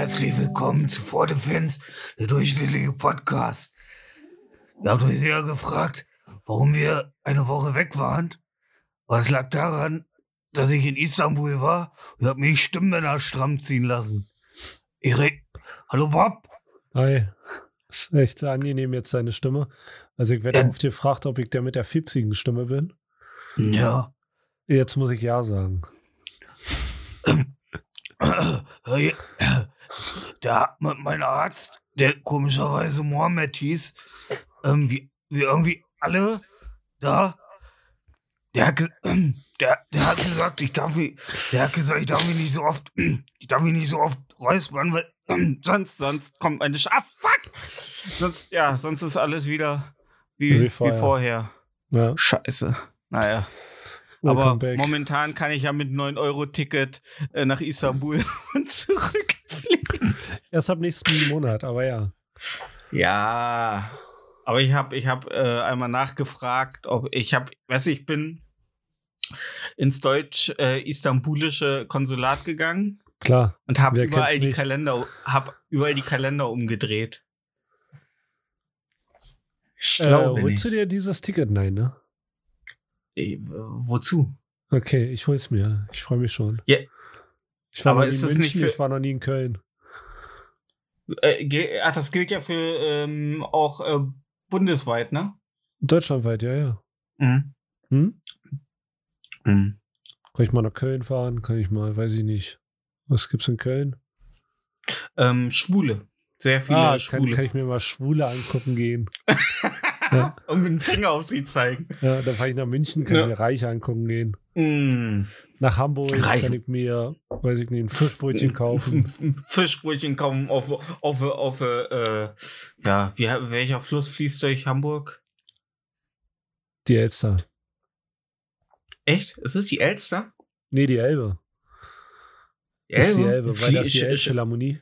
Herzlich willkommen zu For Defense, der durchschnittliche Podcast. Ihr habt euch sehr gefragt, warum wir eine Woche weg waren. Aber es lag daran, dass ich in Istanbul war und hab mich Stimmbänder stramm ziehen lassen. Ich re Hallo Bob? Hi. Ist echt angenehm jetzt deine Stimme. Also ich werde Ja. oft gefragt, ob ich der mit der fipsigen Stimme bin. Ja. Jetzt muss ich ja sagen. Äh, Der, mein Arzt, der komischerweise Mohammed hieß, ähm, wie, wie irgendwie alle da, der hat, der, der hat gesagt, ich darf, mich- der hat gesagt, ich darf mich nicht so oft, ich darf mich nicht so oft räuspern, weil sonst, sonst kommt meine Sch ah, fuck! Sonst, ja, sonst ist alles wieder wie, Wie wie vorher. vorher. Ja, Scheiße. Naja. Welcome Aber back. momentan kann ich ja mit 9-Euro-Ticket äh, nach Istanbul und zurückfliegen. Erst ab nächsten Monat, aber ja. Ja. Aber ich habe ich hab, äh, einmal nachgefragt, ob ich habe, weiß ich bin ins deutsch-istanbulische Konsulat gegangen Klar. und habe überall die? Kalender, hab überall die Kalender umgedreht. Ich Äh, holst du dir dieses Ticket? Nein, ne? Äh, wozu? Okay, ich hol's mir. Ich freue mich schon. Ja. Ich war Aber ist das nicht für- ich war noch nie in Köln. Äh, ach, das gilt ja für ähm, auch äh, bundesweit, ne? Deutschlandweit, ja, ja. Mhm. Hm? Mhm. Kann ich mal nach Köln fahren? Kann ich mal, weiß ich nicht. Was gibt's in Köln? Ähm, Schwule. Sehr viele ah, kann, Schwule. kann ich mir mal Schwule angucken gehen. ja, Und mit dem Finger auf sie zeigen. ja, dann fahre ich nach München, kann Ja. ich mir Reiche angucken gehen. Mm. Nach Hamburg Reich. kann ich mir, weiß ich nicht, ein Fischbrötchen kaufen. Fischbrötchen kaufen auf, auf, auf, äh, ja, wie, welcher Fluss fließt durch Hamburg? Die Elster. Echt? Ist es die Elster? Nee, die Elbe. Die Das ist die Elbe, weil das ist die Elbphilharmonie.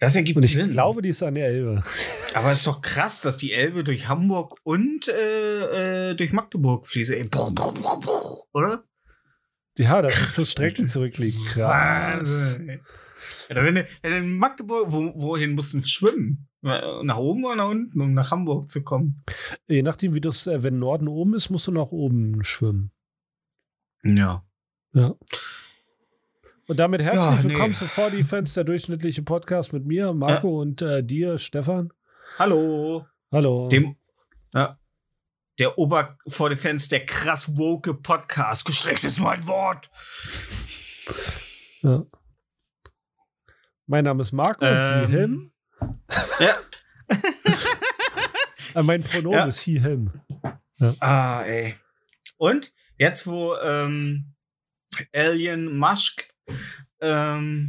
Das ergibt Und ich Sinn. glaube, die ist an der Elbe. Aber es ist doch krass, dass die Elbe durch Hamburg und äh, äh, durch Magdeburg fließt. Oder? Ja, das ist so Strecken zurückliegen. Krass. Ja, wenn du, wenn in Magdeburg, wo, wohin musst du schwimmen? Nach oben oder nach unten, um nach Hamburg zu kommen? Je nachdem, wie das, äh, wenn Norden oben ist, musst du nach oben schwimmen. Ja. Ja. Und damit herzlich Ja, nee. willkommen zu 4 Defense, der durchschnittliche Podcast mit mir, Marco und äh, dir, Stefan. Hallo. Hallo. Dem, ja, der Ober vor Defense, der krass woke Podcast. Geschlecht ist nur ein Wort. ja. Mein Name ist Marco, Ähm. he, him. Ja. Äh, mein Pronomen Ja. ist he, him. Ah, ey. Und jetzt, wo ähm, Alien Musk ähm,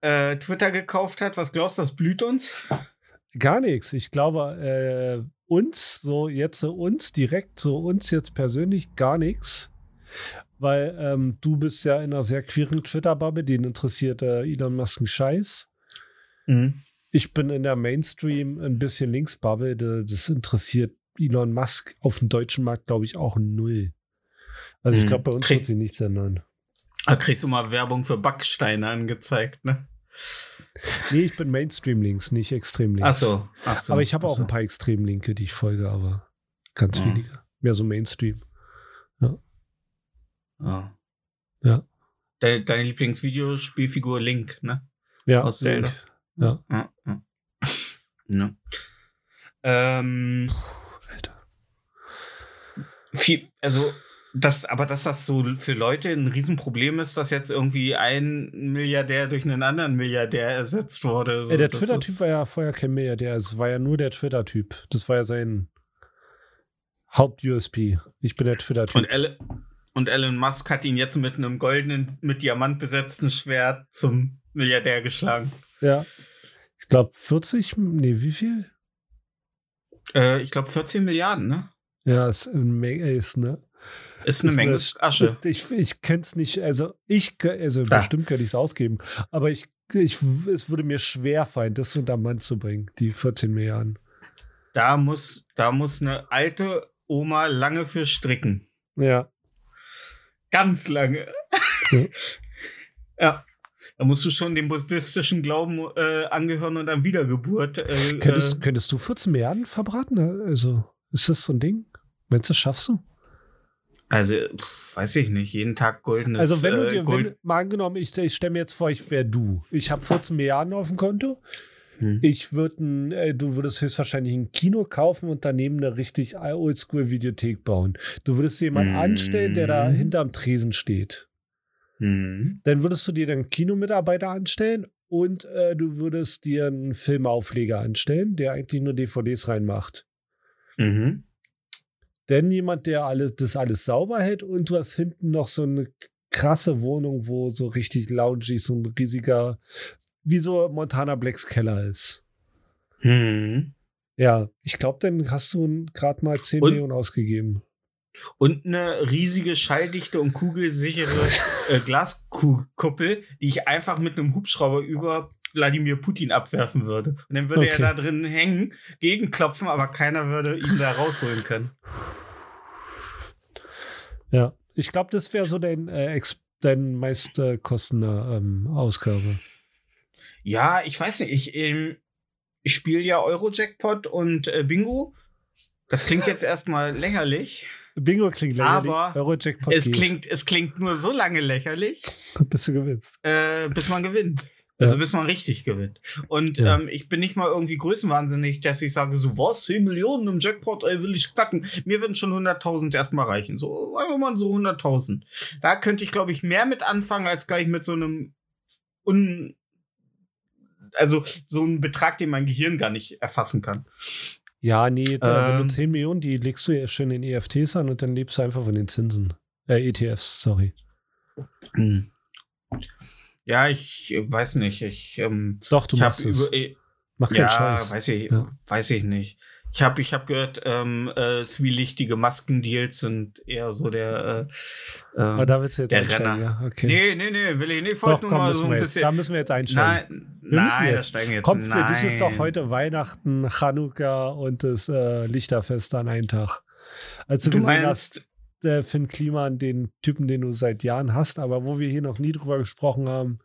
äh, Twitter gekauft hat, was glaubst du, das blüht uns? Gar nichts. Ich glaube, äh, uns, so jetzt so uns direkt, so uns jetzt persönlich gar nichts. Weil ähm, du bist ja in einer sehr queeren Twitter-Bubble, den interessiert äh, Elon Musk einen Scheiß. Mhm. Ich bin in der Mainstream ein bisschen Links-Bubble, da- das interessiert Elon Musk auf dem deutschen Markt, glaube ich, auch null. Also ich Mhm. glaube, bei uns Krieg- wird sie nichts ändern. Da kriegst du mal Werbung für Backsteine angezeigt, ne? Nee, ich bin Mainstream-Links, nicht Extrem-Links. Ach so, ach so. aber ich habe auch so. ein paar Extrem-Linke, die ich folge, aber ganz Mhm. wenige. Mehr so Mainstream. Ja. Ja. De deine Lieblingsvideospielfigur Link, ne? Ja, Aus Zelda. Link. Ja. Ja, ja. ne? Ähm, Alter. viel, also das, aber dass das so für Leute ein Riesenproblem ist, dass jetzt irgendwie ein Milliardär durch einen anderen Milliardär ersetzt wurde. So, Ey, der Twitter-Typ war ja vorher kein Milliardär, es war ja nur der Twitter-Typ. Das war ja sein Haupt-USP. Ich bin der Und, Twitter-Typ. Ele und Elon Musk hat ihn jetzt mit einem goldenen, mit Diamant besetzten Schwert zum Milliardär geschlagen. Ja. Ich glaube 40, nee, wie viel? Äh, ich glaube 14 Milliarden, ne? Ja, ist, eine Menge, ist ne? Ist eine Ist Menge eine- Asche. Ich, ich könnte es nicht, also ich, also Klar. bestimmt könnte ich es ausgeben, aber ich, ich, es würde mir schwer fallen, das unter Mann zu bringen, die 14 Milliarden. Da muss, da muss eine alte Oma lange für stricken. Ja. Ganz lange. Ja. ja. Da musst du schon dem buddhistischen Glauben äh, angehören und an Wiedergeburt. Äh, Könntest, äh, könntest du 14 Milliarden verbraten? Also, ist das so ein Ding? Meinst du, das schaffst du? Also, pf, weiß ich nicht. Jeden Tag goldenes. Also, wenn du äh, dir, Gold wenn, mal angenommen, ich, ich stelle mir jetzt vor, ich wäre du. Ich habe 14 Milliarden auf dem Konto. Hm. Ich würde, äh, du würdest höchstwahrscheinlich ein Kino kaufen und daneben eine richtig Oldschool-Videothek bauen. Du würdest jemanden Mhm. anstellen, der da hinterm Tresen steht. Hm. Dann würdest du dir dann Kinomitarbeiter anstellen und äh, du würdest dir einen Filmaufleger anstellen, der eigentlich nur DVDs reinmacht. Mhm. Denn jemand, der alles, das alles sauber hält und du hast hinten noch so eine krasse Wohnung, wo so richtig loungy, so ein riesiger, wie so Montana Blacks Keller ist. Hm. Ja, ich glaube, dann hast du gerade mal 10 Und- Millionen ausgegeben. Und eine riesige, schalldichte und kugelsichere äh, Glaskuppel, die ich einfach mit einem Hubschrauber über Wladimir Putin abwerfen würde. Und dann würde Okay. er da drin hängen, gegenklopfen, aber keiner würde ihn da rausholen können. Ja, ich glaube, das wäre so dein, äh, dein meist äh, kostender ähm, Ausgabe. Ja, ich weiß nicht, ich, ähm, ich spiele ja Eurojackpot und äh, Bingo. Das klingt jetzt erstmal lächerlich. Bingo klingt lächerlich. Aber Euro-Jackpot Es geht, klingt, es klingt nur so lange lächerlich, bis du gewinnst. äh, bis man gewinnt. Also bis man richtig gewinnt. Und Ja. ähm, ich bin nicht mal irgendwie größenwahnsinnig, dass ich sage, so, was, 10 Millionen im Jackpot, ey, will ich knacken. Mir würden schon 100.000 erstmal reichen. So, einfach mal so 100.000. Da könnte ich, glaube ich, mehr mit anfangen, als gleich mit so einem un also so ein Betrag, den mein Gehirn gar nicht erfassen kann. Ja, nee, da, wenn Ähm. du 10 Millionen, die legst du ja schön in EFTs an und dann lebst du einfach von den Zinsen. Äh, ETFs, sorry. Hm. Ja, ich äh, weiß nicht. Ich, ähm, Doch, du ich machst es. über. äh, Mach keinen Ja, Scheiß. weiß ich, Ja. weiß ich nicht. Ich habe ich hab gehört, ähm, äh, zwielichtige Maskendeals sind eher so der. Äh, Aber äh, da willst du jetzt der Renner. ja? Okay. nee, nee, nee, will ich nicht. Ich Doch, komm, mal müssen so ein jetzt, da bisschen. müssen wir jetzt einsteigen. Nein, Wir müssen nein, jetzt. das steigen jetzt. Komm, für dich ist doch Nein. heute Weihnachten, Chanukka und das äh, Lichterfest an einem Tag. Als du, Du gesehen meinst, hast, äh, Finn Kliman, den Typen, den du seit Jahren hast, aber wo wir hier noch nie drüber gesprochen haben,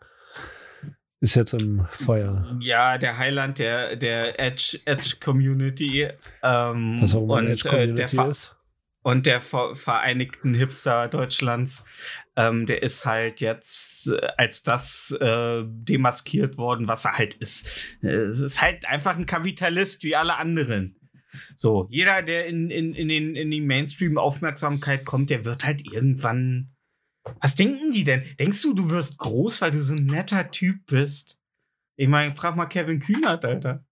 ist jetzt im Feuer. ja, der Heiland der, der Edge, Edge Community. Ähm, Was auch immer und, Edge äh, der Community Ver- ist. und der Ver Vereinigten Hipster Deutschlands, ähm, der ist halt jetzt äh, als das äh, demaskiert worden, was er halt ist. Äh, Es ist halt einfach ein Kapitalist wie alle anderen. So, jeder, der in, in, in, den, in die Mainstream-Aufmerksamkeit kommt, der wird halt irgendwann. Was denken die denn? Denkst du, du wirst groß, weil du so ein netter Typ bist? Ich meine, frag mal Kevin Kühnert, Alter.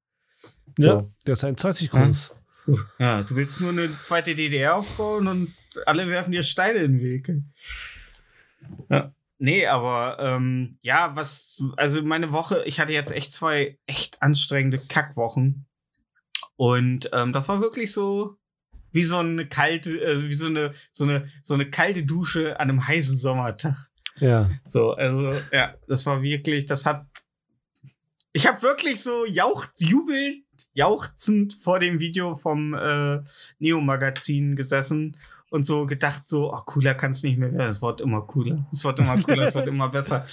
Ja, So. der ist 1,20 groß. Ja, du willst nur eine zweite DDR aufbauen und alle werfen dir Steine in den Weg. Ja. Nee, aber ähm, ja, was, also meine Woche, ich hatte jetzt echt zwei echt anstrengende Kackwochen. Und ähm, das war wirklich so wie so eine kalte, äh, wie so eine, so eine, so eine kalte Dusche an einem heißen Sommertag. Ja. So, also ja, das war wirklich, das hat. Ich habe wirklich so jaucht, jubelnd, jauchzend vor dem Video vom äh, Neo-Magazin gesessen und so gedacht, so, oh, cooler kann es nicht mehr werden. Es wird immer cooler. Es wird immer cooler, es wird immer besser.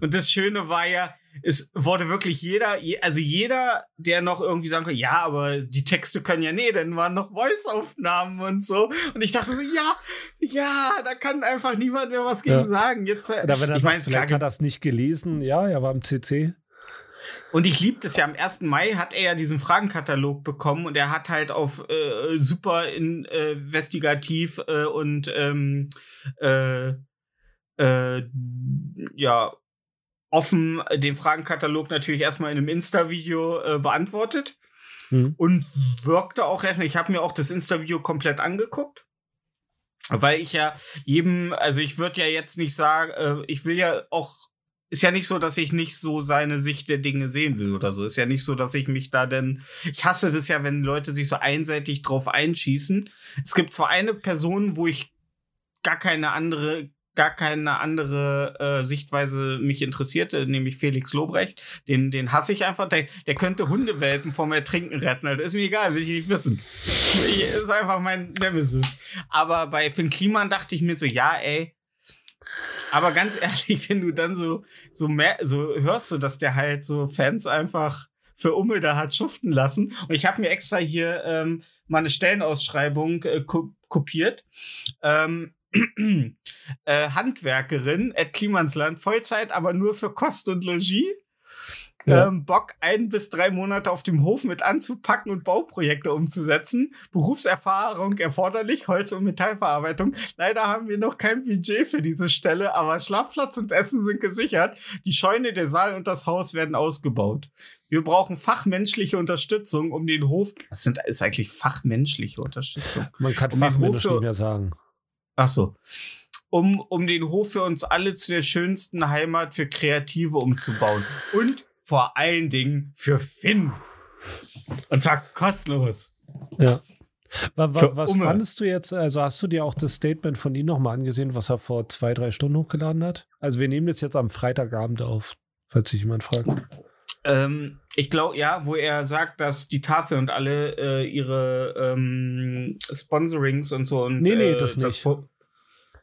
Und das Schöne war ja, es wurde wirklich jeder, je- also jeder, der noch irgendwie sagen kann, ja, aber die Texte können ja, nee, dann waren noch Voice-Aufnahmen und so. Und ich dachte so, ja, ja, da kann einfach niemand mehr was gegen Ja. sagen. Jetzt, Oder wenn er ich meine, vielleicht klar, hat er es nicht gelesen. Ja, er war im CC. Und ich liebe das ja. Am 1. Mai hat er ja diesen Fragenkatalog bekommen und er hat halt auf äh, super äh, investigativ äh, und ähm, äh, äh, ja offen den Fragenkatalog natürlich erstmal in einem Insta-Video äh, beantwortet Mhm. und wirkte auch erstmal. Ich habe mir auch das Insta-Video komplett angeguckt. Weil ich ja jedem, also ich würde ja jetzt nicht sagen, äh, ich will ja auch, ist ja nicht so, dass ich nicht so seine Sicht der Dinge sehen will oder so. Ist ja nicht so, dass ich mich da denn, ich hasse das ja, wenn Leute sich so einseitig drauf einschießen. Es gibt zwar eine Person, wo ich gar keine andere, gar keine andere äh, Sichtweise mich interessierte, nämlich Felix Lobrecht. Den, den hasse ich einfach. Der, der könnte Hundewelpen vom Ertrinken retten. Das ist mir egal, will ich nicht wissen. Ich, ist einfach mein Nemesis. Aber bei Finn Kliman dachte ich mir so, ja, ey. Aber ganz ehrlich, wenn du dann so, so mehr, so hörst du, dass der halt so Fans einfach für Umme da hat schuften lassen. Und ich habe mir extra hier ähm, mal eine Stellenausschreibung äh, ko kopiert. Ähm, äh, Handwerkerin at Klimansland, Vollzeit, aber nur für Kost und Logis. Ja. Ähm, Bock, ein bis drei Monate auf dem Hof mit anzupacken und Bauprojekte umzusetzen. Berufserfahrung erforderlich, Holz- und Metallverarbeitung. Leider haben wir noch kein Budget für diese Stelle, aber Schlafplatz und Essen sind gesichert. Die Scheune, der Saal und das Haus werden ausgebaut. Wir brauchen fachmenschliche Unterstützung, um den Hof. Was sind, ist eigentlich fachmenschliche Unterstützung? Man kann Um Fachmännisch nicht mehr sagen. Ach so. Um, um den Hof für uns alle zu der schönsten Heimat für Kreative umzubauen. Und vor allen Dingen für Finn. Und zwar kostenlos. Ja. Was Umme. fandest du jetzt, also hast du dir auch das Statement von ihm nochmal angesehen, was er vor zwei, drei Stunden hochgeladen hat? Also wir nehmen das jetzt am Freitagabend auf, falls sich jemand fragt. Ähm, ich glaube, ja, wo er sagt, dass die Tafel und alle äh, ihre ähm, Sponsorings und so und Nee, nee, äh, das nicht. Fo-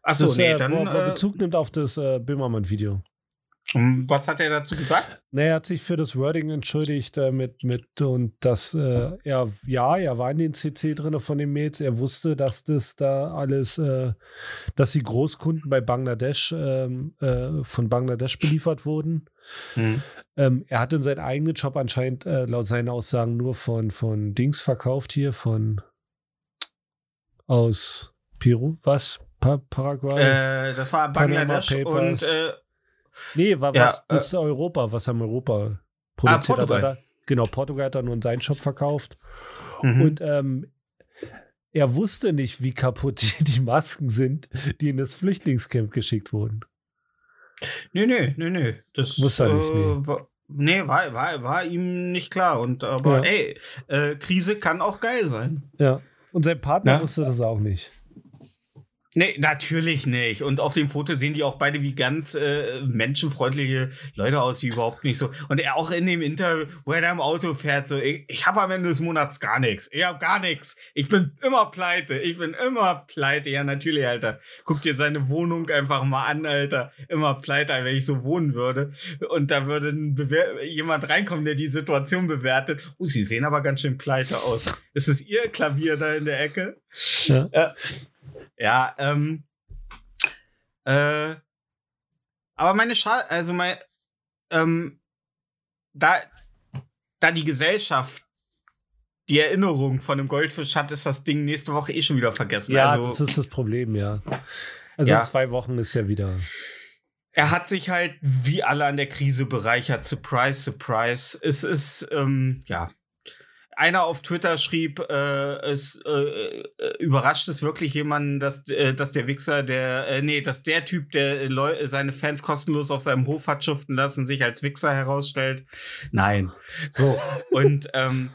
Ach so, das, nee, äh, dann. wo, wo er Äh, Bezug nimmt auf das äh, Böhmermann-Video. Was hat er dazu gesagt? Nee, er hat sich für das Wording entschuldigt äh, mit, mit und dass äh, er, ja, er war in den CC drin von den Mails. Er wusste, dass das da alles, äh, dass die Großkunden bei Bangladesch ähm, äh, von Bangladesch beliefert wurden. Hm. Ähm, er hat in seinen eigenen Job anscheinend äh, laut seinen Aussagen nur von, von Dings verkauft hier, von aus Peru, was? Pa Paraguay? Äh, das war Bangladesch und nee, war ja, was? Das ist Europa, was haben Europa produziert? hat er Portugal. da, genau, Portugal hat er nur in seinen Shop verkauft. mhm. Und ähm, er wusste nicht, wie kaputt die Masken sind, die in das Flüchtlingscamp geschickt wurden. Nee, nee, nee, nee. Das Wusste er nicht, äh, nee. War, nee, war, war, war ihm nicht klar. Und aber Ja. ey, äh, Krise kann auch geil sein. Ja. Und sein Partner Ja. wusste das auch nicht. Nee, natürlich nicht. Und auf dem Foto sehen die auch beide wie ganz äh, menschenfreundliche Leute aus, die überhaupt nicht so. Und er auch in dem Interview, wo er da im Auto fährt, so, ich, ich habe am Ende des Monats gar nichts. Ich habe gar nichts. Ich bin immer pleite. Ich bin immer pleite. Ja, natürlich, Alter. Guck dir seine Wohnung einfach mal an, Alter. Immer pleite, wenn ich so wohnen würde. Und da würde jemand reinkommen, der die Situation bewertet. Oh, sie sehen aber ganz schön pleite aus. Ist es ihr Klavier da in der Ecke? Ja. Ja, ähm. Äh. Aber meine Schade, also mein, ähm, da, da die Gesellschaft die Erinnerung von dem Goldfisch hat, ist das Ding nächste Woche eh schon wieder vergessen. Ja, also, das ist das Problem, ja. Also Ja. in zwei Wochen ist ja wieder. er hat sich halt wie alle an der Krise bereichert. Surprise, surprise. Es ist, ähm, ja. Einer auf Twitter schrieb, äh, es äh, äh, überrascht es wirklich jemanden, dass, äh, dass der Wichser, der, äh, nee, dass der Typ, der Leu seine Fans kostenlos auf seinem Hof hat schuften lassen, sich als Wichser herausstellt. Nein. So, und ähm,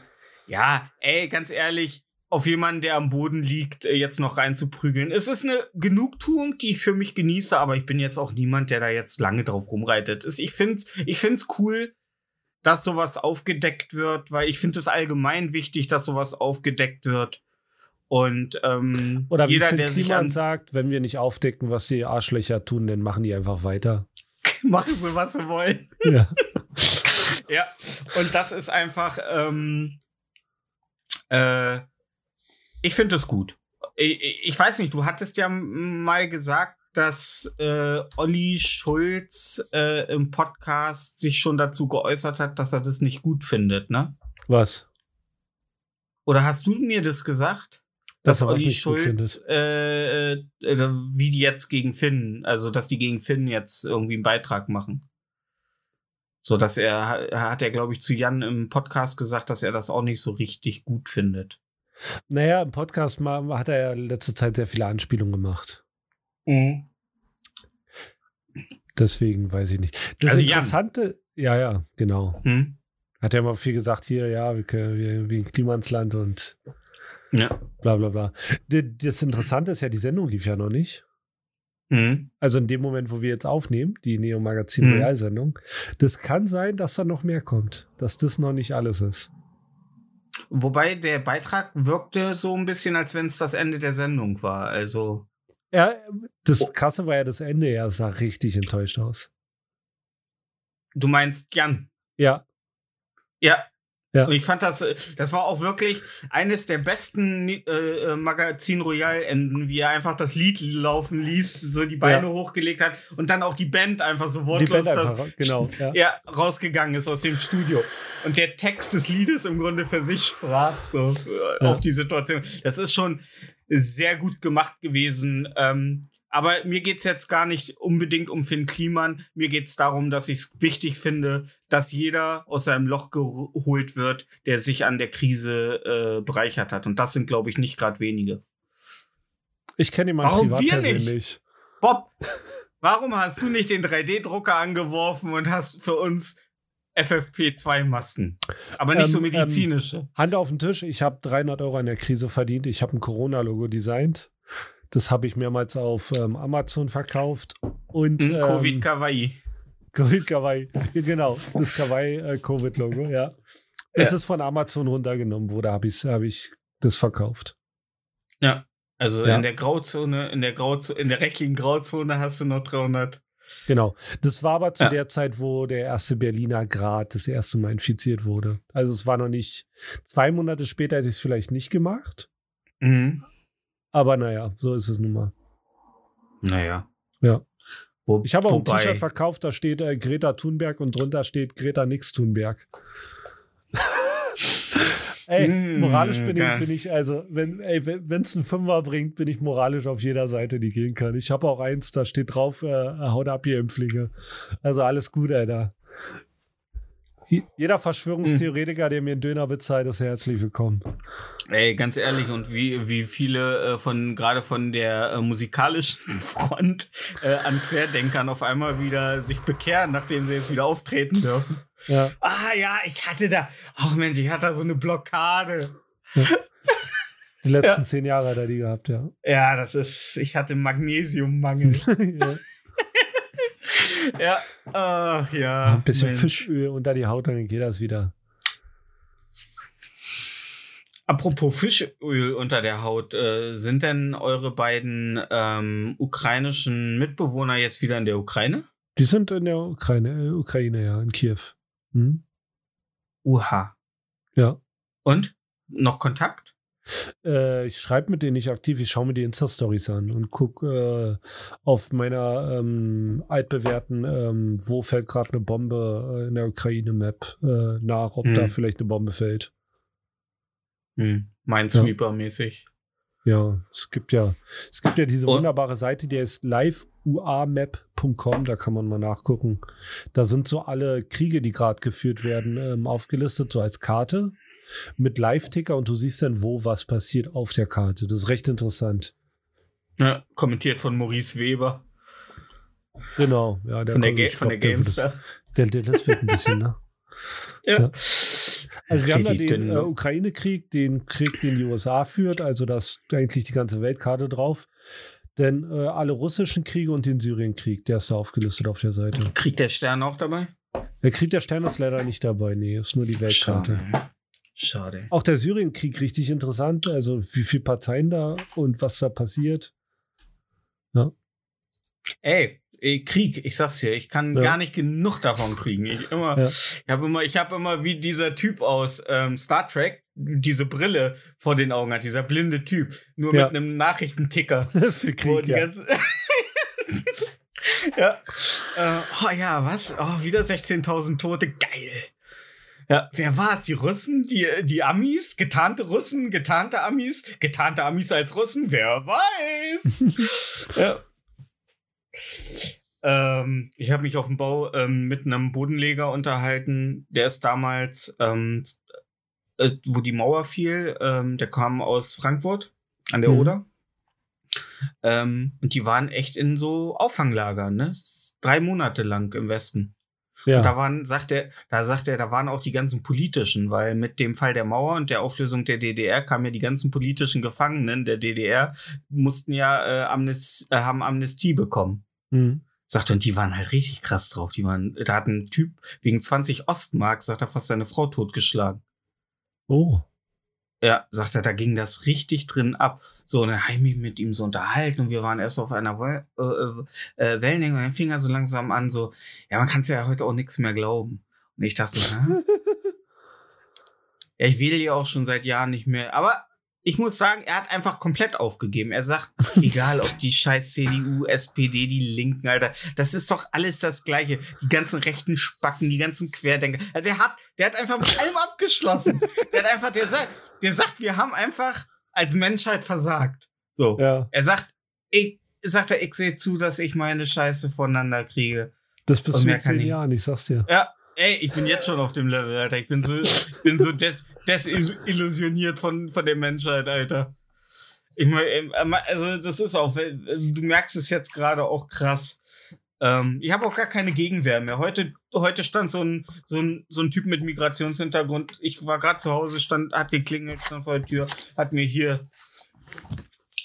ja, ey, ganz ehrlich, auf jemanden, der am Boden liegt, äh, jetzt noch reinzuprügeln. Es ist eine Genugtuung, die ich für mich genieße, aber ich bin jetzt auch niemand, der da jetzt lange drauf rumreitet. Ich finde ich find's cool, dass sowas aufgedeckt wird, weil ich finde es allgemein wichtig, dass sowas aufgedeckt wird. Und ähm, Oder wie jeder, der sich an sagt, wenn wir nicht aufdecken, was die Arschlöcher tun, dann machen die einfach weiter. machen sie, was sie wollen. Ja. Ja, und das ist einfach, ähm, äh, ich finde es gut. Ich, ich weiß nicht, du hattest ja mal gesagt, dass äh, Olli Schulz äh, im Podcast sich schon dazu geäußert hat, dass er das nicht gut findet, ne? Was? Oder hast du mir das gesagt? Dass Dass er Olli Schulz, äh, äh, wie die jetzt gegen Finn, also dass die gegen Finn jetzt irgendwie einen Beitrag machen. So dass er, er hat er, glaube ich, zu Jan im Podcast gesagt, dass er das auch nicht so richtig gut findet. Naja, im Podcast mal, hat er ja letzte Zeit sehr viele Anspielungen gemacht. Mhm. Deswegen weiß ich nicht. Das Also Jan. Interessante, ja, ja, genau. Hm? Hat ja mal viel gesagt, hier, ja, wir, können, wir, wir Klima ins Land und Ja. bla bla bla. Das Interessante ist ja, die Sendung lief ja noch nicht. Mhm. Also in dem Moment, wo wir jetzt aufnehmen, die Neo Magazin Mhm. Realsendung, das kann sein, dass da noch mehr kommt. Dass das noch nicht alles ist. Wobei der Beitrag wirkte so ein bisschen, als wenn es das Ende der Sendung war. Also, Ja, das Oh. Krasse war ja das Ende, er sah richtig enttäuscht aus. du meinst Jan. Ja, Ja. Ja. Und ich fand das, äh, das war auch wirklich eines der besten äh, äh, Magazin Royal Enden, wie er einfach das Lied laufen ließ, so die Beine Ja. hochgelegt hat und dann auch die Band einfach so wortlos das, genau. Ja. ja, rausgegangen ist aus dem Studio. Und der Text des Liedes im Grunde für sich sprach, so äh, auf die Situation. Das ist schon sehr gut gemacht gewesen. Ähm, aber mir geht's jetzt gar nicht unbedingt um Finn Kliman. Mir geht's darum, dass ich es wichtig finde, dass jeder aus seinem Loch geholt wird, der sich an der Krise äh, bereichert hat. Und das sind, glaube ich, nicht gerade wenige. Ich kenne ihn mal Warum privat wir nicht? persönlich. Bob, warum hast du nicht den 3D-Drucker angeworfen und hast für uns FFP2-Masken? Aber nicht Ähm, so medizinische. Hand auf den Tisch, ich habe 300 Euro an der Krise verdient. Ich habe ein Corona-Logo designt. Das habe ich mehrmals auf ähm, Amazon verkauft. Und Hm, ähm, Covid Kawaii. Covid Kawaii. Genau, das Kawaii äh, ja. Es Ja. ist von Amazon runtergenommen wurde, habe ich, hab ich das verkauft. Ja. Also Ja. in der Grauzone, in der Grauzone, in der rechtlichen Grauzone hast du noch 300. Genau. Das war aber zu Ja. der Zeit, wo der erste Berliner Grad das erste Mal infiziert wurde. Also es war noch nicht, zwei Monate später hätte ich es vielleicht nicht gemacht. Mhm. Aber naja, so ist es nun mal. Naja. Ja. Wo, Ich habe auch ein T-Shirt verkauft, da steht äh, Greta Thunberg und drunter steht Greta Nix Thunberg. ey, Mm, moralisch bin ich, bin ich, also, wenn es einen Fünfer bringt, bin ich moralisch auf jeder Seite, die gehen kann. Ich habe auch eins, da steht drauf, äh, haut ab, ihr Impflinge. Also alles gut, Alter. Je- Jeder Verschwörungstheoretiker, der mir einen Döner bezahlt, ist herzlich willkommen. Ey, ganz ehrlich, und wie, wie viele äh, von, gerade von der äh, musikalischen Front äh, an Querdenkern auf einmal wieder sich bekehren, nachdem sie jetzt wieder auftreten dürfen. Ja. Ah ja, ich hatte da, ach Mensch, ich hatte da so eine Blockade. Die letzten zehn Jahre hat er die gehabt, ja. Ja, das ist, ich hatte Magnesiummangel. ja. ja, ach ja. Ein bisschen Mensch. Fischöl unter die Haut, dann geht das wieder. Apropos Fischöl unter der Haut, äh, sind denn eure beiden ähm, ukrainischen Mitbewohner jetzt wieder in der Ukraine? Die sind in der Ukraine, äh, Ukraine, ja, in Kiew. Hm? Uha. Ja. Und? Noch Kontakt? Äh, ich schreibe mit denen nicht aktiv, ich schaue mir die Insta-Stories an und gucke äh, auf meiner ähm, altbewährten, ähm, wo fällt gerade eine Bombe äh, in der Ukraine-Map äh, nach, ob Hm. da vielleicht eine Bombe fällt. Hm. Minesweeper-mäßig. Ja, es gibt ja, es gibt ja diese Und- wunderbare Seite, die heißt liveuamap.com, da kann man mal nachgucken. Da sind so alle Kriege, die gerade geführt werden, ähm, aufgelistet, so als Karte mit Live-Ticker und du siehst dann, wo was passiert auf der Karte. Das ist recht interessant. Ja, kommentiert von Maurice Weber. Genau, ja, der Von der, Ga von der glaub, der Der, das wird ein bisschen, ne? Ja. Also wir haben da den äh, ne? Ukraine-Krieg, den Krieg, den die USA führt, also da ist eigentlich die ganze Weltkarte drauf. Denn äh, alle russischen Kriege und den Syrienkrieg, der ist da aufgelistet auf der Seite. Kriegt der Stern auch dabei? Der Krieg der Sterne ist leider nicht dabei, nee, ist nur die Weltkarte. Schade. Schade. Auch der Syrienkrieg richtig interessant, also wie viele Parteien da und was da passiert. Ey, ey, Krieg, ich sag's dir, ich kann Ja. gar nicht genug davon kriegen. Ich immer, Ja. ich habe immer, ich habe immer wie dieser Typ aus ähm, Star Trek diese Brille vor den Augen hat, dieser blinde Typ, nur Ja. mit einem Nachrichtenticker. Für Krieg, ja. ja. Äh, oh ja, was? Oh, wieder 16.000 Tote. Geil. Ja, wer war es? Die Russen? Die, die Amis? Getarnte Russen? Getarnte Amis? Getarnte Amis als Russen? Wer weiß? ja. Ähm, ich habe mich auf dem Bau ähm, mit einem Bodenleger unterhalten. Der ist damals, ähm, äh, wo die Mauer fiel, ähm, der kam aus Frankfurt an der Mhm. Oder. Ähm, und die waren echt in so Auffanglagern, ne? Drei Monate lang im Westen. Ja. Und da waren, sagt er, da sagt er, da waren auch die ganzen politischen, weil mit dem Fall der Mauer und der Auflösung der DDR kamen ja die ganzen politischen Gefangenen der DDR, mussten ja äh, Amnes äh, haben Amnestie bekommen. Hm. Sagt er, und die waren halt richtig krass drauf. Die waren, da hat ein Typ wegen 20 Ostmark, sagt er, fast seine Frau totgeschlagen. Oh. Ja, sagt er, da ging das richtig drin ab. So, und dann habe ich mich mit ihm so unterhalten und wir waren erst auf einer Wel äh, äh, äh, Wellenlänge und dann fing er so langsam an, so, ja, man kann es ja heute auch nichts mehr glauben. Und ich dachte ja, ich wähle ja auch schon seit Jahren nicht mehr. Aber ich muss sagen, er hat einfach komplett aufgegeben. Er sagt, egal ob die scheiß CDU, SPD, die Linken, Alter, das ist doch alles das Gleiche. Die ganzen rechten Spacken, die ganzen Querdenker. Ja, Der hat, der hat einfach mit allem abgeschlossen. Der hat einfach, der sagt, der sagt, wir haben einfach als Menschheit versagt. So. Ja, Er sagt, ich, sagt er, ich sehe zu, dass ich meine Scheiße voneinander kriege. das bist du kann zehn Jahren, ich sag's dir. Ja, ey, ich bin jetzt schon auf dem Level, Alter. Ich bin so, ich bin so des, desillusioniert von, von der Menschheit, Alter. Ich meine, also das ist auch, du merkst es jetzt gerade auch krass. Ähm, ich habe auch gar keine Gegenwehr mehr. Heute, heute stand so ein, so ein, so ein Typ mit Migrationshintergrund. Ich war gerade zu Hause, stand, hat geklingelt, stand vor der Tür, hat mir hier,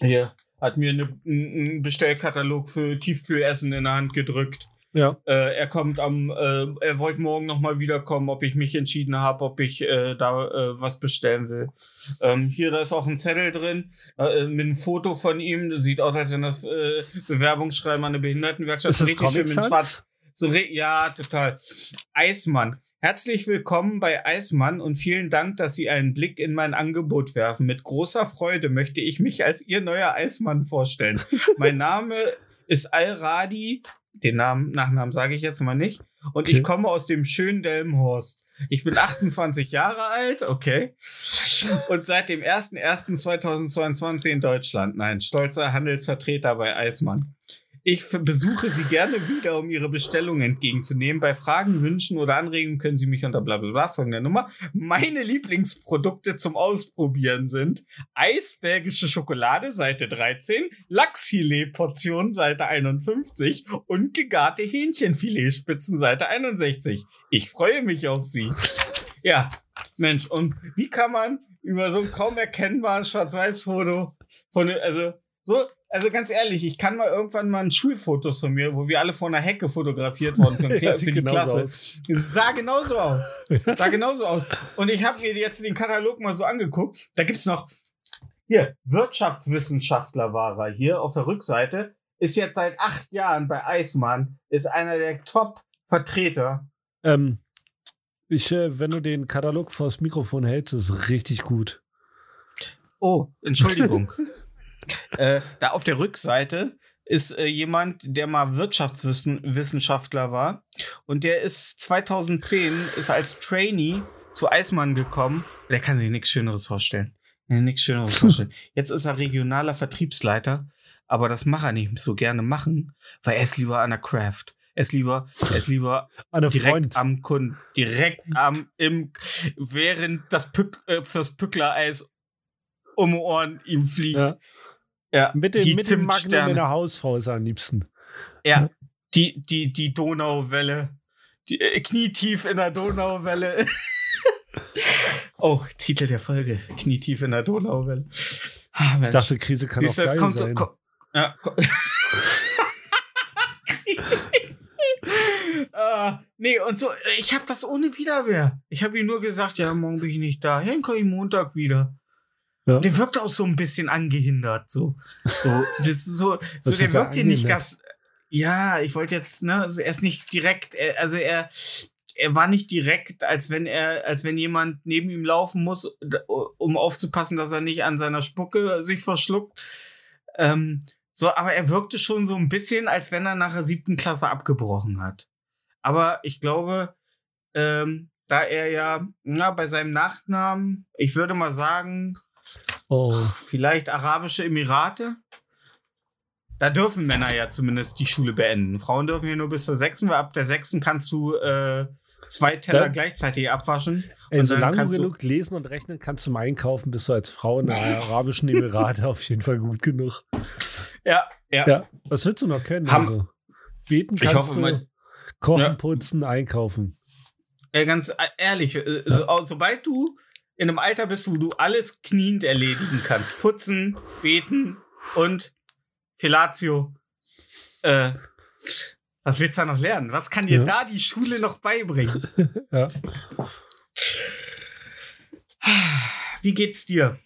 hier, hat mir eine, einen Bestellkatalog für Tiefkühlessen in der Hand gedrückt. Ja. Äh, er kommt am, äh, er wollte morgen noch mal wiederkommen, ob ich mich entschieden habe, ob ich äh, da äh, was bestellen will. Ähm, hier, da ist auch ein Zettel drin äh, mit einem Foto von ihm. Sieht aus, als wenn das äh, Bewerbungsschreiben an eine Behindertenwerkstatt Ist das richtig schön mit schwarz. So, ja, total. Eismann. Herzlich willkommen bei Eismann und vielen Dank, dass Sie einen Blick in mein Angebot werfen. Mit großer Freude möchte ich mich als Ihr neuer Eismann vorstellen. mein Name ist Al-Radi. Den Namen, Nachnamen sage ich jetzt mal nicht. Und Okay. ich komme aus dem schönen Delmenhorst. Ich bin 28 Jahre alt, okay. Und seit dem 01.01.2022 in Deutschland. Nein, stolzer Handelsvertreter bei Eismann. Ich besuche Sie gerne wieder, um Ihre Bestellung entgegenzunehmen. Bei Fragen, Wünschen oder Anregungen können Sie mich unter blablabla folgender Nummer. Meine Lieblingsprodukte zum Ausprobieren sind Eisbergische Schokolade, Seite 13, Lachsfilet-Portion, Seite 51 und gegarte Hähnchenfiletspitzen, Seite 61. Ich freue mich auf Sie. Ja, Mensch, und wie kann man über so ein kaum erkennbares Schwarz-Weiß-Foto von, also, so, also ganz ehrlich, ich kann mal irgendwann mal ein Schulfotos von mir, wo wir alle vor einer Hecke fotografiert worden für, Ja, für die Klasse. aus. Es sah genauso aus. Sah genauso aus. Und ich habe mir jetzt den Katalog mal so angeguckt. Da gibt's noch hier Wirtschaftswissenschaftler war er hier auf der Rückseite. Ist jetzt seit acht Jahren bei Eismann. Ist einer der Top-Vertreter. Ähm, ich, äh, wenn du den Katalog vors Mikrofon hältst, ist es richtig gut. Oh, Entschuldigung. äh, da auf der Rückseite ist äh, jemand, der mal Wirtschaftswissenschaftler war und der ist 2010 ist als Trainee zu Eismann gekommen. Der kann sich nichts Schöneres vorstellen. Ja, nichts Schöneres vorstellen. Jetzt ist er regionaler Vertriebsleiter, aber das macht er nicht so gerne machen, weil er ist lieber an der Craft. Er ist lieber, er ist lieber direkt Freund. am Kunden, direkt am im während das Pück, äh, fürs Pücklereis um die Ohren ihm fliegt. Ja. Ja, Mit dem, mit dem Magnum in der Hausfrau ist am liebsten. Ja, die die die Donauwelle, die äh, knietief in der Donauwelle. oh, Titel der Folge: Knietief in der Donauwelle. Ah, Ich dachte, Krise kann Siehst auch geil kommt, sein. ja, Ah, nee, und so, ich habe das ohne Widerwehr. Ich habe ihm nur gesagt, ja, morgen bin ich nicht da. Ja, dann komme ich Montag wieder. Ja. Der wirkt auch so ein bisschen angehindert, so. So, das ist so, so der er wirkt hier nicht ganz. Ja, ich wollte jetzt, ne, also er ist nicht direkt, er, also er, er war nicht direkt, als wenn er, als wenn jemand neben ihm laufen muss, um aufzupassen, dass er nicht an seiner Spucke sich verschluckt. Ähm, So, aber er wirkte schon so ein bisschen, als wenn er nach der siebten Klasse abgebrochen hat. Aber ich glaube, ähm, da er ja, na, bei seinem Nachnamen, ich würde mal sagen, Oh, vielleicht Arabische Emirate. Da dürfen Männer ja zumindest die Schule beenden. Frauen dürfen ja nur bis zur sechsten, weil ab der sechsten kannst du äh, zwei Teller Da- gleichzeitig abwaschen. ey, Und dann solange du genug lesen und rechnen kannst zum Einkaufen, bist du als Frau in der Arabischen Emirate auf jeden Fall gut genug. Ja, ja. Ja, was willst du noch können? Ham- also, beten Ich kannst hoffe du, kochen, Ja. putzen, einkaufen. Äh, ganz äh, ehrlich, so, sobald du in einem Alter bist, wo du alles kniend erledigen kannst, putzen, beten und Fellatio, äh, was willst du da noch lernen? Was kann dir Ja. da die Schule noch beibringen? Ja. Wie geht's dir,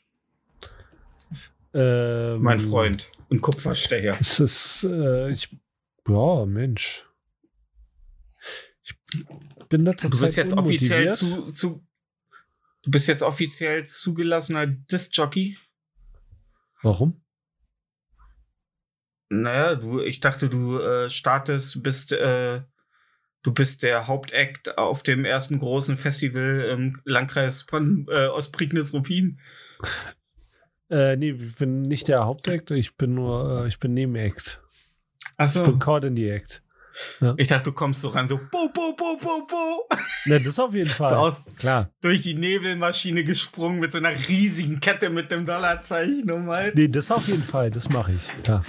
Ähm, mein Freund und Kupferstecher? Es ist, äh, ich, ja, Mensch. Ich bin letzter Du bist Zeit jetzt offiziell zu, zu du bist jetzt offiziell zugelassener Disc-Jockey? Warum? Naja, du, ich dachte, du äh, startest, bist, äh, du bist der Hauptakt auf dem ersten großen Festival im Landkreis Brandenburg, äh, Ostprignitz-Ruppin. Äh, nee, ich bin nicht der Hauptakt, ich bin nur, äh, ich bin Nebenact. Ich Achso. bin Coordinator-Act. Ich dachte, du kommst so ran, so bo, bo, bo, bo, bo. Ne, das auf jeden So Fall. aus, Klar. durch die Nebelmaschine gesprungen mit so einer riesigen Kette mit dem Dollarzeichen um Hals. Nee, das auf jeden Fall, das mache ich. Klar.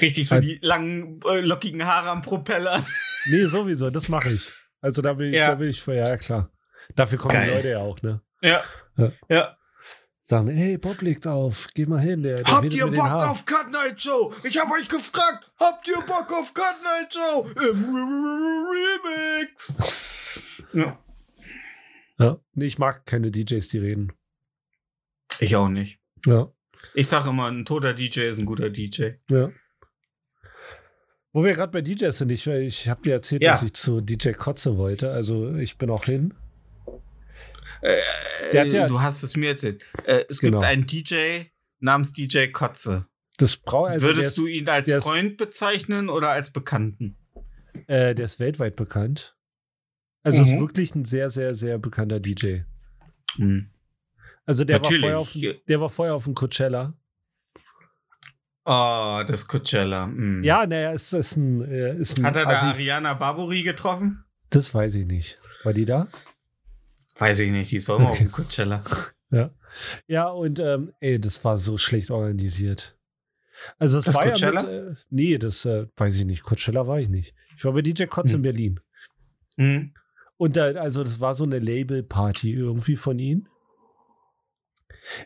Richtig so Halt. die langen, äh, lockigen Haare am Propeller. Nee, sowieso, das mache ich. Also da bin, ich- Ja. da bin ich für, ja klar. Dafür kommen die Geil. Leute ja auch, ne? Ja. Ja. Ja. Sagen, hey, Bob legt auf, geh mal hin, der, der Habt ihr Bock auf Cut Night Show? Ich hab euch gefragt, habt ihr Bock auf Cut Night Show? Im Remix. ja. Ja. Nee, ich mag keine DJs, die reden. Ich auch nicht. Ja. Ich sage immer, ein toter DJ ist ein guter DJ. Ja. Wo wir gerade bei DJs sind, ich, ich habe dir erzählt, Ja. dass ich zu DJ Kotze wollte. Also ich bin auch hin. Äh, ja- du hast es mir erzählt. Äh, es Genau. gibt einen DJ namens DJ Kotze. Das braucht also Würdest ist, du ihn als der ist- Freund bezeichnen oder als Bekannten? äh, der ist weltweit bekannt. Also ist Mhm. wirklich ein sehr, sehr, sehr bekannter DJ. Hm. Also der war, vorher auf, dem- der war vorher auf dem Coachella. Oh, das Coachella. hm. Ja, naja, es ist ein, äh, ist ein Hat er da Assi- Ariana Barbori getroffen? Das weiß ich nicht. War die da? Weiß ich nicht, die soll mal Okay. auf dem Coachella. Ja, und ähm, ey, das war so schlecht organisiert. Also es Das war Coachella? ja mit, äh, nee, das äh, weiß ich nicht. Coachella war ich nicht. Ich war bei DJ Kotz in Hm. Berlin. Hm. Und da, also das war so eine Label-Party irgendwie von ihnen.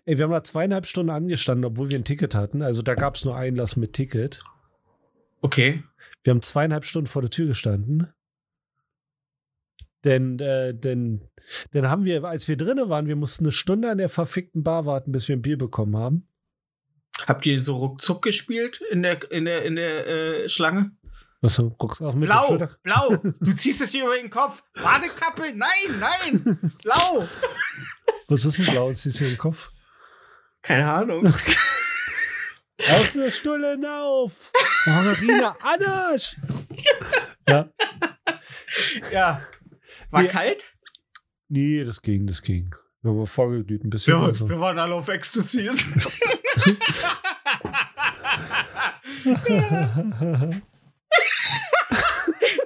Ey, wir haben da zweieinhalb Stunden angestanden, obwohl wir ein Ticket hatten. Also da gab es nur Einlass mit Ticket. Okay. Wir haben zweieinhalb Stunden vor der Tür gestanden. Denn, äh, denn, dann haben wir, als wir drinnen waren, wir mussten eine Stunde an der verfickten Bar warten, bis wir ein Bier bekommen haben. Habt ihr so ruckzuck gespielt in der, in der, in der äh, Schlange? Was so, guckst auch mit der Blau, blau. Du ziehst es hier über den Kopf. Badekappe. Nein, nein. Blau. Was ist denn blau? Ist das hier im Kopf? Keine Ahnung. Auf für Stullen auf! Margarine Anasch! ja, Ja. War Wir- kalt? nee, das ging, das ging. Wir haben vorgeglüht ein bisschen. Wir, also. wir waren alle auf Ecstasy.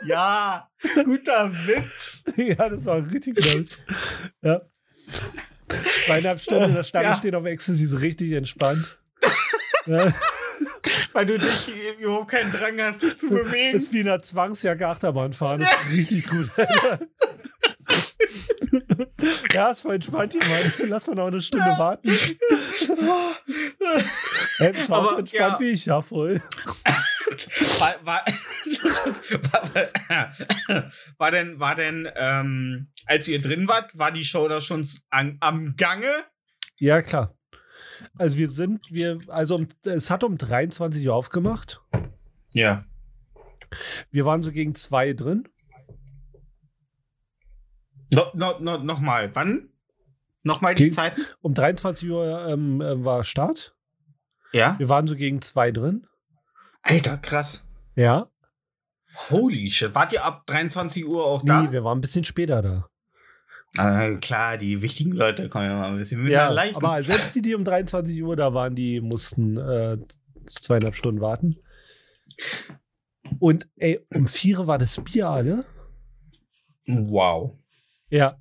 ja, guter Witz. ja, das war ein richtig guter Witz. Ja. Zweieinhalb Stunden in der Stange Ja. steht auf Ecstasy, so richtig entspannt. ja, Weil du dich überhaupt keinen Drang hast, dich zu bewegen. ist wie in einer Zwangsjacke Achterbahn fahren. Das ist richtig gut. ja, ist voll entspannt hier, Mann. Lass mal noch eine Stunde warten. Ey, bist auch so entspannt ja. wie ich? Ja, voll. War, war, war, war denn, war denn ähm, als ihr drin wart, war die Show da schon an, am Gange? Ja, klar. Also wir sind, wir, also um, es hat um 23 Uhr aufgemacht. Ja. Wir waren so gegen zwei drin. No, no, no, Nochmal, wann? Nochmal die Ge- Zeiten? Um 23 Uhr ähm, äh, war Start. Ja. Wir waren so gegen zwei drin. Alter, krass. Ja. Holy shit. Wart ihr ab 23 Uhr auch da? Nee, wir waren ein bisschen später da. Ah, klar, die wichtigen Leute kommen ja mal ein bisschen mit Ja, aber selbst die, die um 23 Uhr da waren, die mussten äh, zweieinhalb Stunden warten. Und ey, um vier war das Bier alle. Wow. Ja.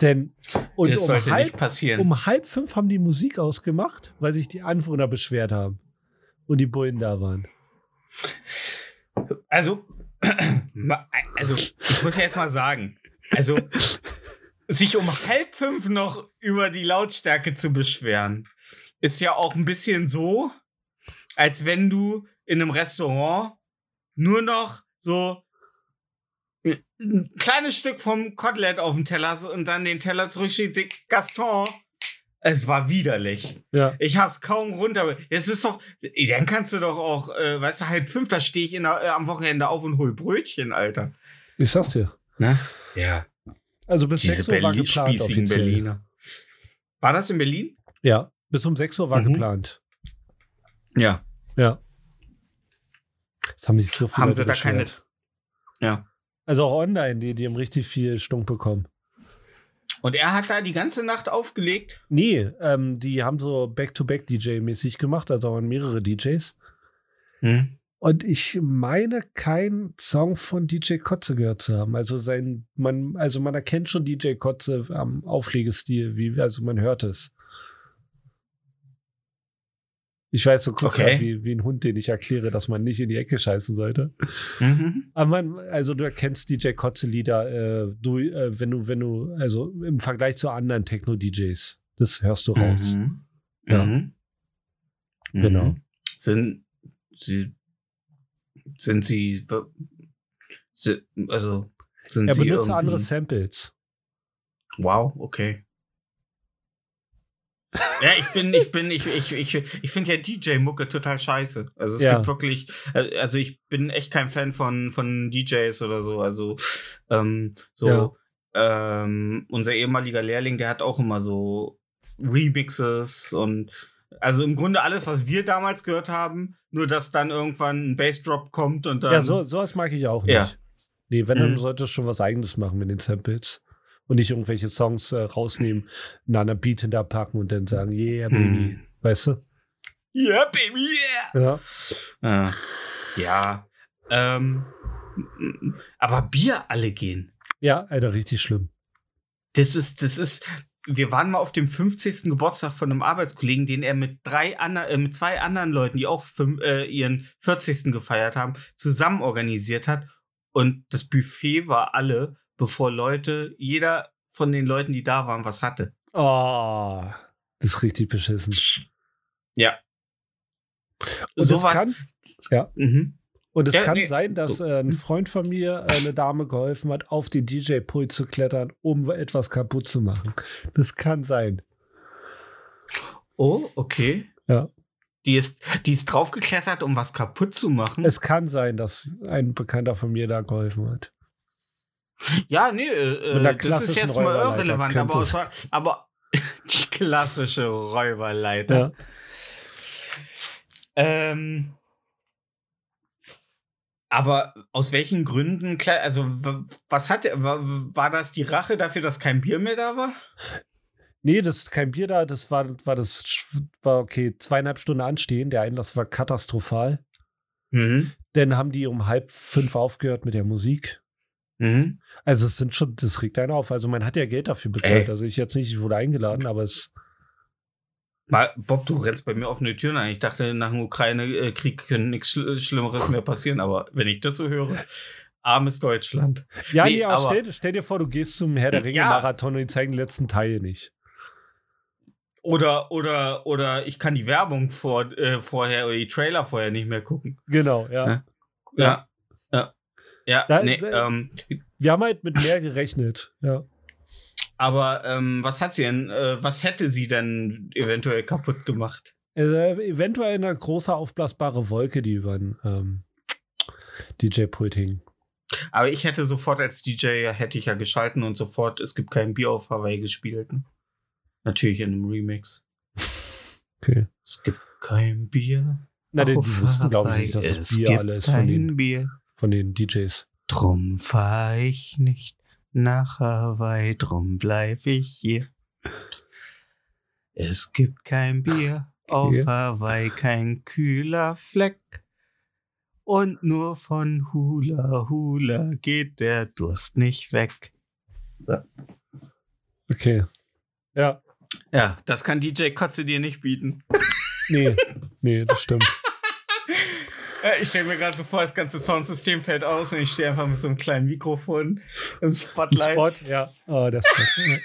Denn und das um sollte halb, nicht passieren. um halb fünf haben die Musik ausgemacht, weil sich die Anwohner beschwert haben. Und die Bullen da waren. Also, also, ich muss ja jetzt mal sagen, also, sich um halb fünf noch über die Lautstärke zu beschweren, ist ja auch ein bisschen so, als wenn du in einem Restaurant nur noch so ein- ein kleines Stück vom Kotelett auf dem Teller hast und dann den Teller zurückschiebt. Gaston, es war widerlich. Ja. Ich hab's kaum runter. Es ist doch, dann kannst du doch auch, äh, weißt du, halb fünf, da stehe ich in der, äh, am Wochenende auf und hol Brötchen, Alter. Ich sag's dir. Ne? Ja. Also bis Diese 6 Uhr war Berlin geplant spießigen offiziell. Berliner. War das in Berlin? Ja, bis um 6 Uhr war Mhm. geplant. Ja. Ja. Das haben sich so viele Haben Leute sie da keine. beschwert. Ja. Also auch online, die, die haben richtig viel Stunk bekommen. Und er hat da die ganze Nacht aufgelegt. Nee, ähm, die haben so Back-to-Back-DJ-mäßig gemacht, also waren mehrere DJs. Hm. Und ich meine, keinen Song von DJ Kotze gehört zu haben. Also sein, man, also man erkennt schon DJ Kotze am Auflegestil, wie, also man hört es. Ich weiß so kurz Okay. wie, wie ein Hund, den ich erkläre, dass man nicht in die Ecke scheißen sollte. Mhm. Aber man, also du erkennst DJ Kotze-Lieder, äh, du, äh, wenn du, wenn du, also im Vergleich zu anderen Techno-DJs. Das hörst du raus. Mhm. Ja. Mhm. Genau. Mhm. Sind sie. Sind sie. si- Also. Sind Er sie benutzt irgendwie- andere Samples. Wow, okay. Ja, ich bin, ich bin, ich, ich, ich, ich finde ja DJ-Mucke total scheiße. Also es Ja. gibt wirklich, also ich bin echt kein Fan von, von DJs oder so. Also ähm, so ähm, unser ehemaliger Lehrling, der hat auch immer so Remixes und also im Grunde alles, was wir damals gehört haben, nur dass dann irgendwann ein Bassdrop kommt und dann. ja, so, sowas mag ich auch nicht. Ja. Nee, wenn, dann Mhm. sollte es schon was Eigenes machen mit den Samples. Und nicht irgendwelche Songs äh, rausnehmen, einen anderen Beat hinterpacken und dann sagen, yeah, baby. Mhm. Weißt du? Yeah, baby, yeah! Ja. Äh, ja. Ähm, aber Bier alle gehen. Ja, Alter, richtig schlimm. Das ist, das ist. Wir waren mal auf dem 50. Geburtstag von einem Arbeitskollegen, den er mit drei ander, äh, mit zwei anderen Leuten, die auch fünf, äh, ihren 40. gefeiert haben, zusammen organisiert hat. Und das Buffet war alle, bevor Leute, jeder von den Leuten, die da waren, was hatte. Oh, das ist richtig beschissen. Ja. Und es kann, ja, Mhm. und es Ja, kann nee. sein, dass äh, ein Freund von mir äh, eine Dame geholfen hat, auf den DJ-Pult zu klettern, um etwas kaputt zu machen. Das kann sein. Oh, okay. Ja. Die ist, die ist draufgeklettert, um was kaputt zu machen. Es kann sein, dass ein Bekannter von mir da geholfen hat. Ja, nee, äh, einer das ist jetzt mal irrelevant, aber, war, aber die klassische Räuberleiter. Ja. Ähm, aber aus welchen Gründen, also was hat war, das die Rache dafür, dass kein Bier mehr da war? Nee, das ist kein Bier da. Das war, war das war okay, zweieinhalb Stunden anstehen. Der Einlass war katastrophal. Mhm. Dann haben die um halb fünf aufgehört mit der Musik. Mhm. Also es sind schon, das regt einen auf. Also man hat ja Geld dafür bezahlt. Ey. Also ich jetzt nicht, ich wurde eingeladen, aber es. Mal, Bob, du rennst bei mir offene Türen ein. Ich dachte, nach dem Ukraine-Krieg könnte nichts Schl Schlimmeres mehr passieren, aber wenn ich das so höre, armes Deutschland. Ja, Nee, aber- stell, stell dir vor, du gehst zum Herr der Ja. Ringe-Marathon und die zeigen die letzten Teile nicht. Oder, oder, oder ich kann die Werbung vor, äh, vorher oder die Trailer vorher nicht mehr gucken. Genau, ja. Ja. Ja. Ja. Da- nee, da- ähm, Wir haben halt mit mehr gerechnet. Ja. aber ähm, was hat sie denn, äh, was hätte sie denn eventuell kaputt gemacht? Also, eventuell eine große aufblasbare Wolke, die über den ähm, DJ-Pult hing. Aber ich hätte sofort als DJ, hätte ich ja geschalten und sofort, es gibt kein Bier auf Hawaii gespielt. Ne? Natürlich in einem Remix. Okay. Es gibt kein Bier. Na, die, auf die wussten, glaube ich, nicht, dass es Bier alles von kein den, Bier. Von den DJs. Drum fahr ich nicht nach Hawaii, drum bleib ich hier. Es gibt kein Bier auf Okay. Hawaii, kein kühler Fleck. Und nur von Hula Hula geht der Durst nicht weg. Okay. Ja, Ja, das kann DJ Kotze dir nicht bieten. nee, nee, das stimmt. Äh, Ich stelle mir gerade so vor, das ganze Soundsystem fällt aus und ich stehe einfach mit so einem kleinen Mikrofon im Spotlight. Spot, ja. Oh, der Spot.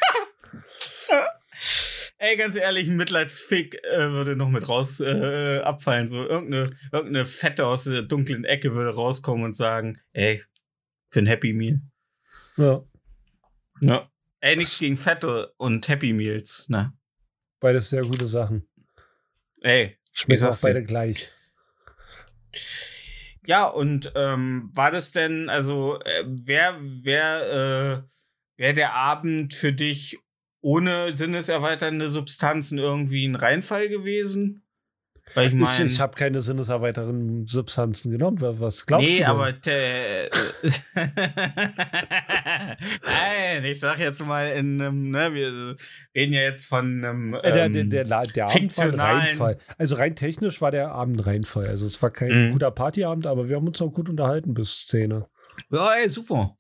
Ey, ganz ehrlich, ein Mitleidsfick äh, würde noch mit raus äh, abfallen. So irgendeine, irgendeine Fette aus der dunklen Ecke würde rauskommen und sagen, ey, für ein Happy Meal. ja. Ja. Ey, nichts gegen Fette und Happy Meals, ne? Beides sehr gute Sachen. Ey. Schmecken auch beide gleich. Ja, und ähm, war das denn, also, äh, wer, wer, äh, wär der Abend für dich ohne sinneserweiternde Substanzen irgendwie ein Reinfall gewesen? Weil ich Ich, ich habe keine sinneserweiternden Substanzen genommen. Wa- Was glaubst nee, du? denn? aber der, Nein, ich sag jetzt mal in einem, ne, wir reden ja jetzt von einem Äh, der, ähm, der, der, der Abend war ein fiktionalen- Reinfall. Also rein technisch war der Abend Reinfall. Also es war kein Mhm. guter Partyabend, aber wir haben uns auch gut unterhalten bis 10. Ja, ey, super.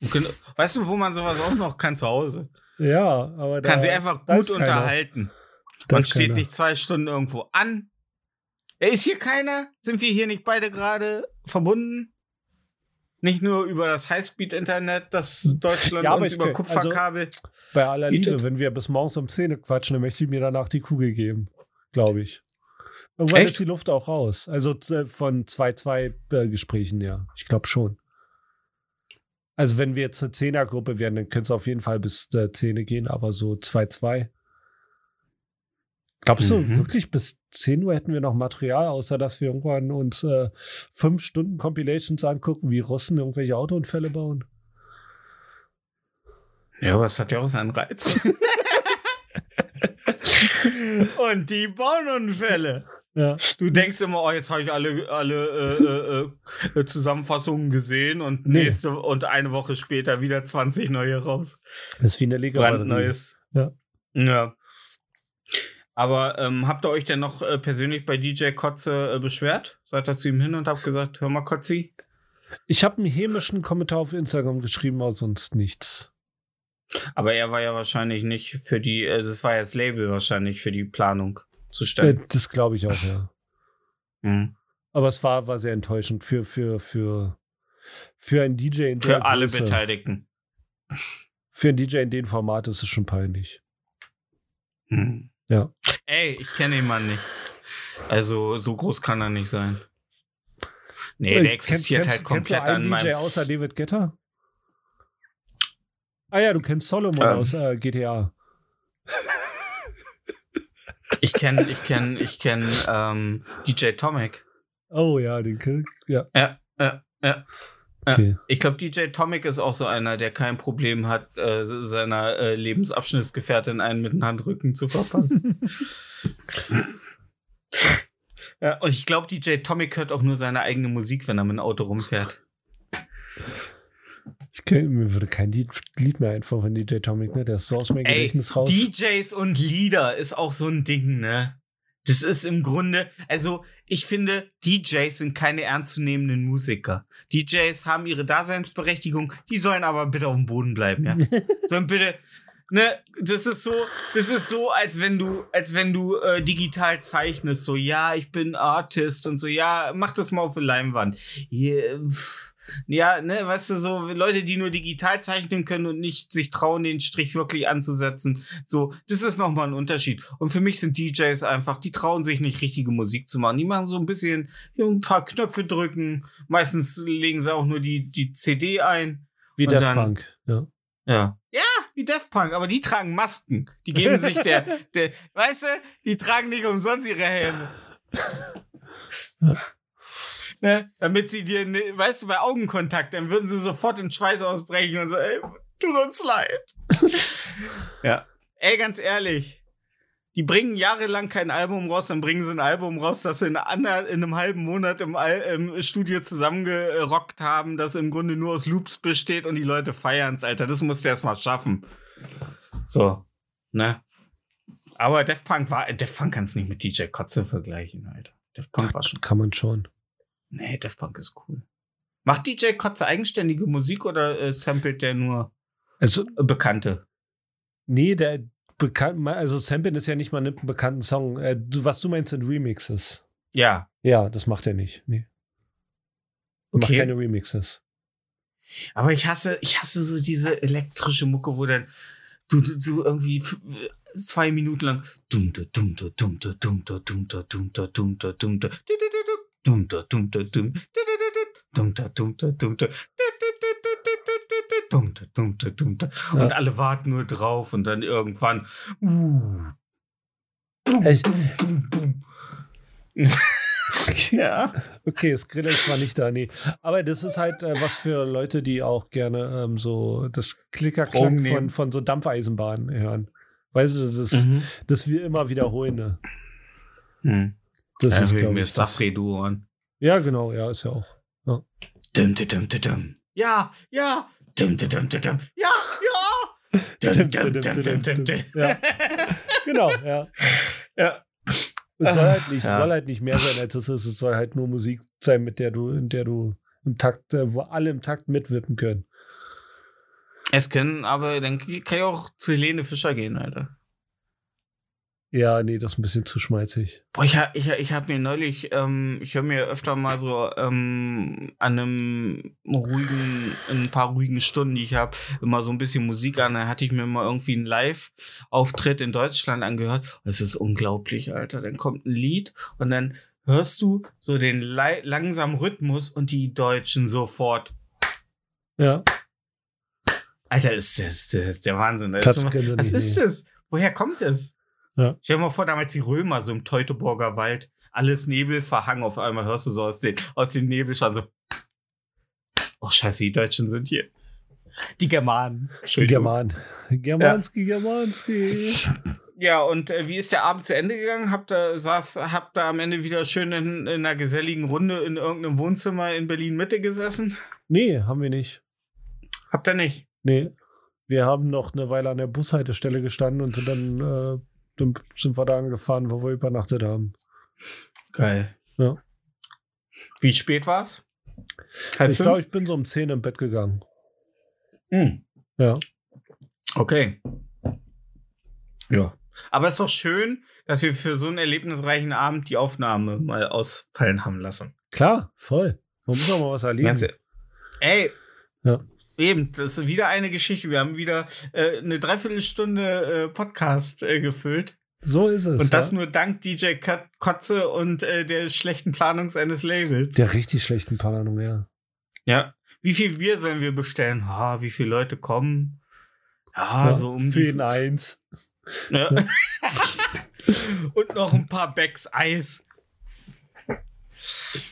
Weißt du, wo man sowas auch noch kann zu Hause? Ja, aber da Kann sie einfach gut unterhalten. Man steht keiner. nicht zwei Stunden irgendwo an. Äh, Ist hier keiner? Sind wir hier nicht beide gerade verbunden? Nicht nur über das Highspeed-Internet, das Deutschland Ja, uns über also- Kupferkabel. Bei aller. Liebe, wenn wir bis morgens um 10 quatschen, dann möchte ich mir danach die Kugel geben. Glaube ich. Irgendwann Echt? ist die Luft auch raus. Also äh, von 2-2-Gesprächen, ja. Ich glaube schon. Also wenn wir jetzt eine Zehnergruppe wären, dann könnte es auf jeden Fall bis äh, 10 gehen, aber so 2-2. Glaubst du Mhm. wirklich, bis 10 Uhr hätten wir noch Material, außer dass wir irgendwann uns äh, fünf Stunden Compilations angucken, wie Russen irgendwelche Autounfälle bauen? Ja, aber es hat ja auch seinen Reiz. Und die Baununfälle. Ja. Du denkst immer, oh, jetzt habe ich alle, alle äh, äh, äh, Zusammenfassungen gesehen und Nee. nächste und eine Woche später wieder 20 neue raus. Das ist wie eine Lega Brandneues. Ja. Ja. Aber ähm, habt ihr euch denn noch äh, persönlich bei DJ Kotze äh, beschwert? Seid ihr zu ihm hin und habt gesagt, hör mal Kotzi? Ich habe einen hämischen Kommentar auf Instagram geschrieben, aber sonst nichts. Aber er war ja wahrscheinlich nicht für die, also es war ja das Label wahrscheinlich für die Planung Äh, zuständig. das glaube ich auch, ja. Mhm. Aber es war, war sehr enttäuschend für, für, für, für einen DJ in Für alle Größe. Beteiligten. Für einen DJ in dem Format ist es schon peinlich. Mhm. Ja. Ey, ich kenne den Mann nicht. Also, so groß kann er nicht sein. Nee, der existiert kennst, halt komplett kennst du einen an DJ meinem. außer David Guetta? Ah ja, du kennst Solomon Ähm. aus äh, GTA. Ich kenne, ich kenne, ich kenne ähm, DJ Tomic. Oh ja, den kenn ja. Ja, ja, ja. Okay. Ich glaube, DJ Tomic ist auch so einer, der kein Problem hat, äh, seiner äh, Lebensabschnittsgefährtin einen mit dem Handrücken zu verpassen. ja, und ich glaube, DJ Tomic hört auch nur seine eigene Musik, wenn er mit dem Auto rumfährt. Ich kenn, mir würde kein Lied, Lied mehr einfallen von DJ Tomic, ne? Der ist so aus meinem Gedächtnis raus. DJs und Lieder ist auch so ein Ding, ne? Das ist im Grunde, also ich finde, DJs sind keine ernstzunehmenden Musiker. DJs haben ihre Daseinsberechtigung, die sollen aber bitte auf dem Boden bleiben, ja. sollen bitte, ne, das ist so, das ist so, als wenn du, als wenn du äh, digital zeichnest, so, ja, ich bin Artist und so, ja, mach das mal auf der Leinwand. Pff, ja, ne, weißt du, so Leute, die nur digital zeichnen können und nicht sich trauen, den Strich wirklich anzusetzen. So, das ist nochmal ein Unterschied. Und für mich sind DJs einfach, die trauen sich nicht richtige Musik zu machen. Die machen so ein bisschen, hier ein paar Knöpfe drücken. Meistens legen sie auch nur die, die CD ein. Wie Daft Punk. Ja. Ja. Ja, wie Daft Punk, aber die tragen Masken. Die geben sich der, der, weißt du, die tragen nicht umsonst ihre Helme. ne? Damit sie dir, ne, weißt du, bei Augenkontakt, dann würden sie sofort in Schweiß ausbrechen und so, ey, tut uns leid. ja. Ey, ganz ehrlich. Die bringen jahrelang kein Album raus, dann bringen sie ein Album raus, das sie in, einer, in einem halben Monat im, Al im Studio zusammengerockt haben, das im Grunde nur aus Loops besteht und die Leute feiern's, Alter. Das musst du erst mal schaffen. So, ne? Aber Def Punk war, Def Punk kann's nicht mit DJ Kotze vergleichen, Alter. Def Punk war schon. Kann man schon. Nee, Def Punk ist cool. Macht DJ Kotze eigenständige Musik oder äh, samplet der nur Also, Bekannte? nee, der bekannt, also Samplen ist ja nicht mal einen bekannten Song. Äh, was du meinst, sind Remixes. Ja. Ja, das macht er nicht. Nee. Er Macht Okay. keine Remixes. Aber ich hasse, ich hasse so diese elektrische Mucke, wo dann du, du, du irgendwie zwei Minuten lang dumte, dumte, dumte, dumte, dumte, dumte, dumte, dumte, und alle warten nur drauf und dann irgendwann. Uh, ja. Okay, das Skrillex war nicht da, nee. Aber das ist halt äh, was für Leute, die auch gerne ähm, so das Klickerklack von, von so Dampfeisenbahnen hören. Weißt du, das, ist, mhm. das wir immer wiederholen. Ne? Mhm. Das Ja, ist, höre ich glaub mir. Safredo an. Ja, genau, ja, ist ja auch. Dum, dum, dum, dum, dum. Ja, ja. Dum, dum, dum, dum, dum. Ja, ja. Dum, dum, dum, dum, dum, dum. Ja. Genau, ja. Ja. Es soll halt nicht, Ja. soll halt nicht mehr sein, als es ist. Es soll halt nur Musik sein, mit der du, in der du im Takt, äh, wo alle im Takt mitwippen können. Es können, aber dann kann ich auch zu Helene Fischer gehen, Alter. Ja, nee, das ist ein bisschen zu schmalzig. Boah, ich, ich, ich habe mir neulich, ähm, ich höre mir öfter mal so ähm, an einem ruhigen, in ein paar ruhigen Stunden, die ich habe, immer so ein bisschen Musik an. Dann hatte ich mir mal irgendwie einen Live-Auftritt in Deutschland angehört. Das ist unglaublich, Alter. Dann kommt ein Lied und dann hörst du so den langsamen Rhythmus und die Deutschen sofort. Ja, Alter, ist das, das ist der Wahnsinn. Das ist was ist das? Woher kommt es? Ja. Stell dir mal vor, damals die Römer so im Teutoburger Wald. Alles Nebel verhangen. Auf einmal hörst du so aus den, aus den Nebelschalen so. Oh, scheiße, die Deutschen sind hier. Die Germanen. die Entschuldigung. German. Germanski, Germanski. Ja, und äh, wie ist der Abend zu Ende gegangen? Habt ihr, saß, habt ihr am Ende wieder schön in, in einer geselligen Runde in irgendeinem Wohnzimmer in Berlin-Mitte gesessen? Nee, haben wir nicht. Habt ihr nicht? Nee. Wir haben noch eine Weile an der Bushaltestelle gestanden und sind dann, äh, dann sind wir da angefahren, wo wir übernachtet haben. Geil. Ja. Wie spät war's? Halb ich glaube, ich bin so um 10 im Bett gegangen. Hm. Ja. Okay. Ja. Aber es ist doch schön, dass wir für so einen erlebnisreichen Abend die Aufnahme mal ausfallen haben lassen. Klar, voll. Man muss auch mal was erleben. Ey. Ja. Eben, das ist wieder eine Geschichte. Wir haben wieder äh, eine Dreiviertelstunde äh, Podcast äh, gefüllt. So ist es. Und das ja? nur dank DJ Kotze und äh, der schlechten Planung seines Labels. der richtig schlechten Planung, ja. Ja. Wie viel Bier sollen wir bestellen? Ha, wie viele Leute kommen? Ja, ja so um die ihn eins. Ja. Und noch ein paar Bags Eis.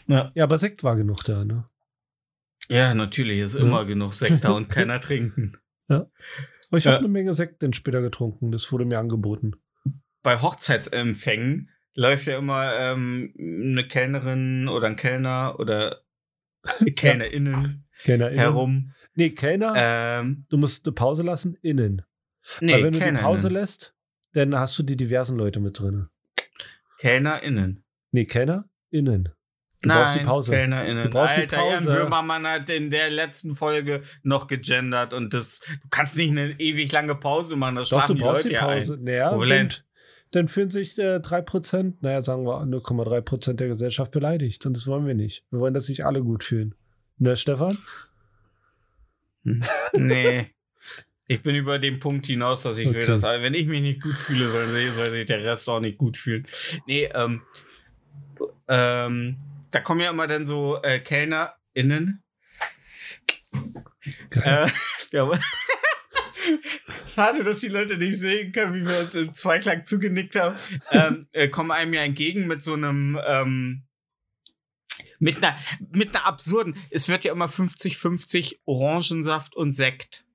Ja, Ja, aber Sekt war genug da, ne? Ja natürlich ist Ja. immer genug Sekt da und keiner trinken. Aber ich Ja. habe eine Menge Sekt dann später getrunken. Das wurde mir angeboten. Bei Hochzeitsempfängen läuft ja immer ähm, eine Kellnerin oder ein Kellner oder KellnerInnen KellnerInnen. herum. Nee, Kellner, Ähm, du musst eine Pause lassen, innen. nee, Weil wenn du die KellnerInnen. Pause lässt, dann hast du die diversen Leute mit drin. KellnerInnen. Nee, Kellner, innen. Du Nein, brauchst die Pause. KellnerInnen. Du brauchst die Alter, Jan Pause. Böhmermann hat in der letzten Folge noch gegendert und das, du kannst nicht eine ewig lange Pause machen, das Doch, schlafen du die brauchst Leute die Pause. ein. Naja, will dann, fühlen sich äh, 3%, naja, sagen wir 0,3% der Gesellschaft beleidigt. Und das wollen wir nicht. Wir wollen, dass sich alle gut fühlen. Ne, Stefan? Nee. Ich bin über den Punkt hinaus, dass ich will, Okay. dass wenn ich mich nicht gut fühle, soll, sich- soll sich der Rest auch nicht gut fühlen. Nee, ähm, ähm, da kommen ja immer dann so äh, KellnerInnen. Äh, ja, Schade, dass die Leute nicht sehen können, wie wir uns im Zweiklang zugenickt haben. ähm, äh, kommen einem ja entgegen mit so einem ähm, mit einer mit einer absurden. Es wird ja immer 50-50 Orangensaft und Sekt.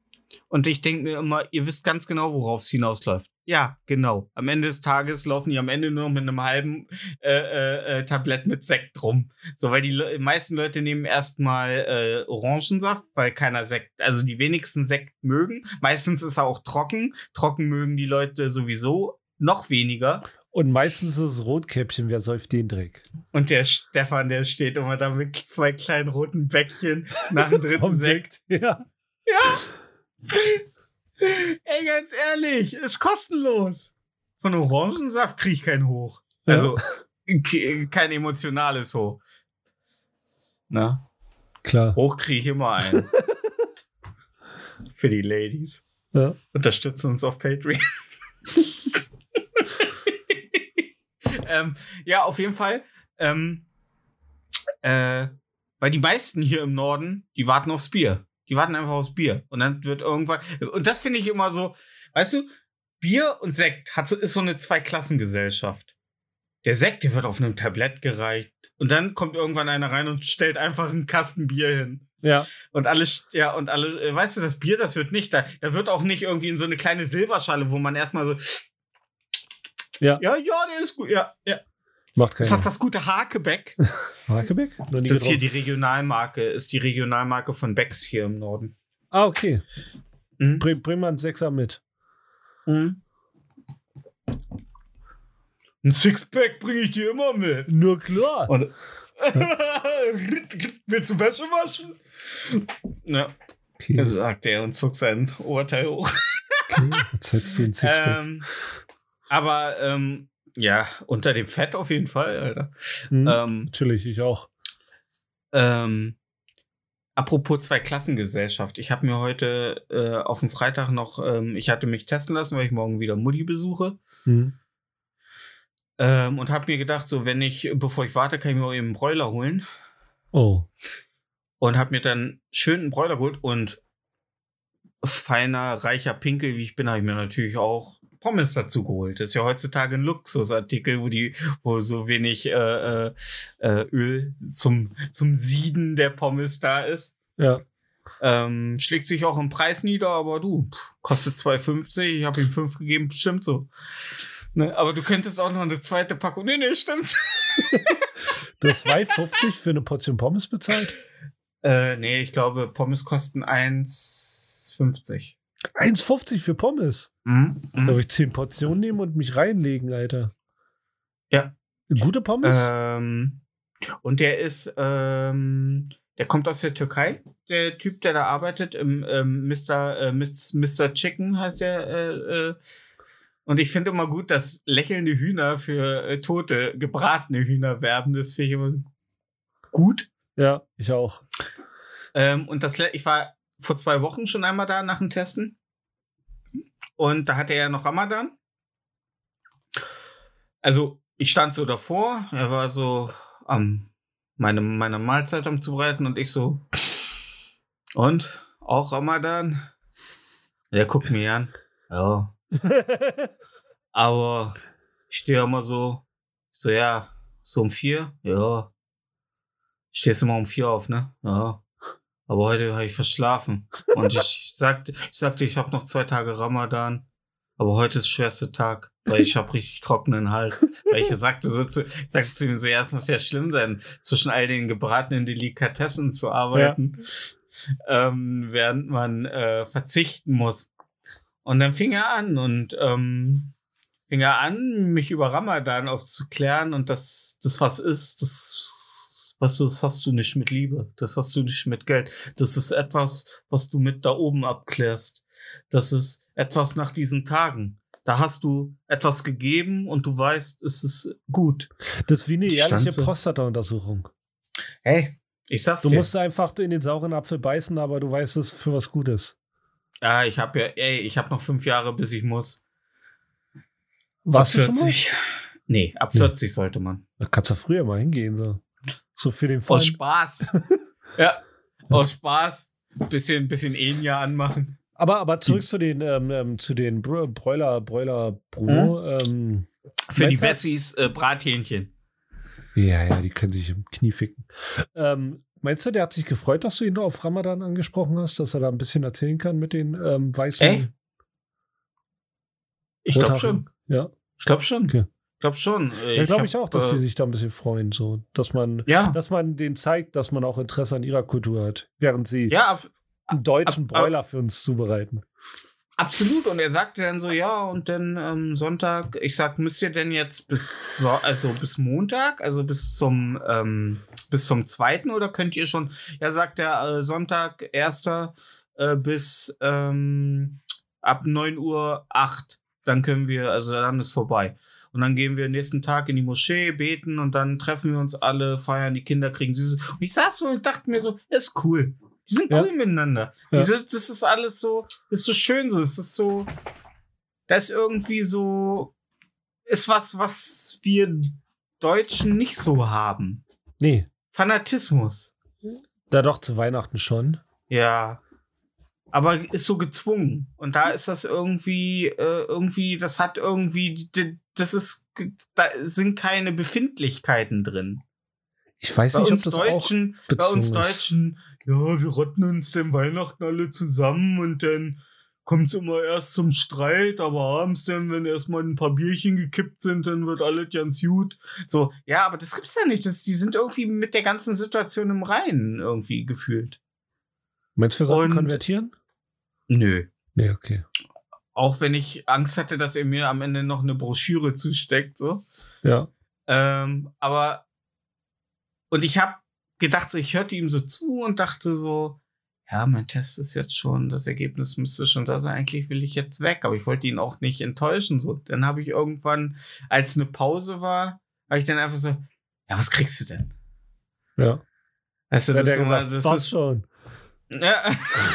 Und ich denke mir immer, ihr wisst ganz genau, worauf es hinausläuft. Ja, genau. Am Ende des Tages laufen die am Ende nur noch mit einem halben äh, äh, äh, Tablett mit Sekt rum. So, weil die Le meisten Leute nehmen erstmal äh, Orangensaft, weil keiner Sekt, also die wenigsten Sekt mögen. Meistens ist er auch trocken. Trocken mögen die Leute sowieso noch weniger. Und meistens ist es Rotkäppchen, wer säuft den Dreck? Und der Stefan, der steht immer da mit zwei kleinen roten Bäckchen nach dem dritten Vom Sekt. Ja. Ey, ganz ehrlich, ist kostenlos. Von Orangensaft krieg ich keinen hoch. Also ke- kein emotionales hoch. Na, Klar. hoch krieg ich immer einen. Für die Ladies. Ja. Unterstützen uns auf Patreon. ähm, ja, auf jeden Fall. Ähm, äh, weil die meisten hier im Norden, die warten aufs Bier. Die warten einfach aufs Bier. Und dann wird irgendwann. Und das finde ich immer so, weißt du, Bier und Sekt hat so, ist so eine Zweiklassengesellschaft. Der Sekt, der wird auf einem Tablett gereicht. Und dann kommt irgendwann einer rein und stellt einfach einen Kasten Bier hin. Ja. Und alles, ja, und alle, äh, weißt du, das Bier, das wird nicht, da, da wird auch nicht irgendwie in so eine kleine Silberschale, wo man erstmal so, Ja. ja, ja, der ist gut, ja, ja. Macht Ist das keiner. das gute Hakebeck? Hakebeck? Das ist hier die Regionalmarke, ist die Regionalmarke von Becks hier im Norden. Ah, okay. Mhm. Bring, bring mal einen Sechser mit. Mhm. Ein Sixpack bringe ich dir immer mit. Nur klar. Und Willst du Wäsche waschen? Ja, Okay, sagt er und zog sein Oberteil hoch. okay. Jetzt hättest du einen Sixpack. Ähm, aber ähm, ja, unter dem Fett auf jeden Fall, Alter. Hm, Ähm, Natürlich, ich auch. ähm, apropos Zweiklassengesellschaft. Ich habe mir heute äh, auf dem Freitag noch, ähm, ich hatte mich testen lassen, weil ich morgen wieder Mutti besuche. Hm. Ähm, und habe mir gedacht, so wenn ich, bevor ich warte, kann ich mir auch eben einen Bräuler holen. Oh. Und habe mir dann schön einen Bräuler geholt und feiner, reicher Pinkel, wie ich bin, habe ich mir natürlich auch Pommes dazu geholt. Das ist ja heutzutage ein Luxusartikel, wo die, wo so wenig äh, äh, äh, Öl zum, zum Sieden der Pommes da ist. Ja. Ähm, schlägt sich auch im Preis nieder, aber du, pff, kostet 2,50, ich habe ihm 5 gegeben, stimmt so. Ne, aber du könntest auch noch eine zweite Packung. Nee, nee, stimmt. Du hast 2,50 für eine Portion Pommes bezahlt? Äh, nee, ich glaube, Pommes kosten 1,50. 1,50 für Pommes. Mhm. Darf ich 10 Portionen nehmen und mich reinlegen, Alter? Ja. Gute Pommes? Ähm, und der ist, ähm, der kommt aus der Türkei, der Typ, der da arbeitet, im ähm, Mr. Äh, Miss- Mr. Chicken heißt der. Äh, äh. Und ich finde immer gut, dass lächelnde Hühner für äh, tote, gebratene Hühner werben. Das finde ich immer gut. ja, ich auch. Ähm, und das, ich war vor zwei Wochen schon einmal da nach dem Testen. Und da hatte er ja noch Ramadan. Also, ich stand so davor, er war so am meine, meine Mahlzeit am zubereiten und ich so. Und? Auch Ramadan? Er guckt mir an. Ja. Aber ich stehe immer so. So, ja, so um vier? Ja. Stehst immer um vier auf, ne? Ja. Aber heute habe ich verschlafen. Und ich sagte, ich sagte, ich habe noch zwei Tage Ramadan. Aber heute ist der schwerste Tag, weil ich habe richtig trockenen Hals. Weil ich sagte so zu, ich sagte zu ihm so, ja, es muss ja schlimm sein, zwischen all den gebratenen Delikatessen zu arbeiten, ähm, während man äh, verzichten muss. Und dann fing er an und ähm, fing er an, mich über Ramadan aufzuklären und das, das was ist, das, weißt du, das hast du nicht mit Liebe, das hast du nicht mit Geld. Das ist etwas, was du mit da oben abklärst. Das ist etwas nach diesen Tagen. Da hast du etwas gegeben und du weißt, es ist gut. Das ist wie eine Ich ehrliche Prostata-Untersuchung. Hey, ich sag's Du dir. musst einfach in den sauren Apfel beißen, aber du weißt, es für was Gutes. ja, ich habe ja, ey, ich habe noch fünf Jahre, bis ich muss. Du mal? 40? Nee, ab Nee. 40 sollte man. Da kannst du früher mal hingehen. So, so für den Aus Fall. Spaß. ja, aus Spaß. Bisschen, bisschen Enya anmachen. Aber, aber zurück zu den, ähm, ähm, zu den Br Bräuler, Bräuler Bruno. Ähm, Für die Bessies äh, Brathähnchen. ja, ja, die können sich im Knie ficken. Ähm, meinst du, der hat sich gefreut, dass du ihn auf Ramadan angesprochen hast, dass er da ein bisschen erzählen kann mit den ähm, weißen. Ey? Ich glaube schon. Ja, Ich glaube schon. Okay. Ich glaube schon. ja glaube ich hab, auch, dass äh, sie sich da ein bisschen freuen, so, dass man, Ja, dass man denen zeigt, dass man auch Interesse an ihrer Kultur hat, während sie ja, ab, einen deutschen ab- ab- Broiler für uns zubereiten. absolut. Und er sagte dann so, ja, und dann ähm, Sonntag, ich sag, müsst ihr denn jetzt bis so, also bis Montag, also bis zum ähm, bis zum zweiten oder könnt ihr schon, ja, sagt er, äh, Sonntag, erster äh, bis ähm, ab 9 Uhr 8. Dann können wir, also dann ist vorbei. Und dann gehen wir nächsten Tag in die Moschee, beten und dann treffen wir uns alle, feiern, die Kinder kriegen süßes. Und ich saß so und dachte mir so, ist cool. Die sind Ja. cool miteinander. Ja. Dieses, das ist alles so, ist so schön so. Es ist so, da ist irgendwie so, ist was, was wir Deutschen nicht so haben. Nee, Fanatismus. da doch zu Weihnachten schon. Ja. Aber ist so gezwungen. Und da ist das irgendwie, äh, irgendwie, das hat irgendwie, das ist, da sind keine Befindlichkeiten drin. Ich weiß Bei nicht, ob das auch Deutschen, bei bezwungen uns ist. Deutschen, ja, wir rotten uns denn Weihnachten alle zusammen und dann kommt's immer erst zum Streit, aber abends dann, wenn erstmal ein paar Bierchen gekippt sind, dann wird alles ganz gut. So, ja, aber das gibt's ja nicht. Das, die sind irgendwie mit der ganzen Situation im Reinen irgendwie gefühlt. Meinst du, wir sollten konvertieren? Nö. Nee, okay. Auch wenn ich Angst hatte, dass er mir am Ende noch eine Broschüre zusteckt, so. Ja. Ähm, aber und ich habe gedacht, so, ich hörte ihm so zu und dachte so, ja, mein Test ist jetzt schon, das Ergebnis müsste schon da sein. Eigentlich will ich jetzt weg, aber ich wollte ihn auch nicht enttäuschen. So, dann habe ich irgendwann, als eine Pause war, habe ich dann einfach so, ja, was kriegst du denn? Ja. Weißt du, Hat das, ist immer, gesagt, das ist schon. Ja.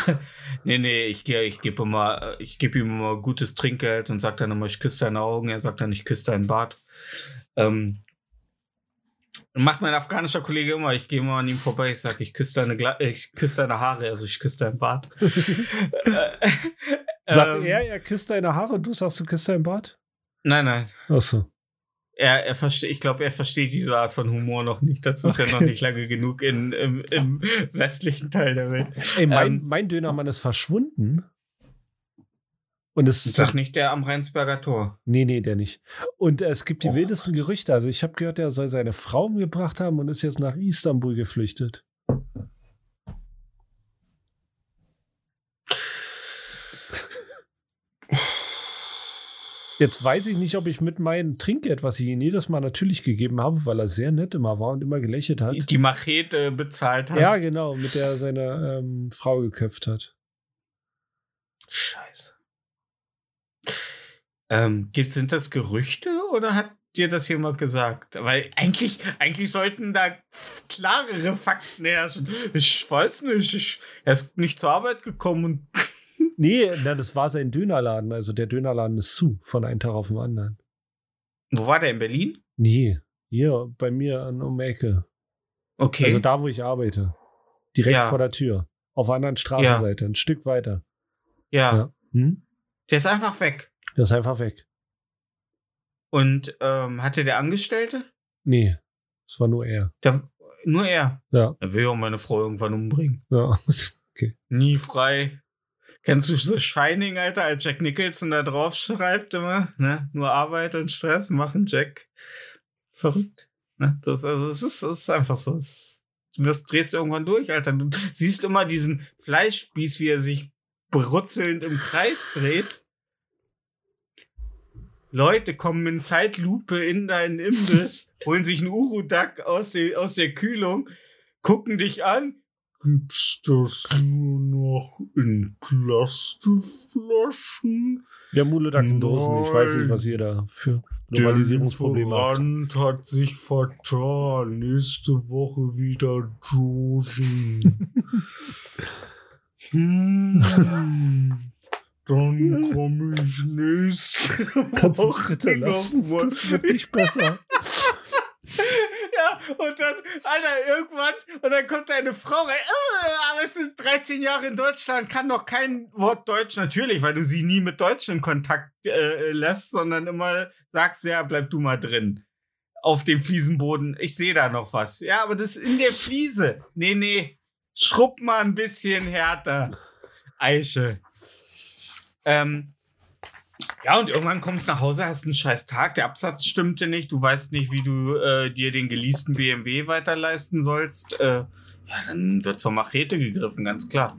nee, nee, ich, ich gebe immer, ich gebe ihm immer gutes Trinkgeld und sage dann immer, ich küsse deine Augen. Er sagt dann, ich küsse deinen Bart. Ähm, macht mein afghanischer Kollege immer. Ich gehe immer an ihm vorbei. Ich sage, ich küsse deine, Gla ich küsse deine Haare, also ich küsse deinen Bart. Äh, Sagt ähm, er, er küsst deine Haare und du sagst, du küsst deinen Bart? Nein, nein. Achso. Er, er versteht, ich glaube, er versteht diese Art von Humor noch nicht. Das ist ja noch Okay. nicht lange genug in, im, im westlichen Teil der Welt. Ey, mein, Ähm, mein Dönermann ist verschwunden. Und es Ich sag nicht der am Rheinsberger Tor. Nee, nee, der nicht. Und es gibt die Oh. wildesten Gerüchte. Also ich habe gehört, er soll seine Frau umgebracht haben und ist jetzt nach Istanbul geflüchtet. Jetzt weiß ich nicht, ob ich mit meinem Trinkgeld, was ich ihm jedes Mal natürlich gegeben habe, weil er sehr nett immer war und immer gelächelt hat. Die Machete bezahlt hast. Ja, genau, mit der er seine ähm, Frau geköpft hat. Scheiße. Ähm, gibt- sind das Gerüchte oder hat dir das jemand gesagt? Weil eigentlich, eigentlich sollten da klarere Fakten herrschen. Ich weiß nicht, ich, er ist nicht zur Arbeit gekommen und Nee, na, das war sein Dönerladen. Also der Dönerladen ist zu, von einem Tag auf den anderen. wo war der in Berlin? Nee, hier bei mir an um die Ecke. Okay. Also da, wo ich arbeite. Direkt Ja. vor der Tür. Auf der anderen Straßenseite, ein Stück weiter. ja, Ja. Hm? der ist einfach weg. Der ist einfach weg. Und ähm, hatte der Angestellte? Nee, es war nur er. Der, nur er. Ja. Er will auch meine Frau irgendwann umbringen. Ja. Nie frei. Kennst du so Shining, Alter, als Jack Nicholson da drauf schreibt immer, ne? Nur Arbeit und Stress machen Jack. Verrückt. Ne? Das, also, es ist, ist einfach so. Es, du wirst, drehst irgendwann durch, Alter. Du siehst immer diesen Fleischspieß, wie er sich brutzelnd im Kreis dreht. Leute kommen in Zeitlupe in deinen Imbiss, holen sich einen Urudak aus, aus der Kühlung, gucken dich an. Gibt's das nur noch in Plastikflaschen? Ja, Muludak in Dosen. Ich weiß nicht, was ihr da für Globalisierungsprobleme habt. Lieferant hat sich vertan. Nächste Woche wieder Dosen. hm. Dann komme ich nächste Kannst du Woche bitte lassen? Das wird nicht besser. Und dann, Alter, irgendwann, und dann kommt deine Frau rein, äh, aber es sind 13 Jahre in Deutschland, kann doch kein Wort Deutsch, natürlich, weil du sie nie mit Deutschen in Kontakt äh, lässt, sondern immer sagst, ja, bleib du mal drin. Auf dem Fliesenboden. Ich sehe da noch was. Ja, aber das ist in der Fliese. Nee, nee. Schrubb mal ein bisschen härter. Eiche. Ähm, Ja, und irgendwann kommst du nach Hause, hast einen scheiß Tag, der Absatz stimmte nicht, du weißt nicht, wie du äh, dir den geleasten BMW weiterleisten sollst. Äh, ja, dann wird zur Machete gegriffen, ganz klar.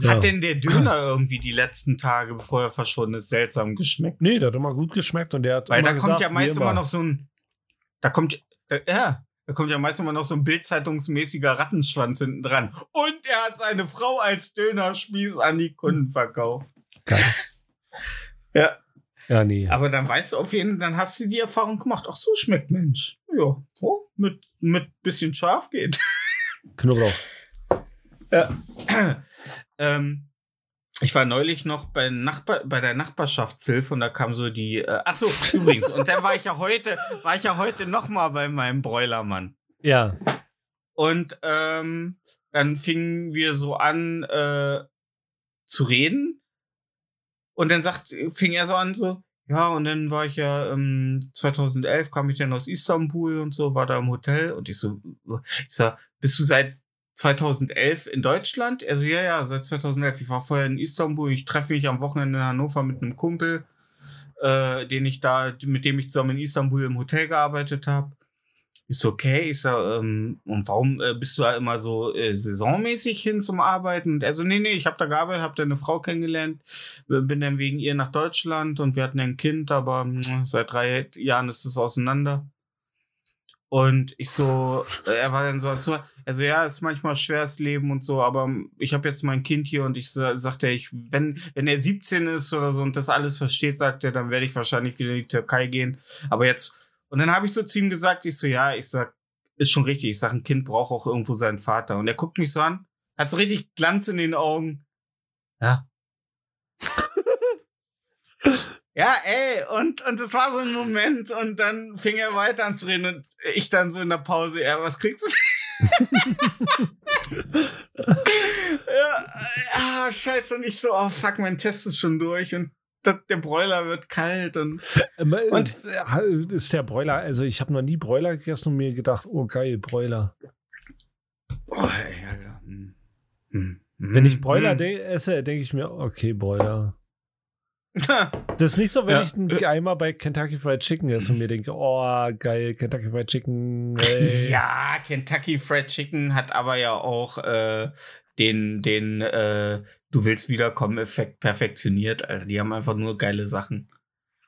Ja. Hat denn der Döner irgendwie die letzten Tage, bevor er verschwunden ist, seltsam geschmeckt? Nee, der hat immer gut geschmeckt und der hat Weil immer da kommt gesagt, ja wie meist immer noch so ein. Da kommt. Da, ja, da kommt ja meist immer noch so ein bildzeitungsmäßiger Rattenschwanz hinten dran. Und er hat seine Frau als Dönerspieß an die Kunden verkauft. Geil. Ja. Ja, nee. Aber dann weißt du auf jeden Fall, dann hast du die Erfahrung gemacht. Ach, so schmeckt Mensch. Ja, so, mit, mit bisschen scharf geht. Knoblauch. Ja. ähm, ich war neulich noch bei, Nachbar bei der Nachbarschaftshilfe und da kam so die. Äh, ach so, übrigens. Und dann war ich ja heute, war ich ja heute noch mal bei meinem Bräulermann. Ja. Und ähm, dann fingen wir so an äh, zu reden. Und dann sagt, fing er so an, so, ja, und dann war ich ja ähm, 2011 kam ich dann aus Istanbul und so, war da im Hotel und ich so, ich sag, bist du seit 2011 in Deutschland? Also ja, ja, seit 2011. Ich war vorher in Istanbul. Ich treffe mich am Wochenende in Hannover mit einem Kumpel, äh, den ich da, mit dem ich zusammen in Istanbul im Hotel gearbeitet habe. Ist okay. Ich sag, ähm, und warum äh, bist du da immer so äh, saisonmäßig hin zum Arbeiten? Und er so, nee, nee, ich habe da gearbeitet, habe da eine Frau kennengelernt, bin dann wegen ihr nach Deutschland und wir hatten ein Kind, aber mh, seit drei Jahren ist es auseinander. Und ich so, äh, er war dann so, so, also ja, ist manchmal schweres Leben und so, aber ich habe jetzt mein Kind hier und ich sa- sagte, ich, wenn, wenn er 17 ist oder so und das alles versteht, sagt er, dann werde ich wahrscheinlich wieder in die Türkei gehen. Aber jetzt, und dann habe ich so zu ihm gesagt, ich so, ja, ich sag, ist schon richtig. Ich sag, ein Kind braucht auch irgendwo seinen Vater. Und er guckt mich so an, hat so richtig Glanz in den Augen. Ja. Ja, ey, und, und das war so ein Moment und dann fing er weiter an zu reden und ich dann so in der Pause, ja, was kriegst du? ja, ah, scheiße, und ich so, oh fuck, mein Test ist schon durch und der Bräuler wird kalt und Ähm, Und- ist der Bräuler, also ich habe noch nie Bräuler gegessen und mir gedacht, oh geil, Bräuler. oh, ey, Alter. Hm. Hm. Wenn ich Hm. Bräuler Hm. de esse, denke ich mir, okay, Bräuler. Das ist nicht so, wenn Ja. ich ein einmal bei Kentucky Fried Chicken esse und mir denke, oh geil, Kentucky Fried Chicken. Ey. Ja, Kentucky Fried Chicken hat aber ja auch äh, den, den äh, Du willst wiederkommen Effekt perfektioniert. Also die haben einfach nur geile Sachen.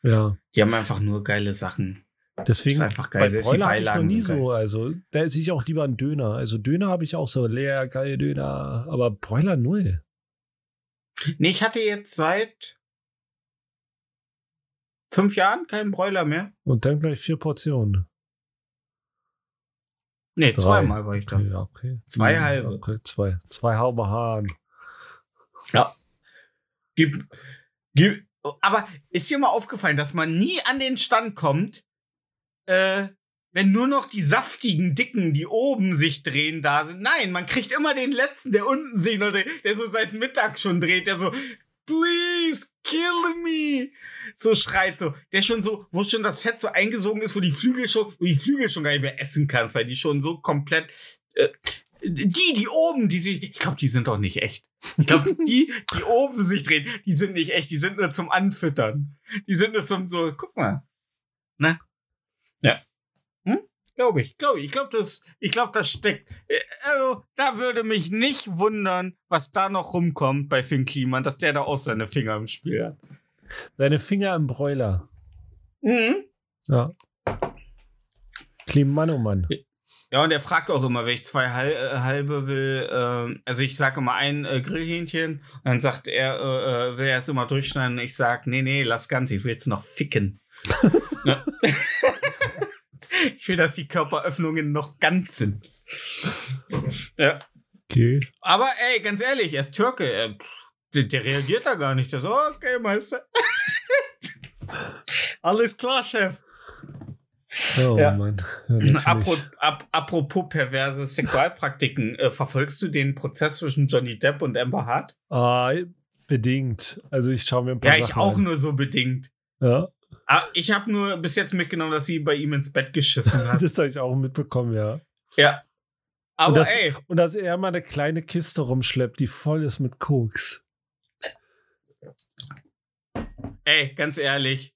ja. Die haben einfach nur geile Sachen. Deswegen, Ist einfach geil, bei selbst hatte ich noch nie so. Also, da esse ich auch lieber einen Döner. Also, Döner habe ich auch so leer, geil Döner. Aber Bräuler null. Nee, ich hatte jetzt seit fünf Jahren keinen Bräuler mehr. Und dann gleich vier Portionen. Nee, Drei. zweimal war ich da. Okay, ja, okay. Zwei Hm, halbe. Okay, zwei. Zwei halbe Hahn. Ja. Gib, gib, aber ist dir mal aufgefallen, dass man nie an den Stand kommt, äh, wenn nur noch die saftigen Dicken, die oben sich drehen, da sind. Nein, man kriegt immer den letzten, der unten sich noch dreht, der so seit Mittag schon dreht, der so, please kill me. So schreit so, der schon so, wo schon das Fett so eingesogen ist, wo die Flügel schon, wo die Flügel schon gar nicht mehr essen kannst, weil die schon so komplett, äh, die, die oben, die sich, ich glaube, die sind doch nicht echt. Ich glaube, die, die oben sich drehen, die sind nicht echt, die sind nur zum Anfüttern. Die sind nur zum so, guck mal. Ne? Ja. Hm? Glaube ich, glaube ich. Ich glaube, das, ich glaube, das steckt. Äh, Also, da würde mich nicht wundern, was da noch rumkommt bei Finn Kliman, dass der da auch seine Finger im Spiel hat. Seine Finger im Bräuler. Mhm. Ja. Kliman, oh Mann. Ja, und er fragt auch immer, wenn ich zwei äh, halbe will. ähm, also ich sage immer ein äh, Grillhähnchen. Und dann sagt er, äh, äh, will er es immer durchschneiden. Und ich sag, nee, nee, lass ganz, ich will jetzt noch ficken. Ich will, dass die Körperöffnungen noch ganz sind. Ja. Okay. Aber ey, ganz ehrlich, er ist Türke. Er, der, der reagiert da gar nicht. Der so, okay, Meister. Alles klar, Chef. Oh Ja. Mann. Ja. Apro ap apropos perverse Sexualpraktiken, äh, verfolgst du den Prozess zwischen Johnny Depp und Amber Hart? Ah, bedingt. Also ich schaue mir ein paar Ja, ich Sachen auch an. nur so bedingt. Ja, Ah, ich habe nur bis jetzt mitgenommen, dass sie bei ihm ins Bett geschissen hat. das habe ich auch mitbekommen, ja. ja. Aber Und das- ey, Und dass er mal eine kleine Kiste rumschleppt, die voll ist mit Koks. ey, ganz ehrlich,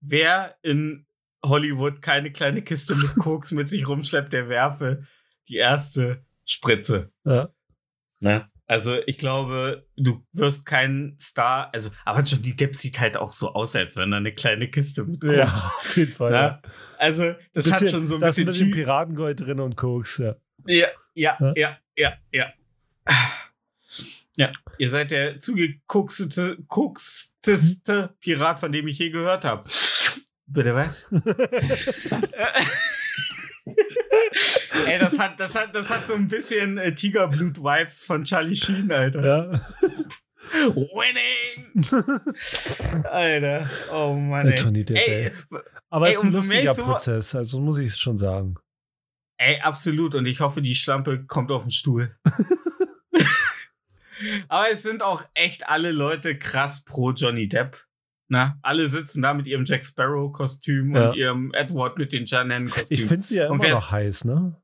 wer in Hollywood keine kleine Kiste mit Koks mit sich rumschleppt, der werfe die erste Spritze. Ja. Ne? Also ich glaube, du wirst kein Star, also, aber Johnny Depp sieht halt auch so aus, als wenn er eine kleine Kiste mit Koks. Ja, auf jeden Fall. Ne? Ja. Also, das Bisschen- hat schon so ein da bisschen, bisschen Piratengold drin und Koks, ja. Ja, ja, Ja. ja, ja, ja. Ja, ihr seid der zugekokstete, koksteste Pirat, von dem ich je gehört habe. Bitte was? Ey, das hat, das hat, das hat so ein bisschen äh, Tigerblut-Vibes von Charlie Sheen, Alter. ja. Winning! Alter, oh Mann, ey. Johnny Depp, Ey, ey. Aber ey, es ist ein umso mehr ich lustiger so- Prozess, also muss ich es schon sagen. Ey, absolut. Und ich hoffe, die Schlampe kommt auf den Stuhl. Aber es sind auch echt alle Leute krass pro Johnny Depp. Na, alle sitzen da mit ihrem Jack Sparrow-Kostüm Ja. und ihrem Edward mit den Janen-Kostüm. Ich finde sie ja immer noch heiß, ne?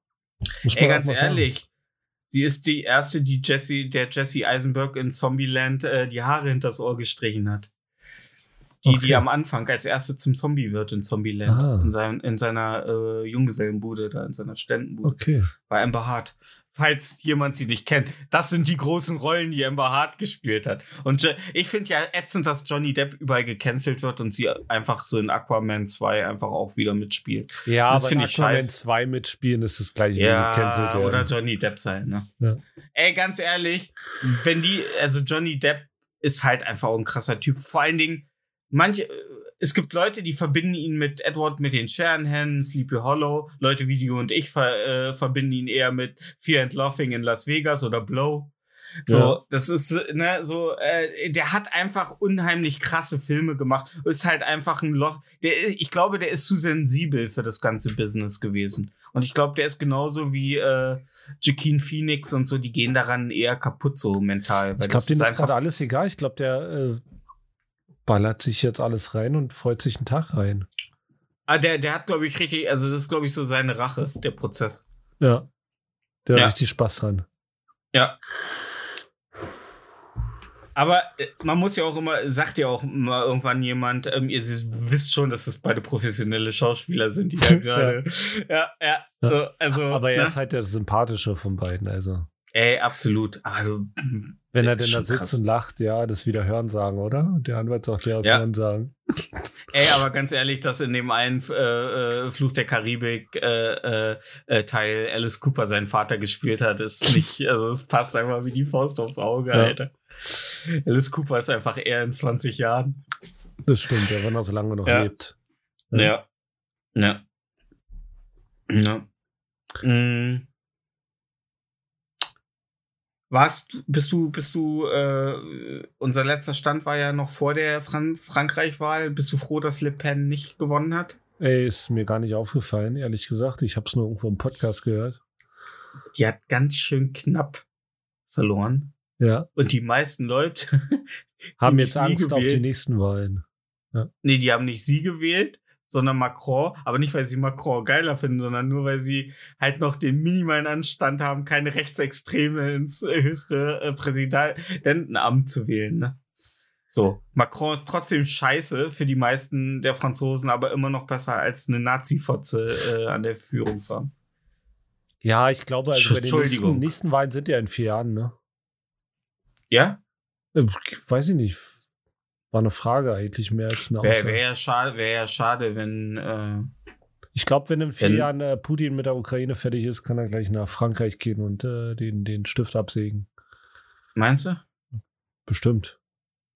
Muss Ey, ganz sagen. ehrlich, sie ist die erste, die Jesse, der Jesse Eisenberg in Zombieland äh, die Haare hinters Ohr gestrichen hat. Die, Okay. die am Anfang als erste zum Zombie wird in Zombieland. Ah. In, sein, in seiner äh, Junggesellenbude, da in seiner Ständenbude. Okay. bei Amber Hart. Falls jemand sie nicht kennt. Das sind die großen Rollen, die Amber Hart gespielt hat. Und ich finde ja ätzend, dass Johnny Depp überall gecancelt wird und sie einfach so in Aquaman 2 einfach auch wieder mitspielt. Ja, Das aber in ich Aquaman scheiße. 2 mitspielen ist das gleiche Ja, wie gecancelt werden. oder Johnny Depp sein, ne? Ja. Ey, ganz ehrlich, wenn die, also Johnny Depp ist halt einfach auch ein krasser Typ. Vor allen Dingen, manche, es gibt Leute, die verbinden ihn mit Edward mit den Scherenhänden, Sleepy Hollow. Leute wie du und ich ver, äh, verbinden ihn eher mit Fear and Laughing in Las Vegas oder Blow. So, Ja. das ist, ne, so, äh, der hat einfach unheimlich krasse Filme gemacht. Ist halt einfach ein Loch. Der, ich glaube, der ist zu sensibel für das ganze Business gewesen. Und ich glaube, der ist genauso wie äh, Joaquin Phoenix und so, die gehen daran eher kaputt so mental. Ich glaube, dem ist gerade alles egal. Ich glaube, der äh, ballert sich jetzt alles rein und freut sich einen Tag rein. Ah, der, der hat, glaube ich, richtig, also das ist, glaube ich, so seine Rache, der Prozess. Ja. Der Ja. hat richtig Spaß dran. Ja. Aber äh, man muss ja auch immer, sagt ja auch immer irgendwann jemand, ähm, ihr wisst schon, dass das beide professionelle Schauspieler sind, die da gerade. ja, ja. Ja. So, also, Aber er ne? ist halt der sympathische von beiden. Also, Ey, absolut. Du, wenn er denn da sitzt krass. und lacht, ja, das wieder Hören sagen, oder? Der Anwalt sagt ja, aus Ja. Hören sagen. Ey, aber ganz ehrlich, dass in dem einen äh, äh, Fluch der Karibik äh, äh, äh, Teil Alice Cooper seinen Vater gespielt hat, ist nicht, also es passt einfach wie die Faust aufs Auge, Ja. Alter. Alice Cooper ist einfach eher in 20 Jahren. Das stimmt, ja, wenn er so lange noch Ja. lebt. Ja. Ja. Ja. Mm. Warst, du- bist du, bist du, äh, unser letzter Stand war ja noch vor der Fran Frankreich-Wahl. Bist du froh, dass Le Pen nicht gewonnen hat? Ey, ist mir gar nicht aufgefallen, ehrlich gesagt. Ich habe es nur irgendwo im Podcast gehört. Die hat ganz schön knapp verloren. Ja. Und die meisten Leute Haben jetzt Angst auf die gewählt. nächsten Wahlen. Nee, die haben nicht sie gewählt, sondern Macron. Aber nicht, weil sie Macron geiler finden, sondern nur, weil sie halt noch den minimalen Anstand haben, keine Rechtsextreme ins äh, höchste äh, Präsidentenamt zu wählen. Ne? So, Macron ist trotzdem scheiße für die meisten der Franzosen, aber immer noch besser als eine Nazi-Fotze äh, an der Führung zu haben. Ja, ich glaube, also bei den nächsten, nächsten Wahlen sind ja in vier Jahren, ne? Ja? Äh, Weiß ich nicht. War eine Frage eigentlich mehr als eine Wäre Aussage. wär ja schade, wär ja schade, wenn. Äh, Ich glaube, wenn in vier Wenn- Jahren äh, Putin mit der Ukraine fertig ist, kann er gleich nach Frankreich gehen und äh, den, den Stift absägen. meinst du? Bestimmt.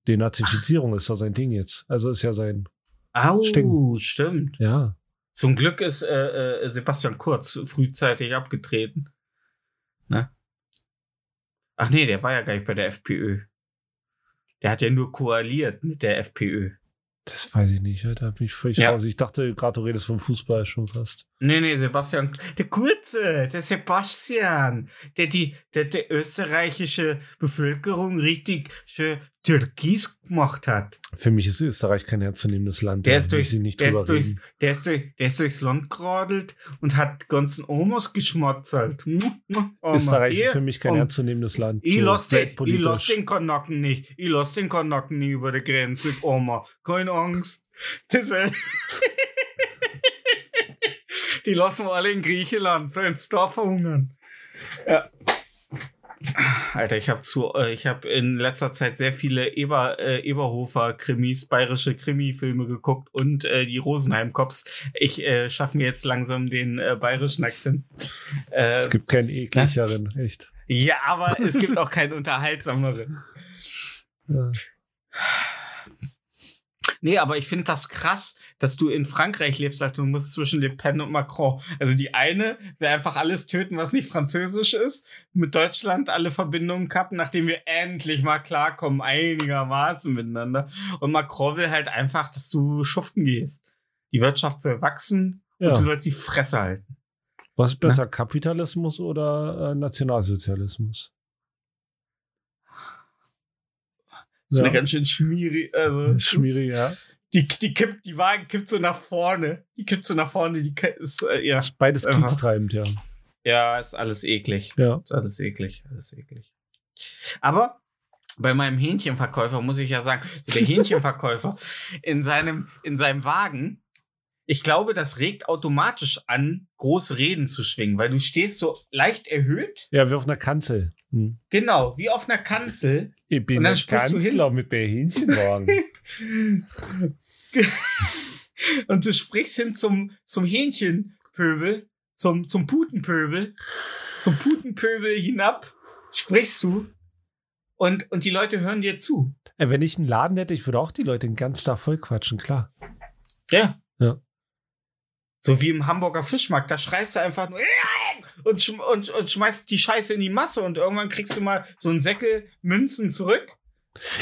Denazifizierung ist doch sein Ding jetzt. Also ist ja sein. Au, Stimmt. stimmt. Ja. Zum Glück ist äh, äh, Sebastian Kurz frühzeitig abgetreten. Ne? Ach nee, der war ja gar nicht bei der FPÖ. Der hat ja nur koaliert mit der FPÖ. Das weiß ich nicht. Da bin ich völlig Ja. raus. Ich dachte gerade, du redest vom Fußball schon fast. Nee, nee, Sebastian, der Kurze, der Sebastian, der die, der, der österreichische Bevölkerung richtig schön türkis gemacht hat. Für mich ist Österreich kein ernstzunehmendes Land. Der ist, durchs, nicht der, ist durchs, der, ist durch, der ist durchs Land geradelt und hat die ganzen Omas geschmatzelt. Oma, Österreich ist für mich kein und ernstzunehmendes Land. Ich so lass, den, ich weltpolitisch. lass den Kanaken nicht. Ich lass den Kanaken nie über die Grenze, Oma. Keine Angst. Das wär die lassen wir alle in Griechenland, sie da verhungern. Ja. Alter, ich habe zu, äh, ich habe in letzter Zeit sehr viele Eber, äh, Eberhofer Krimis, bayerische Krimi-Filme geguckt und äh, die Rosenheim Cops. Ich äh, schaffe mir jetzt langsam den äh, bayerischen Akzent. Äh, Es gibt keinen ekligeren, echt. ja, aber es gibt auch keinen unterhaltsameren. Ja. Nee, aber ich finde das krass, dass du in Frankreich lebst, also du musst zwischen Le Pen und Macron. Also die eine will einfach alles töten, was nicht französisch ist, mit Deutschland alle Verbindungen kappen, nachdem wir endlich mal klarkommen, einigermaßen miteinander. Und Macron will halt einfach, dass du schuften gehst. Die Wirtschaft soll wachsen und Ja. du sollst die Fresse halten. Was ist besser, Kapitalismus oder äh, Nationalsozialismus? Das ist Ja. eine ganz schön schmierig, also Schmierig, ja. Die, die kippt, die Wagen kippt so nach vorne. Die kippt so nach vorne, die ist, äh, ja. Ist beides kriegstreibend, ja. Ja, ist alles eklig. Ja. Ist alles eklig, alles eklig. Aber bei meinem Hähnchenverkäufer muss ich ja sagen, der Hähnchenverkäufer in seinem, in seinem Wagen, ich glaube, das regt automatisch an, große Reden zu schwingen, weil du stehst so leicht erhöht, Ja, wie auf einer Kanzel. Hm. genau, wie auf einer Kanzel. Ich bin hin. Kanzler mit der Hähnchenwagen. Und du sprichst hin zum, zum Hähnchenpöbel, zum, zum Putenpöbel, zum Putenpöbel hinab, sprichst du und, und die Leute hören dir zu. Wenn ich einen Laden hätte, ich würde auch die Leute den ganzen Tag voll quatschen, klar. Ja. Ja. So wie im Hamburger Fischmarkt, da schreist du einfach nur und, schm und, und schmeißt die Scheiße in die Masse und irgendwann kriegst du mal so einen Säckel Münzen zurück.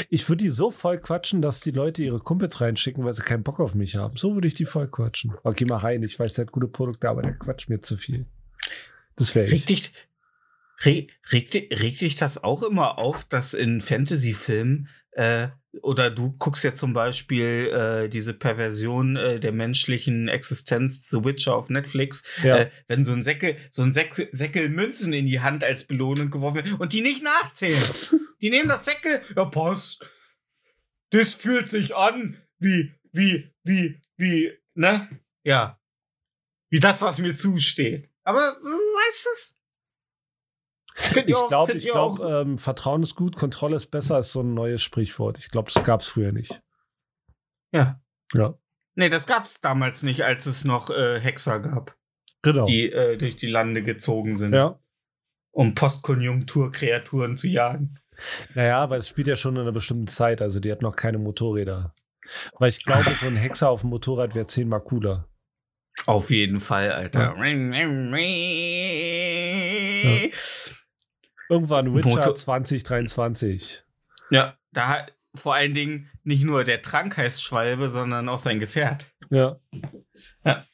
Ich würde die so voll quatschen, dass die Leute ihre Kumpels reinschicken, weil sie keinen Bock auf mich haben. So würde ich die voll quatschen. Okay, mal rein, ich weiß, der hat gute Produkte, aber der quatscht mir zu viel. Das wäre ich. dich, reg, regt, di- regt dich das auch immer auf, dass in Fantasy-Filmen äh, oder du guckst ja zum Beispiel äh, diese Perversion äh, der menschlichen Existenz, The Witcher auf Netflix, Ja. äh, wenn so ein Säckel, so ein Säckel, Säckel Münzen in die Hand als Belohnung geworfen wird und die nicht nachzählen. die nehmen das Säckel, ja passt. Das fühlt sich an wie, wie, wie, wie, ne? Ja. Wie das, was mir zusteht. Aber äh, weißt du's? Könnt Ich glaube, glaube, ähm, Vertrauen ist gut, Kontrolle ist besser, ist so ein neues Sprichwort. Ich glaube, das gab es früher nicht. Ja. Ja. Nee, das gab's damals nicht, als es noch äh, Hexer gab, Genau. die äh, durch die Lande gezogen sind, ja. um Postkonjunkturkreaturen zu jagen. Naja, weil es spielt ja schon in einer bestimmten Zeit, also die hat noch keine Motorräder. Weil ich glaube, so ein Hexer auf dem Motorrad wäre zehnmal cooler. Auf jeden Fall, Alter. Irgendwann Witcher Motor- 2023. Ja, da hat vor allen Dingen nicht nur der Trank heißt Schwalbe, sondern auch sein Gefährt. Ja. Ja.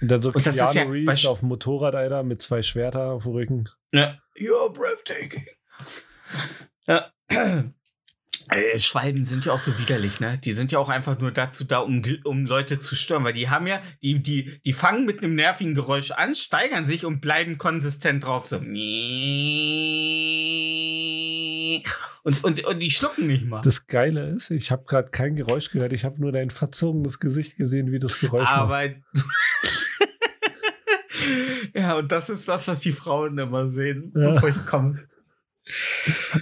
Und dann so Und Keanu ja Reeves auf dem Motorrad, Alter, mit zwei Schwerter auf dem Rücken. Ja. You're breathtaking. Ja. Äh, Schwalben sind ja auch so widerlich, ne? Die sind ja auch einfach nur dazu da, um, um Leute zu stören, weil die haben ja, die, die, die fangen mit einem nervigen Geräusch an, steigern sich und bleiben konsistent drauf. So. Und, und, und die schlucken nicht mal. Das Geile ist, ich habe gerade kein Geräusch gehört, ich habe nur dein verzogenes Gesicht gesehen, wie das Geräusch Aber. ja, und das ist das, was die Frauen immer sehen, Ja. bevor ich komme.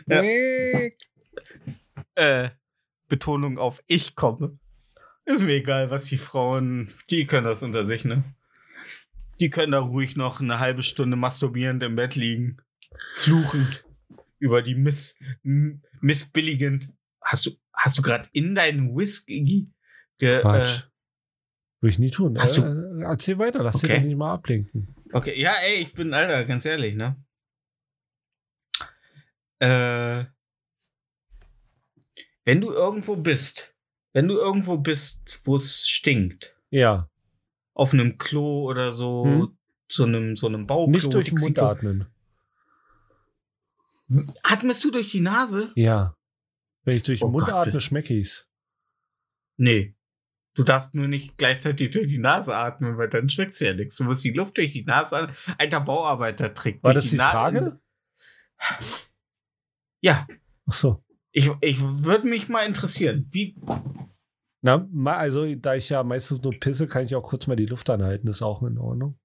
Ja. Äh, Betonung auf ich komme. Ist mir egal, was die Frauen, die können das unter sich, ne? Die können da ruhig noch eine halbe Stunde masturbierend im Bett liegen. Fluchend. Über die miss, missbilligend. Hast du, hast du gerade in deinen Whisky ge, Quatsch. Äh, Würde ich nie tun. Hast äh, erzähl weiter, lass Okay. dich doch nicht mal ablenken. Okay, ja, ey, ich bin, Alter, ganz ehrlich, ne? Äh, wenn du irgendwo bist, wenn du irgendwo bist, wo es stinkt, Ja. auf einem Klo oder so, Hm. so einem, so einem Bauklo. Nicht durch den Mund atmen. Atmest du durch die Nase? Ja. Wenn ich durch den Oh Mund Gott. atme, schmecke ich's. Nee. Du darfst nur nicht gleichzeitig durch die Nase atmen, weil dann schmeckt's ja nichts. Du musst die Luft durch die Nase an. Alter Bauarbeiter trägt War das die Na- Frage? Ja. Ach so. Ich, ich würde mich mal interessieren, wie. Na, also, da ich ja meistens nur pisse, kann ich auch kurz mal die Luft anhalten. ist auch in Ordnung.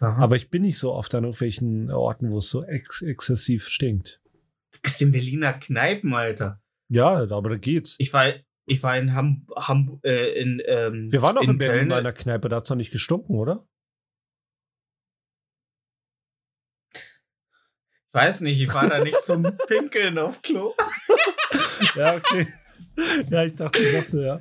Aber ich bin nicht so oft an irgendwelchen Orten, wo es so ex exzessiv stinkt. du bist in Berliner Kneipen, Alter. Ja, aber da geht's. Ich war, ich war in Ham, Ham äh, in, ähm, Wir waren auch in, Berlin Köln. bei einer Kneipe, da hat's noch nicht gestunken, oder? Weiß nicht, ich war da nicht zum Pinkeln auf Klo. Ja, okay. ja, ich dachte, dachte, ja.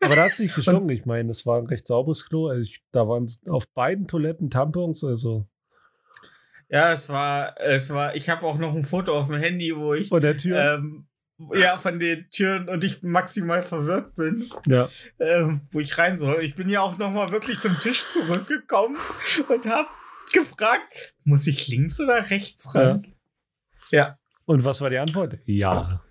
Aber da hat's nicht gestunken. Ich meine, es war ein recht sauberes Klo. Also ich, da waren auf beiden Toiletten Tampons, also Ja, es war, es war, ich habe auch noch ein Foto auf dem Handy, wo ich, von der Tür. ähm, ja, von den Türen und ich maximal verwirrt bin, ja. ähm, wo ich rein soll. Ich bin ja auch noch mal wirklich zum Tisch zurückgekommen und habe gefragt, muss ich links oder rechts ran? Und was war die Antwort? Ja.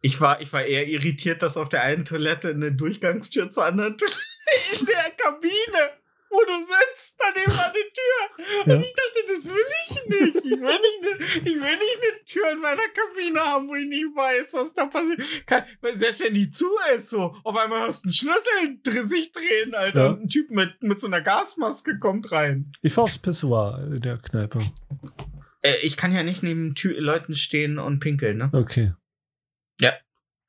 Ich war, ich war eher irritiert, dass auf der einen Toilette eine Durchgangstür zur anderen Toilette in der Kabine, wo du sitzt, daneben war eine Tür. Ja. Und ich dachte, das will ich nicht. Ich will nicht, eine, ich will nicht eine Tür in meiner Kabine haben, wo ich nicht weiß, was da passiert. Kann, weil selbst wenn die zu ist, so, auf einmal hörst du einen Schlüssel sich drehen, Alter. Ja. Und ein Typ mit, mit so einer Gasmaske kommt rein. Ich war aufs Pissoir in der Kneipe. Äh, ich kann ja nicht neben Tür Leuten stehen und pinkeln, ne? Okay. Ja.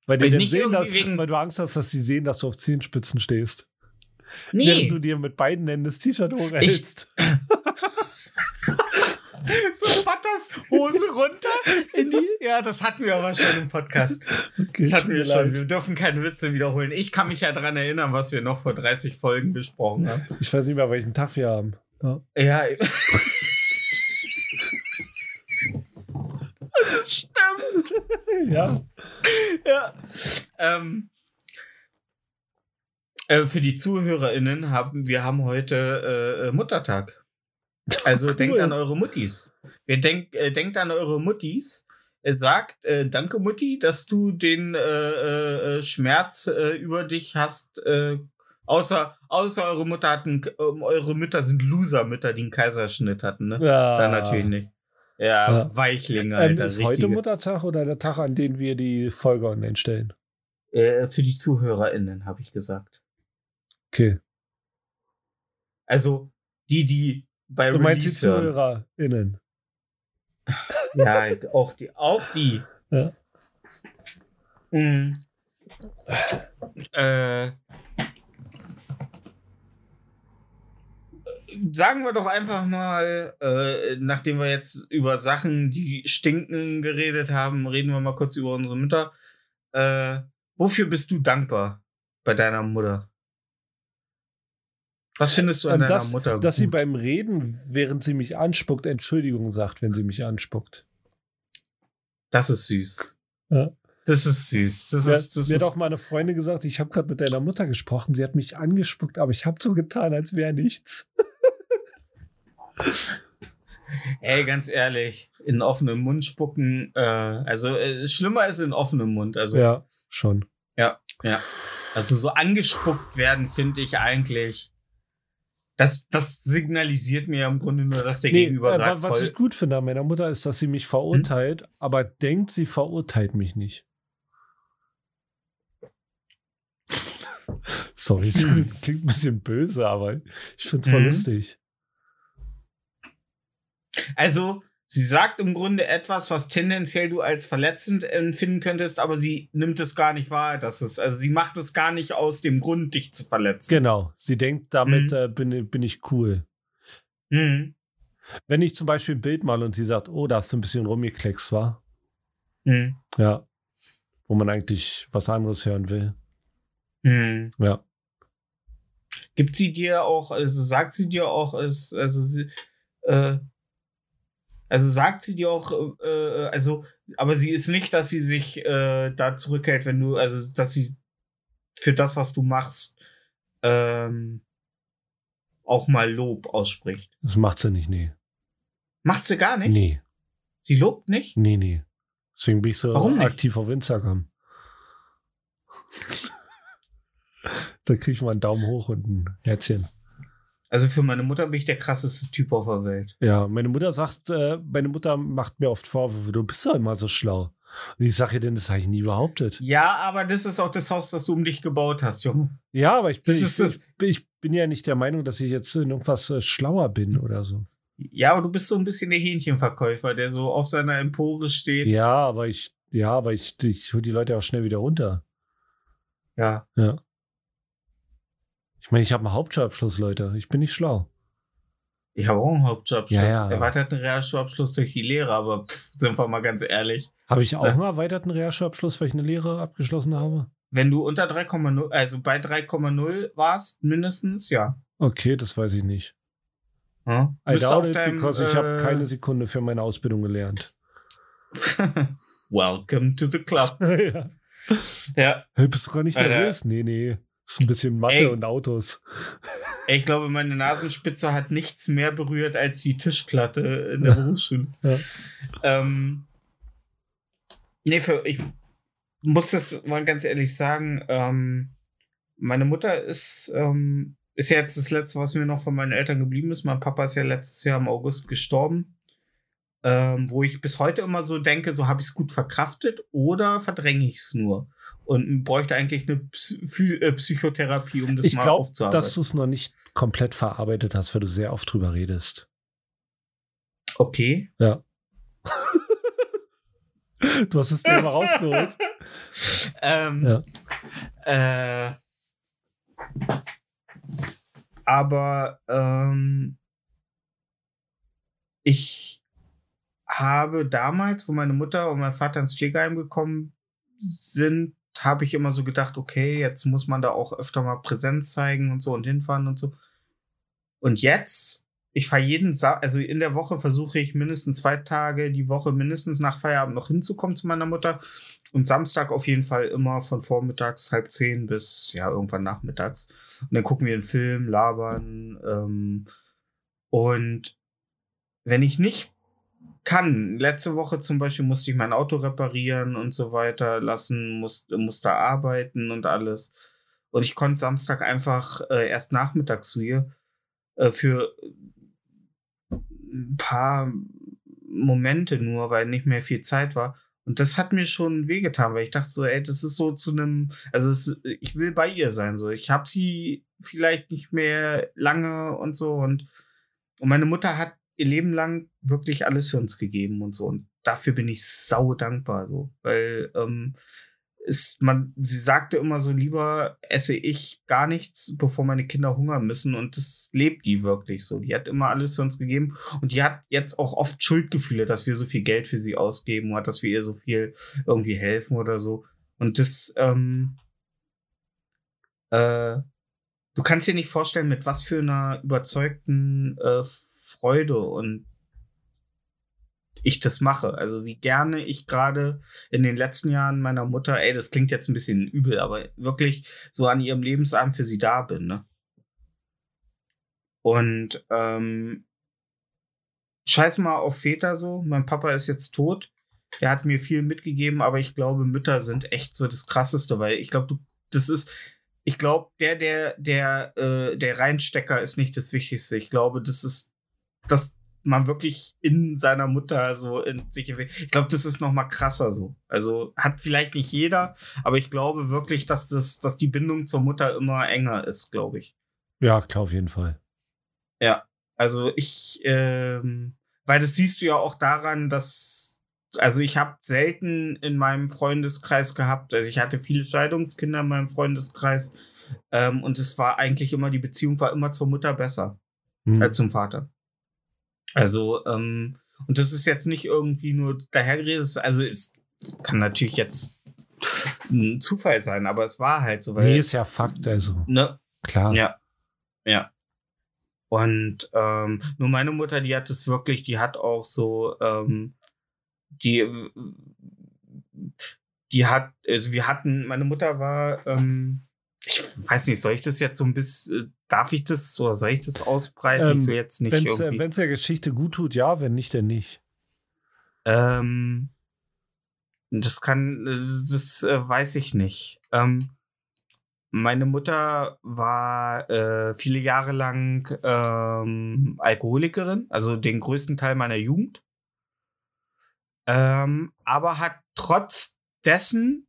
Weil, die nicht sehen, dass, wegen- weil du Angst hast, dass sie sehen, dass du auf Zehenspitzen stehst. Nee. Während du dir mit beiden Händen das T-Shirt hochhältst. so Butters Hose runter in die. Ja, das hatten wir aber schon im Podcast. Okay, Das hatten wir schon. leid. Wir dürfen keine Witze wiederholen. Ich kann mich ja daran erinnern, was wir noch vor 30 Folgen besprochen haben. Ich weiß nicht mehr, welchen Tag wir haben. Ja. Ja. das stimmt. ja. Ja. Ähm, äh, für die ZuhörerInnen haben wir haben heute äh, Muttertag. Also denkt an eure Muttis. Wir denk, äh, denkt an eure Muttis. Er sagt, äh, danke Mutti, dass du den äh, äh, Schmerz äh, über dich hast. Äh, außer, außer eure Mutter hatten, ähm, eure Mütter sind Loser-Mütter, die einen Kaiserschnitt hatten, ne? ja. Dann natürlich nicht. Ja, Ja. Weichlinge, Ähm, Alter. ist heute richtige. Muttertag oder der Tag, an dem wir die Folge online stellen? Äh, für die ZuhörerInnen, habe ich gesagt. Okay. Also die, die bei Du meinst die Release hören. ZuhörerInnen. Ja, auch die. Auch die. Ja. Mhm. Äh, sagen wir doch einfach mal, äh, nachdem wir jetzt über Sachen, die stinken, geredet haben, reden wir mal kurz über unsere Mütter. Äh, wofür bist du dankbar bei deiner Mutter? Was findest du an deiner das, Mutter dass sie gut? beim Reden, während sie mich anspuckt, Entschuldigung sagt, wenn sie mich anspuckt. Das ist süß. Ja. Das ist süß. Das Mir, ist, das mir ist hat auch mal eine Freundin gesagt, ich habe gerade mit deiner Mutter gesprochen, sie hat mich angespuckt, aber ich habe so getan, als wäre nichts. Ey, ganz ehrlich, in offenem Mund spucken, äh, also äh, schlimmer ist in offenem Mund. Also, Ja, schon. also so angespuckt werden, finde ich eigentlich. Das, das signalisiert mir im Grunde nur, dass der Nee, Gegenüber äh, was ich gut finde an meiner Mutter ist, dass sie mich verurteilt, aber denkt, sie verurteilt mich nicht. Sorry, es klingt ein bisschen böse, aber ich finde es voll Mhm. lustig. Also, sie sagt im Grunde etwas, was tendenziell du als verletzend empfinden könntest, aber sie nimmt es gar nicht wahr, dass es, also sie macht es gar nicht aus dem Grund, dich zu verletzen. Genau, sie denkt, damit Mhm. äh, bin, bin ich cool. Mhm. Wenn ich zum Beispiel ein Bild mal und sie sagt, oh, da hast du ein bisschen rumgekleckst, war. Mhm. Ja. Wo man eigentlich was anderes hören will. Mhm. Ja. Gibt sie dir auch, also sagt sie dir auch, es- also sie, äh, also sagt sie dir auch, äh, also, aber sie ist nicht, dass sie sich äh, da zurückhält, wenn du, also, dass sie für das, was du machst, ähm, auch mal Lob ausspricht. Das macht sie nicht, nee. Macht sie gar nicht? Nee, Sie lobt nicht? nee, nee. Deswegen bin ich so aktiv auf Instagram. da kriege ich mal einen Daumen hoch und ein Herzchen. Also für meine Mutter bin ich der krasseste Typ auf der Welt. Ja, meine Mutter sagt, äh, meine Mutter macht mir oft Vorwürfe, du bist doch immer so schlau. Und ich sage ihr denn, das habe ich nie behauptet. Ja, aber das ist auch das Haus, das du um dich gebaut hast, Junge. Ja, aber ich bin, ich, bin- ich bin ja nicht der Meinung, dass ich jetzt in irgendwas äh, schlauer bin oder so. Ja, aber du bist so ein bisschen der Hähnchenverkäufer, der so auf seiner Empore steht. Ja, aber ich, ja, aber ich, ich hole die Leute auch schnell wieder runter. Ja. Ja. Ich meine, ich habe einen Hauptschulabschluss, Leute. Ich bin nicht schlau. Ich habe auch einen Hauptschulabschluss. Ja, ja. Erweiterten Realschulabschluss durch die Lehre, aber pff, sind wir mal ganz ehrlich. Habe ich auch einen erweiterten Realschulabschluss, weil ich eine Lehre abgeschlossen habe? Wenn du unter 3,0, also bei 3,0 warst, mindestens, ja. Okay, das weiß ich nicht. ja. I doubt it, deinem, because ich habe äh, keine Sekunde für meine Ausbildung gelernt. Welcome to the club. ja. Ja. Hey, bist du gar nicht Alter. nervös? Nee, nee. Ist ein bisschen Mathe Ey. und Autos. Ich glaube, meine Nasenspitze hat nichts mehr berührt als die Tischplatte in der Berufsschule. Ja. Ähm, nee, für, ich muss das mal ganz ehrlich sagen. Ähm, meine Mutter ist, ähm, ist ja jetzt das Letzte, was mir noch von meinen Eltern geblieben ist. Mein Papa ist ja letztes Jahr im August gestorben. Ähm, wo ich bis heute immer so denke, so habe ich es gut verkraftet oder verdränge ich es nur? Und bräuchte eigentlich eine Psy äh, Psychotherapie, um das Ich mal glaube, aufzuarbeiten. dass du es noch nicht komplett verarbeitet hast, weil du sehr oft drüber redest. Okay. Du hast es dir mal rausgeholt. Ähm, äh, aber ähm, ich habe damals, wo meine Mutter und mein Vater ins Pflegeheim gekommen sind, habe ich immer so gedacht, okay, jetzt muss man da auch öfter mal Präsenz zeigen und so und hinfahren und so. Und jetzt, ich fahre jeden, Sa also in der Woche versuche ich mindestens zwei Tage die Woche mindestens nach Feierabend noch hinzukommen zu meiner Mutter. Und Samstag auf jeden Fall immer von vormittags halb zehn bis ja irgendwann nachmittags. Und dann gucken wir einen Film, labern. Ähm, und wenn ich nicht kann, letzte Woche zum Beispiel musste ich mein Auto reparieren und so weiter lassen, musste, musste arbeiten und alles. Und ich konnte Samstag einfach äh, erst nachmittags zu ihr äh, für ein paar Momente nur, weil nicht mehr viel Zeit war. Und das hat mir schon wehgetan, weil ich dachte so, ey, das ist so zu einem, also es, ich will bei ihr sein, so. Ich habe sie vielleicht nicht mehr lange und so und, und meine Mutter hat ihr Leben lang wirklich alles für uns gegeben und so. Und dafür bin ich sau dankbar, so. Weil, ähm, ist man, sie sagte immer so, lieber esse ich gar nichts, bevor meine Kinder hungern müssen. Und das lebt die wirklich so. Die hat immer alles für uns gegeben. Und die hat jetzt auch oft Schuldgefühle, dass wir so viel Geld für sie ausgeben oder dass wir ihr so viel irgendwie helfen oder so. Und das, ähm, äh, du kannst dir nicht vorstellen, mit was für einer überzeugten äh, Freude und ich das mache. Also wie gerne ich gerade in den letzten Jahren meiner Mutter, ey, das klingt jetzt ein bisschen übel, aber wirklich so an ihrem Lebensabend für sie da bin, ne? Und ähm, scheiß mal auf Väter so. Mein Papa ist jetzt tot. Er hat mir viel mitgegeben, aber ich glaube, Mütter sind echt so das Krasseste, weil ich glaube, du, das ist, ich glaube, der, der, der, äh, der Reinstecker ist nicht das Wichtigste. Ich glaube, das ist, dass man wirklich in seiner Mutter so in sich, ich glaube, das ist noch mal krasser so. Also hat vielleicht nicht jeder, aber ich glaube wirklich, dass das, dass die Bindung zur Mutter immer enger ist, glaube ich. Ja, klar, auf jeden Fall. Ja, also ich, ähm, weil das siehst du ja auch daran, dass, also ich habe selten in meinem Freundeskreis gehabt, also ich hatte viele Scheidungskinder in meinem Freundeskreis ähm, und es war eigentlich immer, die Beziehung war immer zur Mutter besser Hm. als zum Vater. Also, ähm, und das ist jetzt nicht irgendwie nur dahergeredet, also es kann natürlich jetzt ein Zufall sein, aber es war halt so, weil, nee, ist ja Fakt, also. ne, Klar. ja. Ja. Und ähm, nur meine Mutter, die hat es wirklich, die hat auch so, ähm, die, die hat, also wir hatten, meine Mutter war, ähm, ich weiß nicht, soll ich das jetzt so ein bisschen, darf ich das oder soll ich das ausbreiten? Ähm, ich will jetzt nicht Wenn es irgendwie. der Geschichte gut tut, ja, wenn nicht, dann nicht. Ähm, das kann, das äh, weiß ich nicht. Ähm, meine Mutter war äh, viele Jahre lang ähm, Alkoholikerin, also den größten Teil meiner Jugend. Ähm, aber hat trotz dessen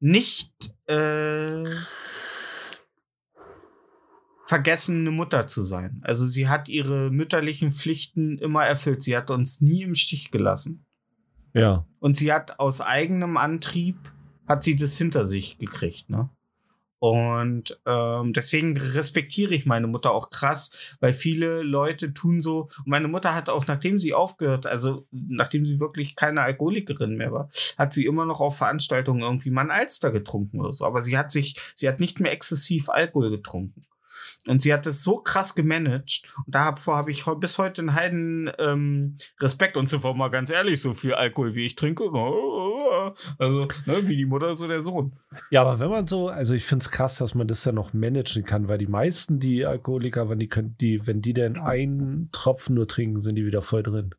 nicht äh, vergessen, eine Mutter zu sein. Also sie hat ihre mütterlichen Pflichten immer erfüllt. Sie hat uns nie im Stich gelassen. Ja. Und sie hat aus eigenem Antrieb, hat sie das hinter sich gekriegt, ne? Und ähm, deswegen respektiere ich meine Mutter auch krass, weil viele Leute tun so. Und meine Mutter hat auch, nachdem sie aufgehört, also nachdem sie wirklich keine Alkoholikerin mehr war, hat sie immer noch auf Veranstaltungen irgendwie mal ein Alster getrunken oder so. Aber sie hat sich, sie hat nicht mehr exzessiv Alkohol getrunken. Und sie hat es so krass gemanagt. Und davor habe ich bis heute einen heiden ähm, Respekt. Und zuvor mal ganz ehrlich, so viel Alkohol, wie ich trinke. Also, ne, wie die Mutter, so der Sohn. Ja, aber wenn man so, also ich finde es krass, dass man das dann noch managen kann, weil die meisten, die Alkoholiker, wenn die können, die, wenn die denn einen Tropfen nur trinken, sind die wieder voll drin.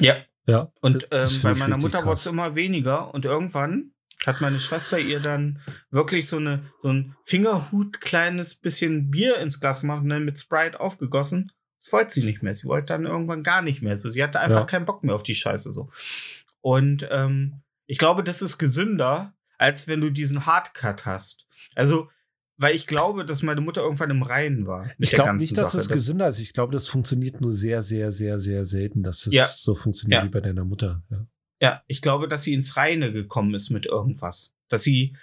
Ja. Ja. Und ähm, bei meiner Mutter wurde es immer weniger. Und irgendwann hat meine Schwester ihr dann wirklich so, eine, so ein Fingerhut kleines bisschen Bier ins Glas gemacht und dann mit Sprite aufgegossen. Das wollte sie nicht mehr. Sie wollte dann irgendwann gar nicht mehr. So, sie hatte einfach Ja. keinen Bock mehr auf die Scheiße so. Und ähm, ich glaube, das ist gesünder, als wenn du diesen Hardcut hast. Also, weil ich glaube, dass meine Mutter irgendwann im Reinen war. Ich glaube nicht, dass Sache. es gesünder ist. Ich glaube, das funktioniert nur sehr, sehr, sehr, sehr selten, dass es Ja. so funktioniert Ja. wie bei deiner Mutter. Ja. Ja, ich glaube, dass sie ins Reine gekommen ist mit irgendwas. Dass sie,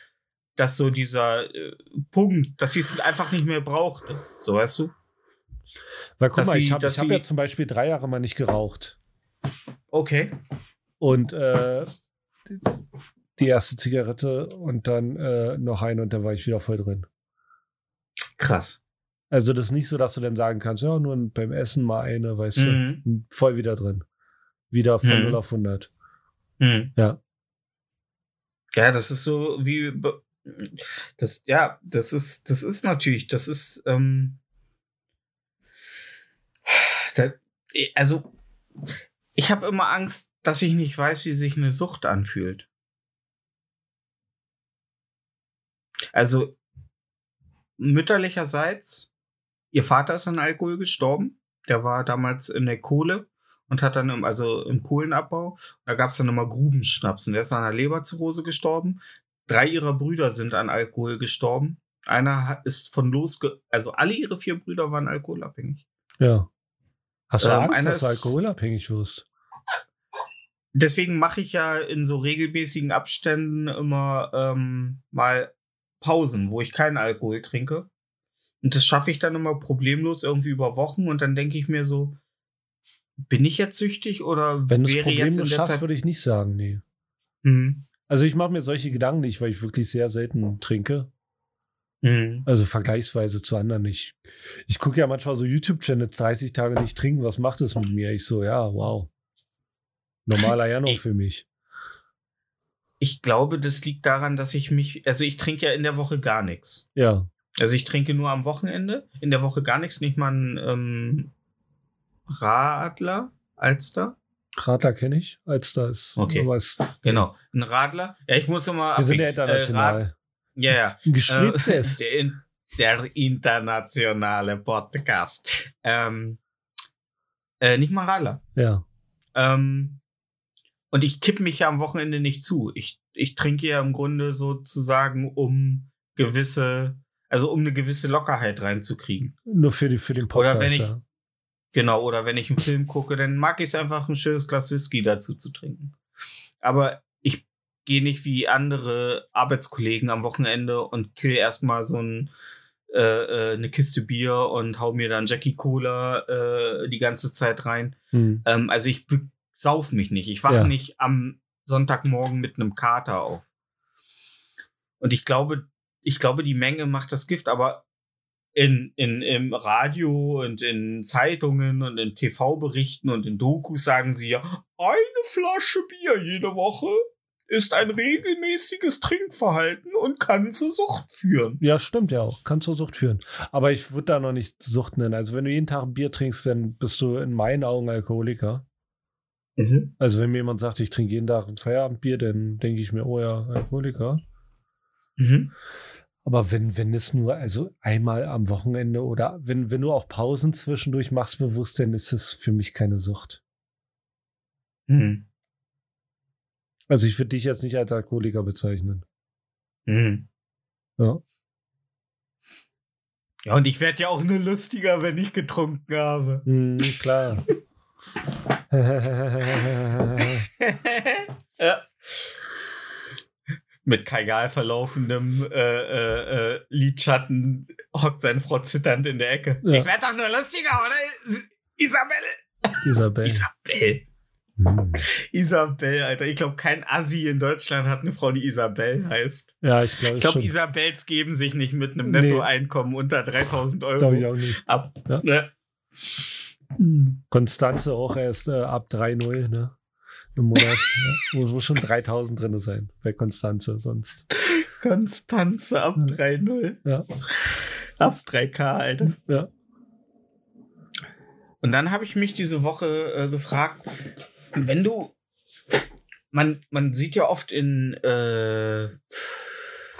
dass so dieser äh, Punkt, dass sie es einfach nicht mehr brauchte. So weißt du? Weil guck Dass mal, ich sie- habe ich hab sie- ja zum Beispiel drei Jahre mal nicht geraucht. Okay. Und äh, die erste Zigarette und dann äh, noch eine und dann war ich wieder voll drin. Krass. Also das ist nicht so, dass du dann sagen kannst, ja, nur beim Essen mal eine, weißt Mhm. du, voll wieder drin. Wieder von Mhm. 0 auf 100. Mhm. Ja. Ja, das ist so wie das, ja, das ist, das ist natürlich, das ist, ähm, da, also, ich habe immer Angst, dass ich nicht weiß, wie sich eine Sucht anfühlt. Also, mütterlicherseits, ihr Vater ist an Alkohol gestorben. Der war damals in der Kohle und hat dann im, also im Kohlenabbau. Da gab es dann immer Grubenschnaps und der ist an einer Leberzirrhose gestorben. Drei ihrer Brüder sind an Alkohol gestorben. Einer ist von losge... Also alle ihre vier Brüder waren alkoholabhängig. Ja. Hast du Ähm, Angst, dass du alkoholabhängig wirst? Deswegen mache ich ja in so regelmäßigen Abständen immer ähm, mal Pausen, wo ich keinen Alkohol trinke. Und das schaffe ich dann immer problemlos irgendwie über Wochen und dann denke ich mir so, bin ich jetzt süchtig oder Wenn wäre jetzt in der schaffst, Zeit... würde ich nicht sagen, nee. Hm, Also ich mache mir solche Gedanken nicht, weil ich wirklich sehr selten trinke. hm. Also vergleichsweise zu anderen nicht. Ich gucke ja manchmal so YouTube-Channels 30 Tage nicht trinken. Was macht das mit mir? Ich so, ja, wow. Normaler Januar Ich- für mich. Ich glaube, das liegt daran, dass ich mich... Also ich trinke ja in der Woche gar nichts. Ja. Also ich trinke nur am Wochenende, in der Woche gar nichts, nicht mal ein ähm, Radler, Alster. Radler kenne ich. Als da ist. Okay. Genau, ein Radler. Ja, ich muss immer Wir sind ja. Äh, international. Rad- ja, ja. Ein gespritztes. Äh, der, in, der internationale Podcast. Ähm, äh, nicht mal Radler. ja. Ähm, und ich kipp mich ja am Wochenende nicht zu. Ich, ich trinke ja im Grunde sozusagen, um gewisse, also um eine gewisse Lockerheit reinzukriegen. Nur für, die, für den Oder Podcast. wenn ich- ja. Genau, oder wenn ich einen Film gucke, dann mag ich es einfach, ein schönes Glas Whisky dazu zu trinken. Aber ich gehe nicht wie andere Arbeitskollegen am Wochenende und kill erstmal so ein, äh, äh, eine Kiste Bier und hau mir dann Jackie Cola äh, die ganze Zeit rein. Hm. Ähm, also ich sauf mich nicht. Ich wache Ja. nicht am Sonntagmorgen mit einem Kater auf. Und ich glaube, ich glaube, die Menge macht das Gift, aber in, in, im Radio und in Zeitungen und in TV-Berichten und in Dokus sagen sie ja, eine Flasche Bier jede Woche ist ein regelmäßiges Trinkverhalten und kann zur Sucht führen. Ja, stimmt ja auch. Kann zur Sucht führen. Aber ich würde da noch nicht Sucht nennen. Also wenn du jeden Tag ein Bier trinkst, dann bist du in meinen Augen Alkoholiker. Also wenn mir jemand sagt, ich trinke jeden Tag ein Feierabendbier, dann denke ich mir, oh ja, Alkoholiker. Mhm. Aber wenn, wenn es nur, also einmal am Wochenende oder wenn, wenn du auch Pausen zwischendurch machst bewusst, dann ist es für mich keine Sucht. Mhm. Also ich würde dich jetzt nicht als Alkoholiker bezeichnen. Mhm. Ja. Ja, und ich werde ja auch nur lustiger, wenn ich getrunken habe. Hm, klar. ja. Mit kajal verlaufendem äh, äh, äh, Lidschatten hockt seine Frau zitternd in der Ecke. Ja. Ich werde doch nur lustiger, oder? Isabelle. Isabel. Isabelle. Hm. Isabel, Alter. Ich glaube, kein Assi in Deutschland hat eine Frau, die Isabel heißt. Ja, ich glaube Ich glaube. Isabels geben sich nicht mit einem Nee. Nettoeinkommen unter 3000 Euro Glaube ich auch nicht. ab. Ja. Ne? Konstanze auch erst äh, ab 3,0, ne? Im Monat. ja. Muss, muss schon 3000 drin sein bei Konstanze, sonst. Konstanze ab 3-0. Ja. Ab 3K, Alter. Ja. Und dann habe ich mich diese Woche äh, gefragt, wenn du, man, man sieht ja oft in äh,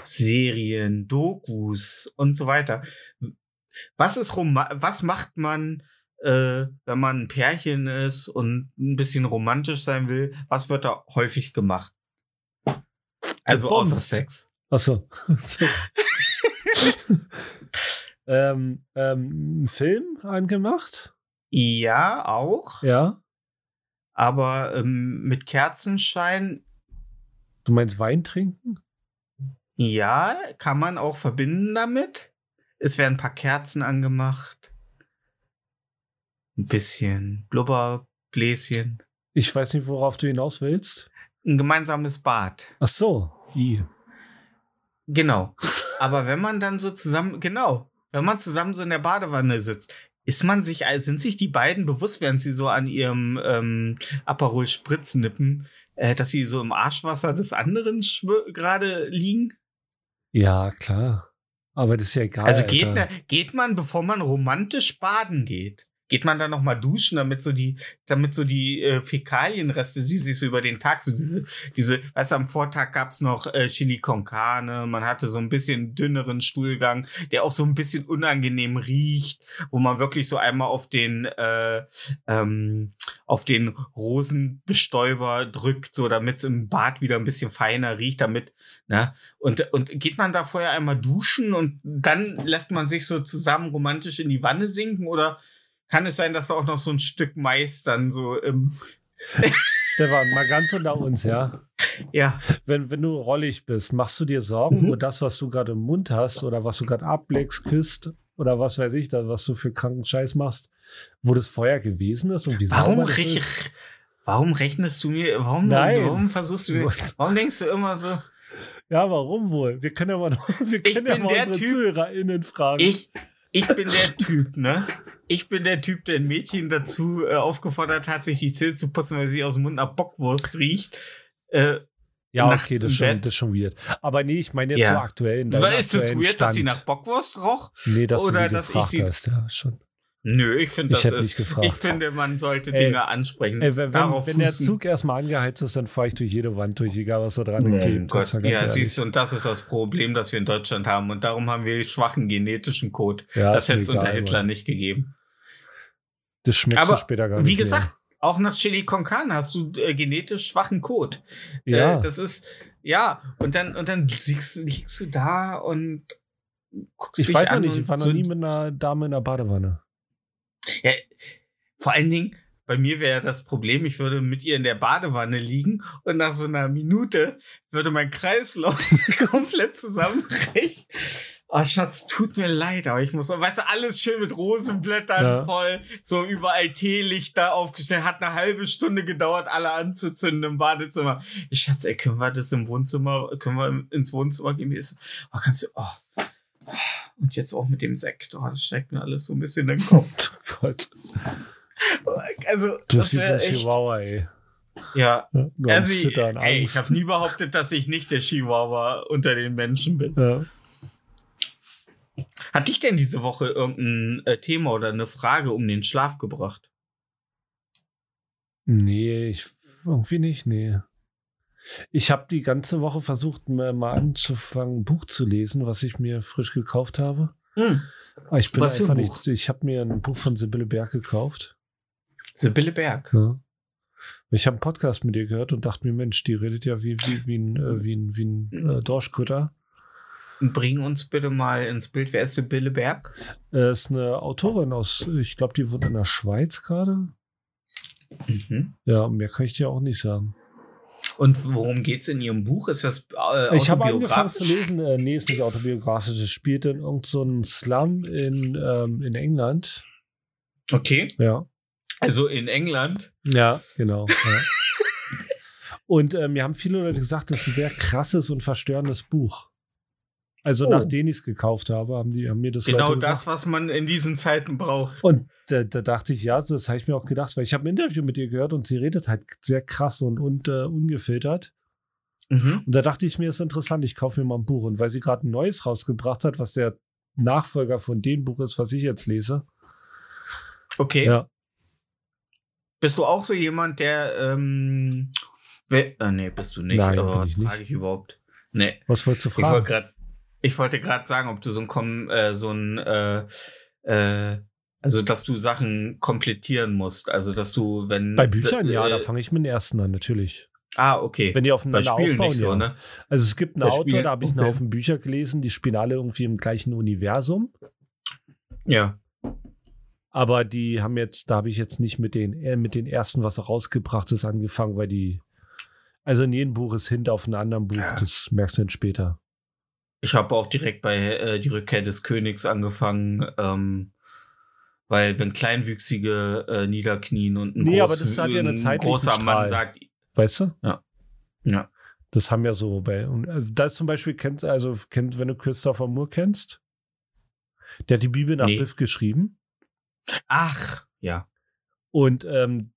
Serien, Dokus und so weiter. Was ist Roma was macht man, äh, wenn man ein Pärchen ist und ein bisschen romantisch sein will? Was wird da häufig gemacht? Also außer. Sex. Achso. So. ähm, ähm, ein Film angemacht? Ja, auch. Ja. Aber ähm, mit Kerzenschein, Du meinst Wein trinken? ja, kann man auch verbinden damit. Es werden ein paar Kerzen angemacht. Ein bisschen Blubberbläschen. Ich weiß nicht, worauf du hinaus willst. Ein gemeinsames Bad. Ach so. I. Genau. Aber wenn man dann so zusammen, genau, wenn man zusammen so in der Badewanne sitzt, ist man sich, also sind sich die beiden bewusst, während sie so an ihrem ähm, Aperol Spritz nippen, äh, dass sie so im Arschwasser des anderen gerade liegen? Ja, klar. Aber das ist ja egal. Also geht, Alter. ne, geht man, bevor man romantisch baden geht, geht man dann noch mal duschen, damit so die, damit so die äh, Fäkalienreste, die sich so über den Tag, so diese, diese, weißt du, am Vortag gab's noch äh, Chili con Carne, man hatte so ein bisschen dünneren Stuhlgang, der auch so ein bisschen unangenehm riecht, wo man wirklich so einmal auf den, äh, ähm, auf den Rosenbestäuber drückt, so damit's im Bad wieder ein bisschen feiner riecht, damit, ne? Und, und geht man da vorher einmal duschen und dann lässt man sich so zusammen romantisch in die Wanne sinken oder kann es sein, dass da auch noch so ein Stück Mais dann so im, Stefan, mal ganz unter uns, ja. ja, Wenn, wenn du rollig bist, machst du dir Sorgen, Mhm. wo das, was du gerade im Mund hast oder was du gerade ablegst, küsst oder was weiß ich, da, was du für kranken Scheiß machst, wo das Feuer gewesen ist und wie warum, sauber das rech, ist? warum rechnest du mir, warum, Nein. warum versuchst du mir, warum denkst du immer so, Ja, warum wohl? Wir können ja mal, wir können ja mal der unsere Typ- ZuhörerInnen fragen. ich, ich bin der Typ, ne? Ich bin der Typ, der ein Mädchen dazu äh, aufgefordert hat, sich die Zähne zu putzen, weil sie aus dem Mund nach Bockwurst riecht. Äh, ja, okay, das ist, schon, das ist schon weird. Aber nee, ich meine jetzt Ja. so aktuell. weil ist es weird, dass sie nach Bockwurst roch? Nee, dass oder du sie dass ich gefragt sie- hast, ja, schon. Nö, ich finde, Ich das hätte ist. nicht gefragt. Ich finde, man sollte Ey, Dinge ansprechen. Ey, wenn, wenn, Darauf wenn der Zug erstmal angeheizt ist, dann fahre ich durch jede Wand durch, egal was da dran Oh klebt. Gott, ja, ehrlich. siehst du, und das ist das Problem, das wir in Deutschland haben. Und darum haben wir schwachen genetischen Code. Ja, das hätte es unter Hitler Mann. nicht gegeben. Das schmeckst Aber später gar nicht. Wie gesagt, auch nach Chili con Carne hast du äh, genetisch schwachen Code. mehr. ja. Äh, das ist, ja, und dann, und dann liegst, liegst du da und guckst ich dich weiß an nicht, ich war noch so- nie mit einer Dame in der Badewanne. Ja, vor allen Dingen, bei mir wäre das Problem, ich würde mit ihr in der Badewanne liegen und nach so einer Minute würde mein Kreislauf komplett zusammenbrechen. Oh, Schatz, tut mir leid, aber ich muss noch, weißt du, alles schön mit Rosenblättern Ja. voll, so überall Teelichter aufgestellt, hat eine halbe Stunde gedauert, alle anzuzünden im Badezimmer. Ich, Schatz, ey, können wir das im Wohnzimmer, können wir ins Wohnzimmer gehen? Ist- Oh, kannst du, oh. Und jetzt auch mit dem Sekt, oh, das steckt mir alles so ein bisschen in den Kopf. Gott. Also, Du das wäre ein. Chihuahua, ey. Ja. Ja, Also, Zittern, ey, ich habe nie behauptet, dass ich nicht der Chihuahua unter den Menschen bin. ja. Hat dich denn diese Woche irgendein äh, Thema oder eine Frage um den Schlaf gebracht? Nee, ich irgendwie nicht, nee. Ich habe die ganze Woche versucht, mir mal anzufangen, ein Buch zu lesen, was ich mir frisch gekauft habe. Hm. Aber ich bin Was einfach nicht. Ich habe mir ein Buch von Sibylle Berg gekauft. Sibylle Berg. Ja. Ich habe einen Podcast mit ihr gehört und dachte mir, Mensch, die redet ja wie, wie, wie ein, äh, wie ein, wie ein äh, Dorschkutter. Bring uns bitte mal ins Bild. Wer ist Sibylle Berg? Äh, ist eine Autorin aus, ich glaube, die wohnt in der Schweiz gerade. Mhm. Ja, mehr kann ich dir auch nicht sagen. Und worum geht's in ihrem Buch? Ist das äh, Ich habe angefangen zu lesen, äh, nee, ist nicht autobiografisch, es spielt in irgendeinem so Slum in, ähm, in England. Okay. Ja. Also in England. Ja, genau. Ja. und äh, mir haben viele Leute gesagt, das ist ein sehr krasses und verstörendes Buch. Also Oh. nachdem ich es gekauft habe, haben die haben mir das Genau das, was man in diesen Zeiten braucht. Und da, da dachte ich, ja, das habe ich mir auch gedacht, weil ich habe ein Interview mit ihr gehört und sie redet halt sehr krass und, und äh, ungefiltert. Mhm. Und da dachte ich mir, ist interessant, ich kaufe mir mal ein Buch. Und weil sie gerade ein neues rausgebracht hat, was der Nachfolger von dem Buch ist, was ich jetzt lese. Okay. Ja. Bist du auch so jemand, der ähm, we- äh, nee, bist du nicht, Nein, aber was frage ich überhaupt? Nee. Was wolltest du Ich wollte fragen? gerade ich wollte gerade sagen, ob du so ein Kom äh, so ein äh, äh, also dass du Sachen komplettieren musst, also dass du wenn Bei Büchern, äh, ja, da fange ich mit den ersten an, natürlich. Ah, okay. Wenn die aufeinander aufbauen, nicht so, ja. ne? Also es gibt einen Autor, da habe ich einen. Haufen Bücher gelesen, die spielen alle irgendwie im gleichen Universum. Ja. Aber die haben jetzt, da habe ich jetzt nicht mit den, äh, mit den ersten, was rausgebracht ist, angefangen, weil die, also in jedem Buch ist Hint auf einem anderen Buch, Ja. das merkst du dann später. Ich habe auch direkt bei äh, die Rückkehr des Königs angefangen, ähm, weil wenn Kleinwüchsige äh, niederknien und ein, Nee, aber groß, das hat ja ein großer Mann Strahl. sagt, Weißt du? Ja. Ja. Das haben ja so bei, äh, das zum Beispiel kennt, also kennt, wenn du Christopher Moore kennst, der hat die Bibel nach Nee. Biff geschrieben. ach, ja. Und ähm,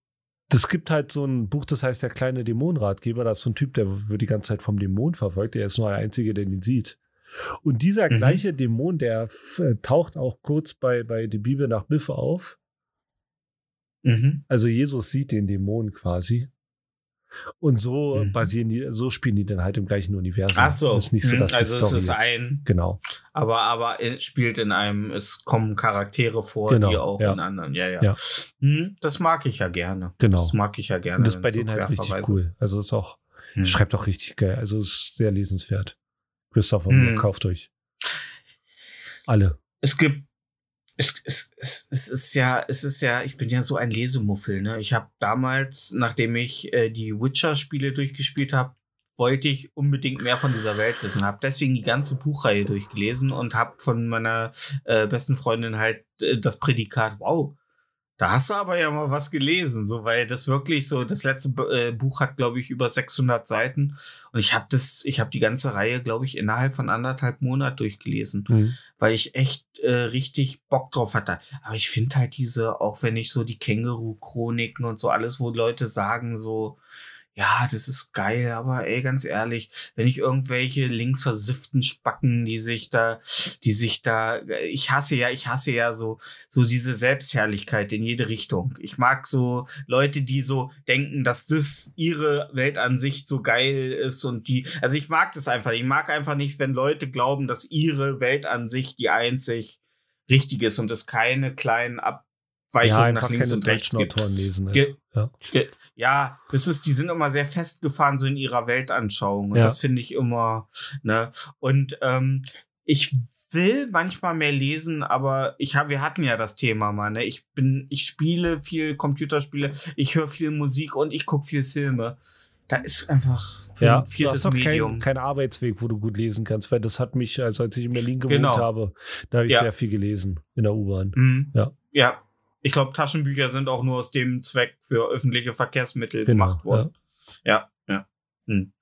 das gibt halt so ein Buch, das heißt der kleine Dämonenratgeber. Da ist so ein Typ, der wird die ganze Zeit vom Dämon verfolgt. Der ist nur der Einzige, der ihn sieht. Und dieser Mhm. gleiche Dämon, der äh, taucht auch kurz bei, bei die Bibel nach Biff auf. Mhm. Also Jesus sieht den Dämon quasi. Und so Mhm. basieren die, so spielen die dann halt im gleichen Universum. Ach so. Ist nicht so, Mhm, dass also es ist ein, Genau. aber aber es spielt in einem, es kommen Charaktere vor, Genau, die auch ja. in anderen. Ja, ja. Ja. Hm, das mag ich ja gerne. Genau. Das mag ich ja gerne. Und das ist bei es so denen halt richtig cool. Also ist auch, Hm. schreibt auch richtig geil. Also ist sehr lesenswert. Christopher, Mhm. kauft euch. Alle. es gibt es, es, es, es ist ja, es ist ja, ich bin ja so ein Lesemuffel, ne? Ich habe damals, nachdem ich äh, die Witcher-Spiele durchgespielt habe, wollte ich unbedingt mehr von dieser Welt wissen. Habe deswegen die ganze Buchreihe durchgelesen und habe von meiner äh, besten Freundin halt äh, das Prädikat, wow, da hast du aber ja mal was gelesen, so weil das wirklich so das letzte äh, Buch hat glaube ich über 600 Seiten und ich habe das ich habe die ganze Reihe glaube ich innerhalb von anderthalb Monaten durchgelesen Mhm. weil ich echt äh, richtig Bock drauf hatte. Aber ich finde halt diese, auch wenn ich so die Känguru-Chroniken und so alles, wo Leute sagen so, ja, das ist geil, aber ey, ganz ehrlich, wenn ich irgendwelche linksversifften Spacken, die sich da, die sich da, ich hasse ja, ich hasse ja so, so diese Selbstherrlichkeit in jede Richtung. Ich mag so Leute, die so denken, dass das ihre Weltansicht so geil ist und die, also ich mag das einfach. Ich mag einfach nicht, wenn Leute glauben, dass ihre Weltansicht die einzig richtige ist und es keine kleinen Abweichungen Ja, nach einfach links keine und rechts. Autoren lesen. Ja. Ja, das ist, die sind immer sehr festgefahren so in ihrer Weltanschauung und Ja. das finde ich immer, ne? Und ähm, ich will manchmal mehr lesen, aber ich habe, wir hatten ja das Thema mal, ne? Ich bin, ich spiele viel Computerspiele, ich höre viel Musik und ich gucke viel Filme. Da ist einfach Ja, ein du viertes hast doch keinen kein Arbeitsweg, wo du gut lesen kannst, weil das hat mich, also als ich in Berlin gewohnt Genau. habe, da habe ich Ja. sehr viel gelesen in der U-Bahn. Mhm. Ja. Ja. Ich glaube, Taschenbücher sind auch nur aus dem Zweck für öffentliche Verkehrsmittel Genau, gemacht worden. Ja, ja. Hm.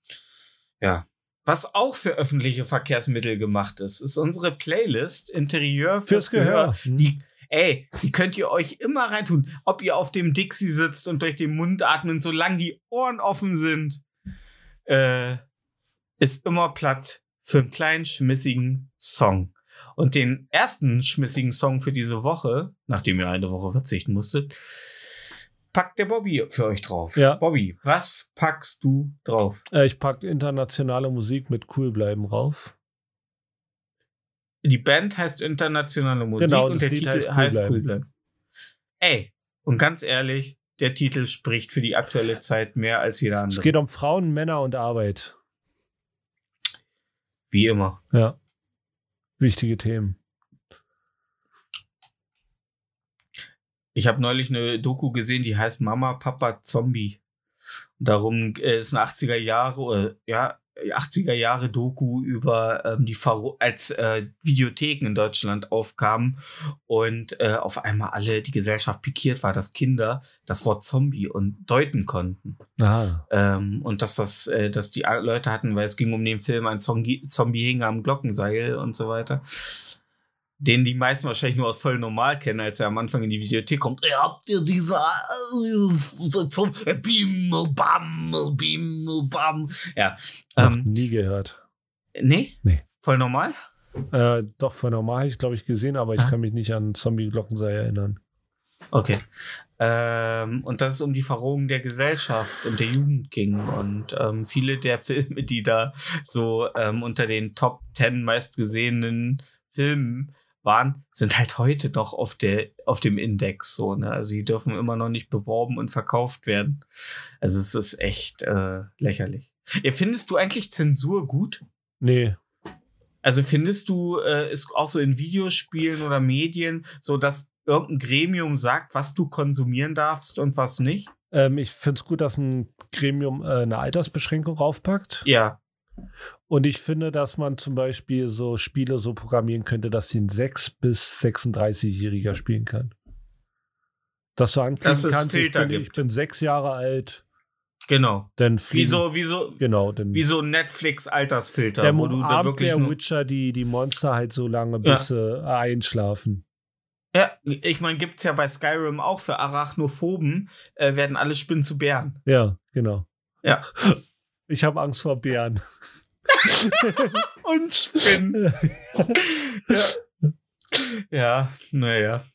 Ja. Was auch für öffentliche Verkehrsmittel gemacht ist, ist unsere Playlist Interieur fürs, Fürs Gehör. Gehör. Die, ey, die könnt ihr euch immer reintun. Ob ihr auf dem Dixie sitzt und durch den Mund atmet, solange die Ohren offen sind, äh, ist immer Platz für einen kleinen, schmissigen Song. Und den ersten schmissigen Song für diese Woche, nachdem ihr eine Woche verzichten musstet, packt der Bobby für euch drauf. Ja. Bobby, was packst du drauf? Äh, ich packe internationale Musik mit cool bleiben rauf. Die Band heißt internationale Musik Genau, und der Lied Titel heißt Cool heißt bleiben. Cool bleiben. Ey, und ganz ehrlich, der Titel spricht für die aktuelle Zeit mehr als jeder Es andere. geht um Frauen, Männer und Arbeit. Wie immer. Ja. Wichtige Themen. Ich habe neulich eine Doku gesehen, die heißt Mama, Papa, Zombie. Darum äh, ist eine 80er Jahre, oder, ja, 80er Jahre Doku über ähm, die Vero als äh, Videotheken in Deutschland aufkamen und äh, auf einmal alle die Gesellschaft pikiert war, dass Kinder das Wort Zombie und deuten konnten. Ähm, und dass das, äh, dass die Leute hatten, weil es ging um den Film, ein Zombie, Zombie hing am Glockenseil und so weiter. Den die meisten wahrscheinlich nur aus voll normal kennen, als er am Anfang in die Videothek kommt. Ey, habt ihr diese äh, zum Bimmel, Bammel, Bimmel, Bam. Ja. Ähm, nie gehört. nee? Nee. Voll normal? Äh, doch, von normal habe ich, glaube ich, gesehen, aber ich Ah. kann mich nicht an Zombie-Glockenseil erinnern. Okay. Ähm, und dass es um die Verrohung der Gesellschaft und der Jugend ging. Und ähm, viele der Filme, die da so ähm, unter den Top 10 meistgesehenen Filmen waren, sind halt heute noch auf, der, auf dem Index so. Ne? Also die dürfen immer noch nicht beworben und verkauft werden. Also es ist echt äh, lächerlich. Ja, findest du eigentlich Zensur gut? Nee, Also findest du, äh, ist auch so in Videospielen oder Medien so, dass irgendein Gremium sagt, was du konsumieren darfst und was nicht? ähm, ich finde es gut, dass ein Gremium äh, eine Altersbeschränkung raufpackt. Ja. Und ich finde, dass man zum Beispiel so Spiele so programmieren könnte, dass sie ein 6- bis 36-Jähriger spielen kann. Dass du anklicken Dass es kannst, ich bin, gibt. ich bin sechs Jahre alt, Genau. dann fliegen. Wieso, wieso, Genau, dann wie so ein Netflix-Altersfilter, der wo du da wirklich der Witcher die, die Monster halt so lange, bis sie einschlafen. Ja, ich meine, gibt's ja bei Skyrim auch für Arachnophoben, äh, werden alle Spinnen zu Bären. Ja, genau. Ja. Ich habe Angst vor Bären. Und Spinnen. ja. ja, naja.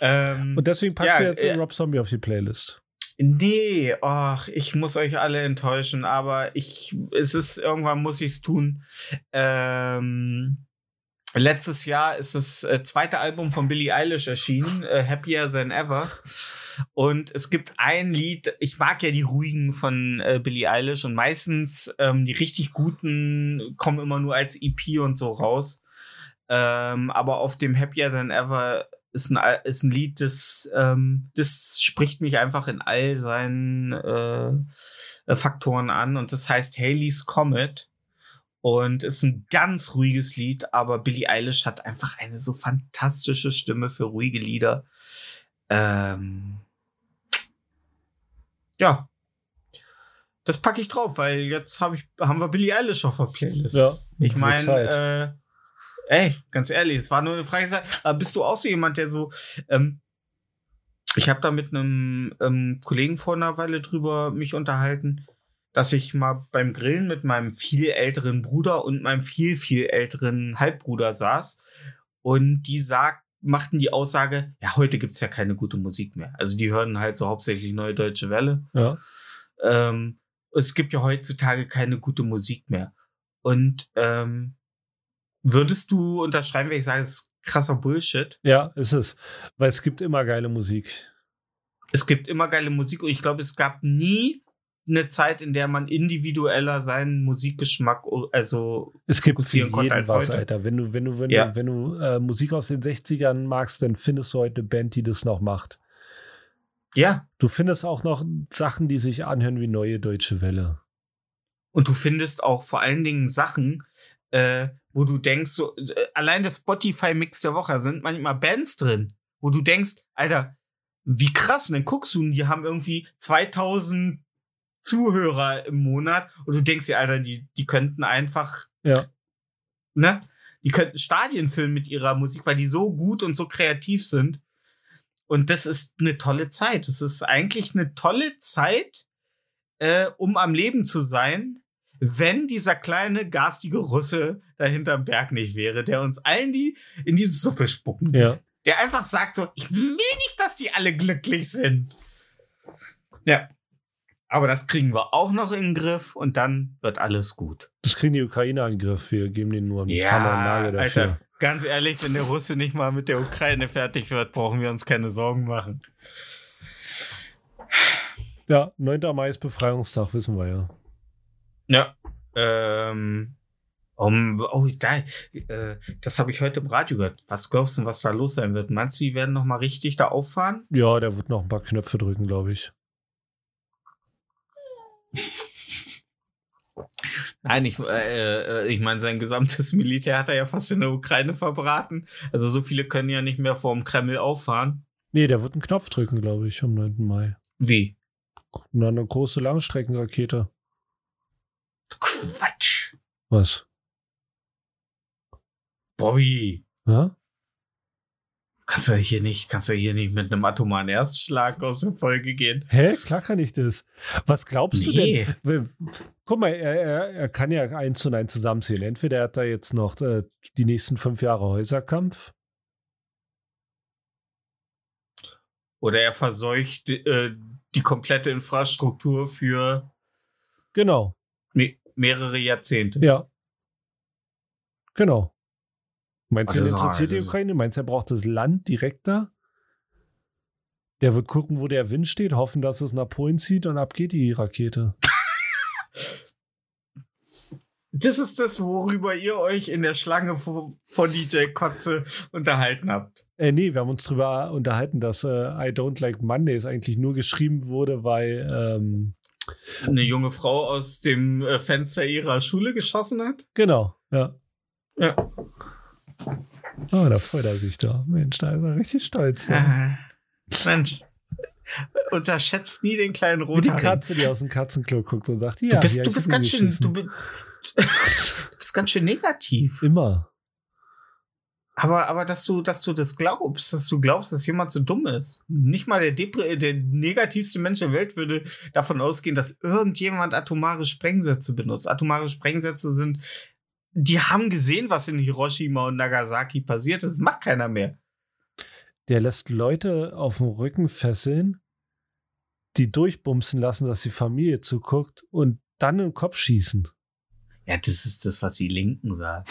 Ähm, Und deswegen packst Ja, du jetzt äh, Rob Zombie auf die Playlist. Nee, ach, ich muss euch alle enttäuschen, aber ich, es ist, irgendwann muss ich es tun. Ähm, letztes Jahr ist das äh, zweite Album von Billie Eilish erschienen, äh, Happier Than Ever. Und es gibt ein Lied, ich mag ja die ruhigen von äh, Billie Eilish und meistens ähm, die richtig guten kommen immer nur als EP und so raus. Ähm, aber auf dem Happier Than Ever ist ein, ist ein Lied, das, ähm, das spricht mich einfach in all seinen äh, äh, Faktoren an und das heißt Haley's Comet und ist ein ganz ruhiges Lied, aber Billie Eilish hat einfach eine so fantastische Stimme für ruhige Lieder. Ähm, ja, das packe ich drauf, weil jetzt hab ich, haben wir Billie Eilish auf der Playlist. Ja, Ich meine, äh, ey, ganz ehrlich, es war nur eine Frage. Aber bist du auch so jemand, der so, ähm, ich habe da mit einem ähm, Kollegen vor einer Weile drüber mich unterhalten, dass ich mal beim Grillen mit meinem viel älteren Bruder und meinem viel, viel älteren Halbbruder saß und die sagt, machten die Aussage, ja, heute gibt's ja keine gute Musik mehr. Also die hören halt so hauptsächlich Neue Deutsche Welle ja. ähm, es gibt ja heutzutage keine gute Musik mehr. Und ähm, würdest du unterschreiben, wenn ich sage, es ist krasser Bullshit? ja, ist es. Weil es gibt immer geile Musik. Es gibt immer geile Musik und ich glaube, es gab nie eine Zeit, in der man individueller seinen Musikgeschmack also Es gibt fokussieren jeden konnte als was, heute. Alter. Wenn du, wenn du, wenn Ja. du, wenn du äh, Musik aus den 60ern magst, dann findest du heute eine Band, die das noch macht. Ja, Du findest auch noch Sachen, die sich anhören wie neue deutsche Welle. und du findest auch vor allen Dingen Sachen, äh, wo du denkst, so, äh, allein der Spotify-Mix der Woche da sind manchmal Bands drin, wo du denkst, Alter, wie krass. Und dann guckst du und die haben irgendwie 2000 Zuhörer im Monat und du denkst dir, Alter, die, die könnten einfach, Ja. ne? Die könnten Stadien füllen mit ihrer Musik, weil die so gut und so kreativ sind. Und das ist eine tolle Zeit. Das ist eigentlich eine tolle Zeit, äh, um am Leben zu sein, wenn dieser kleine garstige Russe da hinterm Berg nicht wäre, der uns allen die in die Suppe spucken. Ja. Der einfach sagt so, ich will nicht, dass die alle glücklich sind. Ja. Aber das kriegen wir auch noch in den Griff und dann wird alles gut. Das kriegen die Ukrainer in den Griff. Wir geben denen nur einen Hammer und Nagel dafür. Alter, ganz ehrlich, wenn der Russe nicht mal mit der Ukraine fertig wird, brauchen wir uns keine Sorgen machen. Ja, 9. Mai ist Befreiungstag, wissen wir ja. Ja. Ähm, um, oh, da, äh, das habe ich heute im Radio gehört. Was glaubst du, was da los sein wird? Meinst du, die werden noch mal richtig da auffahren? Ja, der wird noch ein paar Knöpfe drücken, glaube ich. Nein, ich, äh, äh, ich meine, sein gesamtes Militär hat er ja fast in der Ukraine verbraten. Also so viele können ja nicht mehr vorm Kreml auffahren. Nee, der wird einen Knopf drücken, glaube ich, am 9. Mai. Wie? Dann eine große Langstreckenrakete. Quatsch. Was? Bobby. Ja? Kannst du hier nicht, kannst du hier nicht mit einem atomaren Erstschlag aus der Folge gehen? Hä? Klar kann ich das. Was glaubst du Nee. denn? Guck mal, er, er, er kann ja eins und eins zusammenzählen. Entweder hat er jetzt noch äh, die nächsten fünf Jahre Häuserkampf. Oder er verseucht äh, die komplette Infrastruktur für Genau. me mehrere Jahrzehnte. Ja. Genau. Meinst du, Also ihn interessiert die Ukraine? Meinst du, er braucht das Land direkt da? Der wird gucken, wo der Wind steht, hoffen, dass es nach Polen zieht und ab geht die Rakete. Das ist das, worüber ihr euch in der Schlange vor, vor DJ Kotze unterhalten habt. Äh, nee, wir haben uns darüber unterhalten, dass äh, I Don't Like Mondays eigentlich nur geschrieben wurde, weil ähm, Eine junge Frau aus dem äh, Fenster ihrer Schule geschossen hat. genau, ja. Ja. Oh, da freut er sich da. Mensch, da ist er richtig stolz. Ah, Mensch. Unterschätzt nie den kleinen Wie die Rothaarigen. Katze, die aus dem Katzenklo guckt und sagt, ja, Du bist, du bist ganz schön, du, du bist ganz schön negativ. Immer. Aber, aber dass du, dass du das glaubst, dass du glaubst, dass jemand so dumm ist. Nicht mal der, Depre der negativste Mensch der Welt würde davon ausgehen, dass irgendjemand atomare Sprengsätze benutzt. Atomare Sprengsätze sind, die haben gesehen, was in Hiroshima und Nagasaki passiert ist. Das macht keiner mehr. Der lässt Leute auf dem Rücken fesseln, die durchbumsen lassen, dass die Familie zuguckt und dann in den Kopf schießen. Ja, das ist das, was die Linken sagen.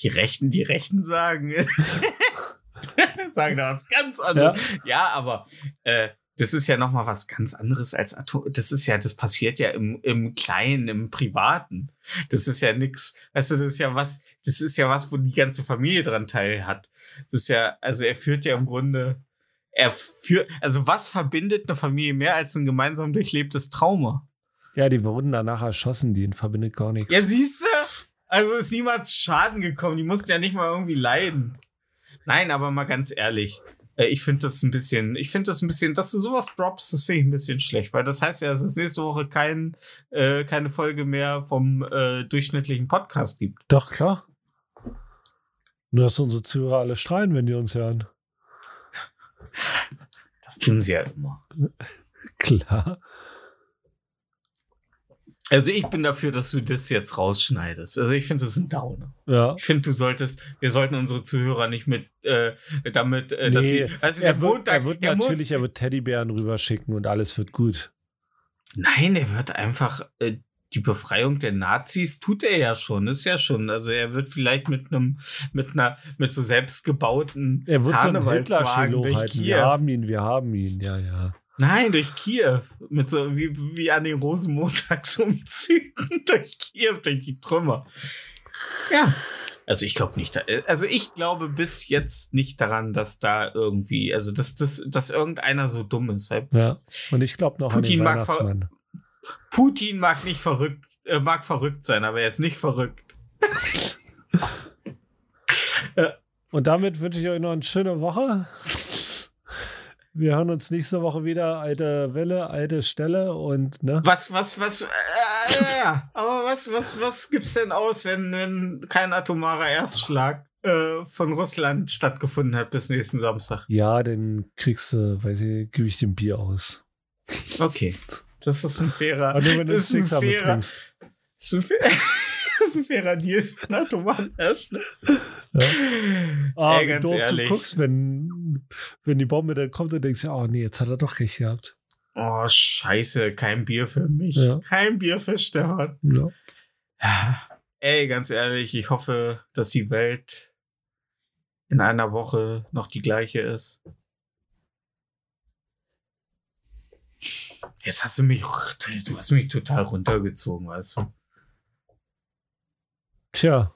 Die Rechten, die Rechten sagen. sagen da was ganz anderes. Ja, aber äh, das ist ja noch mal was ganz anderes als Atom. Das ist ja, das passiert ja im, im Kleinen, im Privaten. Das ist ja nix. Also das ist ja was. Das ist ja was, wo die ganze Familie dran teil hat. Das ist ja, also er führt ja im Grunde. Er führt, also was verbindet eine Familie mehr als ein gemeinsam durchlebtes Trauma? Ja, die wurden danach erschossen, die verbindet gar nichts. Ja, siehst du? Also ist niemand zu Schaden gekommen. Die mussten ja nicht mal irgendwie leiden. Nein, aber mal ganz ehrlich. Äh, Ich finde das ein bisschen, ich finde das ein bisschen, dass du sowas droppst, das finde ich ein bisschen schlecht, weil das heißt ja, dass es nächste Woche kein, äh, keine Folge mehr vom äh, durchschnittlichen Podcast gibt. Doch, klar. Nur, dass unsere Zuhörer alle strahlen, wenn die uns hören. Das tun sie ja immer. Klar. Also ich bin dafür, dass du das jetzt rausschneidest. Also ich finde, das ist ein Downer. Ja. Ich finde, du solltest, wir sollten unsere Zuhörer nicht mit, äh, damit, äh, dass Nee, sie, also Er wird, Montag, er wird natürlich, er wird Teddybären rüberschicken und alles wird gut. Nein, er wird einfach äh, die Befreiung der Nazis tut er ja schon, ist ja schon. Also er wird vielleicht mit einem mit einer mit so selbstgebauten Er wird so einen Hitler-Schild durch. Kiew. Wir haben ihn, wir haben ihn, ja, ja. Nein, durch Kiew mit so wie wie an den Rosenmontagsumzügen durch Kiew durch die Trümmer. Ja. Also ich glaube nicht, da- also ich glaube bis jetzt nicht daran, dass da irgendwie, also dass, dass, dass irgendeiner so dumm ist. ja. Und ich glaube noch Putin an mag den Weihnachtsmann. Putin mag nicht verrückt, äh, mag verrückt sein, aber er ist nicht verrückt. Und damit wünsche ich euch noch eine schöne Woche. Wir hören uns nächste Woche wieder. Alte Welle, alte Stelle und ne? Was, was, was, äh, ja, ja. Aber was, was, was gibt's denn aus, wenn, wenn kein atomarer Erstschlag äh, von Russland stattgefunden hat bis nächsten Samstag? Ja, dann kriegst du, weiß ich, gebe ich dem Bier aus. Okay. Das ist ein fairer. Aber nur wenn du das ist ein fairer. trinkst. Das ist ein, fair, das ist ein fairer Deal für einen atomaren Erstschlag. Ah, Ey, wie ganz doof ehrlich. du guckst, wenn, wenn die Bombe dann kommt und denkst, oh nee, jetzt hat er doch recht gehabt. Oh, scheiße, kein Bier für mich. Ja. Kein Bier für Stefan. Ja. Ja. Ey, ganz ehrlich, ich hoffe, dass die Welt in einer Woche noch die gleiche ist. Jetzt hast du mich, du hast mich total runtergezogen, weißt du. Tja,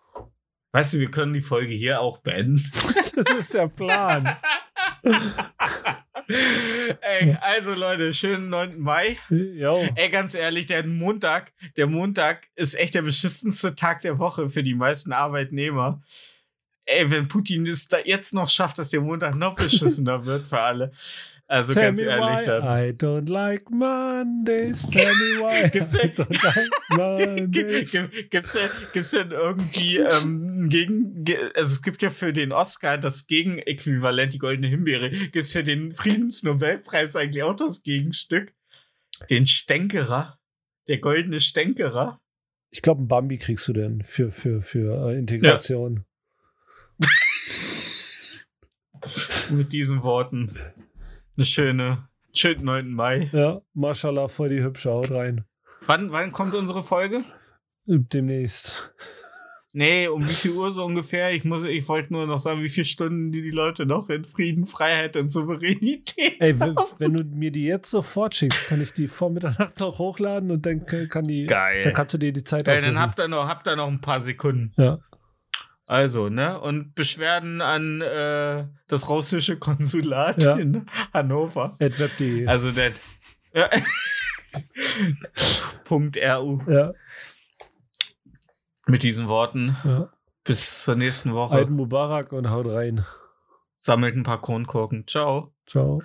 Weißt du, wir können die Folge hier auch beenden. das ist der Plan. Ey, also Leute, schönen 9. Mai. jo. Ey, ganz ehrlich, der Montag, der Montag ist echt der beschissenste Tag der Woche für die meisten Arbeitnehmer. Ey, wenn Putin es da jetzt noch schafft, dass der Montag noch beschissener wird für alle. Also Tell ganz me ehrlich, why. I don't like Mondays. Tell me why Gibt's I denn- don't like Mondays. Gibt- Gibt's denn, gibt's denn irgendwie ähm, gegen, ge, also es gibt ja für den Oscar das Gegenäquivalent, die goldene Himbeere, gibt's für den Friedensnobelpreis eigentlich auch das Gegenstück? Den Stänkerer, der goldene Stänkerer. Ich glaube, ein Bambi kriegst du denn für, für, für äh, Integration. Mit diesen Worten. Eine schöne, schönen 9. Mai. Ja, Mashallah, voll die hübsche Haut rein. Wann, wann kommt unsere Folge? Demnächst. Nee, um wie viel Uhr so ungefähr? Ich muss, ich wollte nur noch sagen, wie viele Stunden die, die Leute noch in Frieden, Freiheit und Souveränität Ey, wenn, haben. wenn du mir die jetzt sofort schickst, kann ich die vor Mitternacht auch hochladen und dann kann die, dann Geil. kannst du dir die Zeit Geil, aussuchen. dann habt ihr noch, habt ihr noch ein paar Sekunden. Ja. Also, ne? Und Beschwerden an äh, das russische Konsulat Ja. in Hannover. Adweb.de. Also der. Ja. Punkt RU. ja, Mit diesen Worten. ja. Bis zur nächsten Woche. Eid Mubarak und haut rein. Sammelt ein paar Kronkorken. Ciao. Ciao.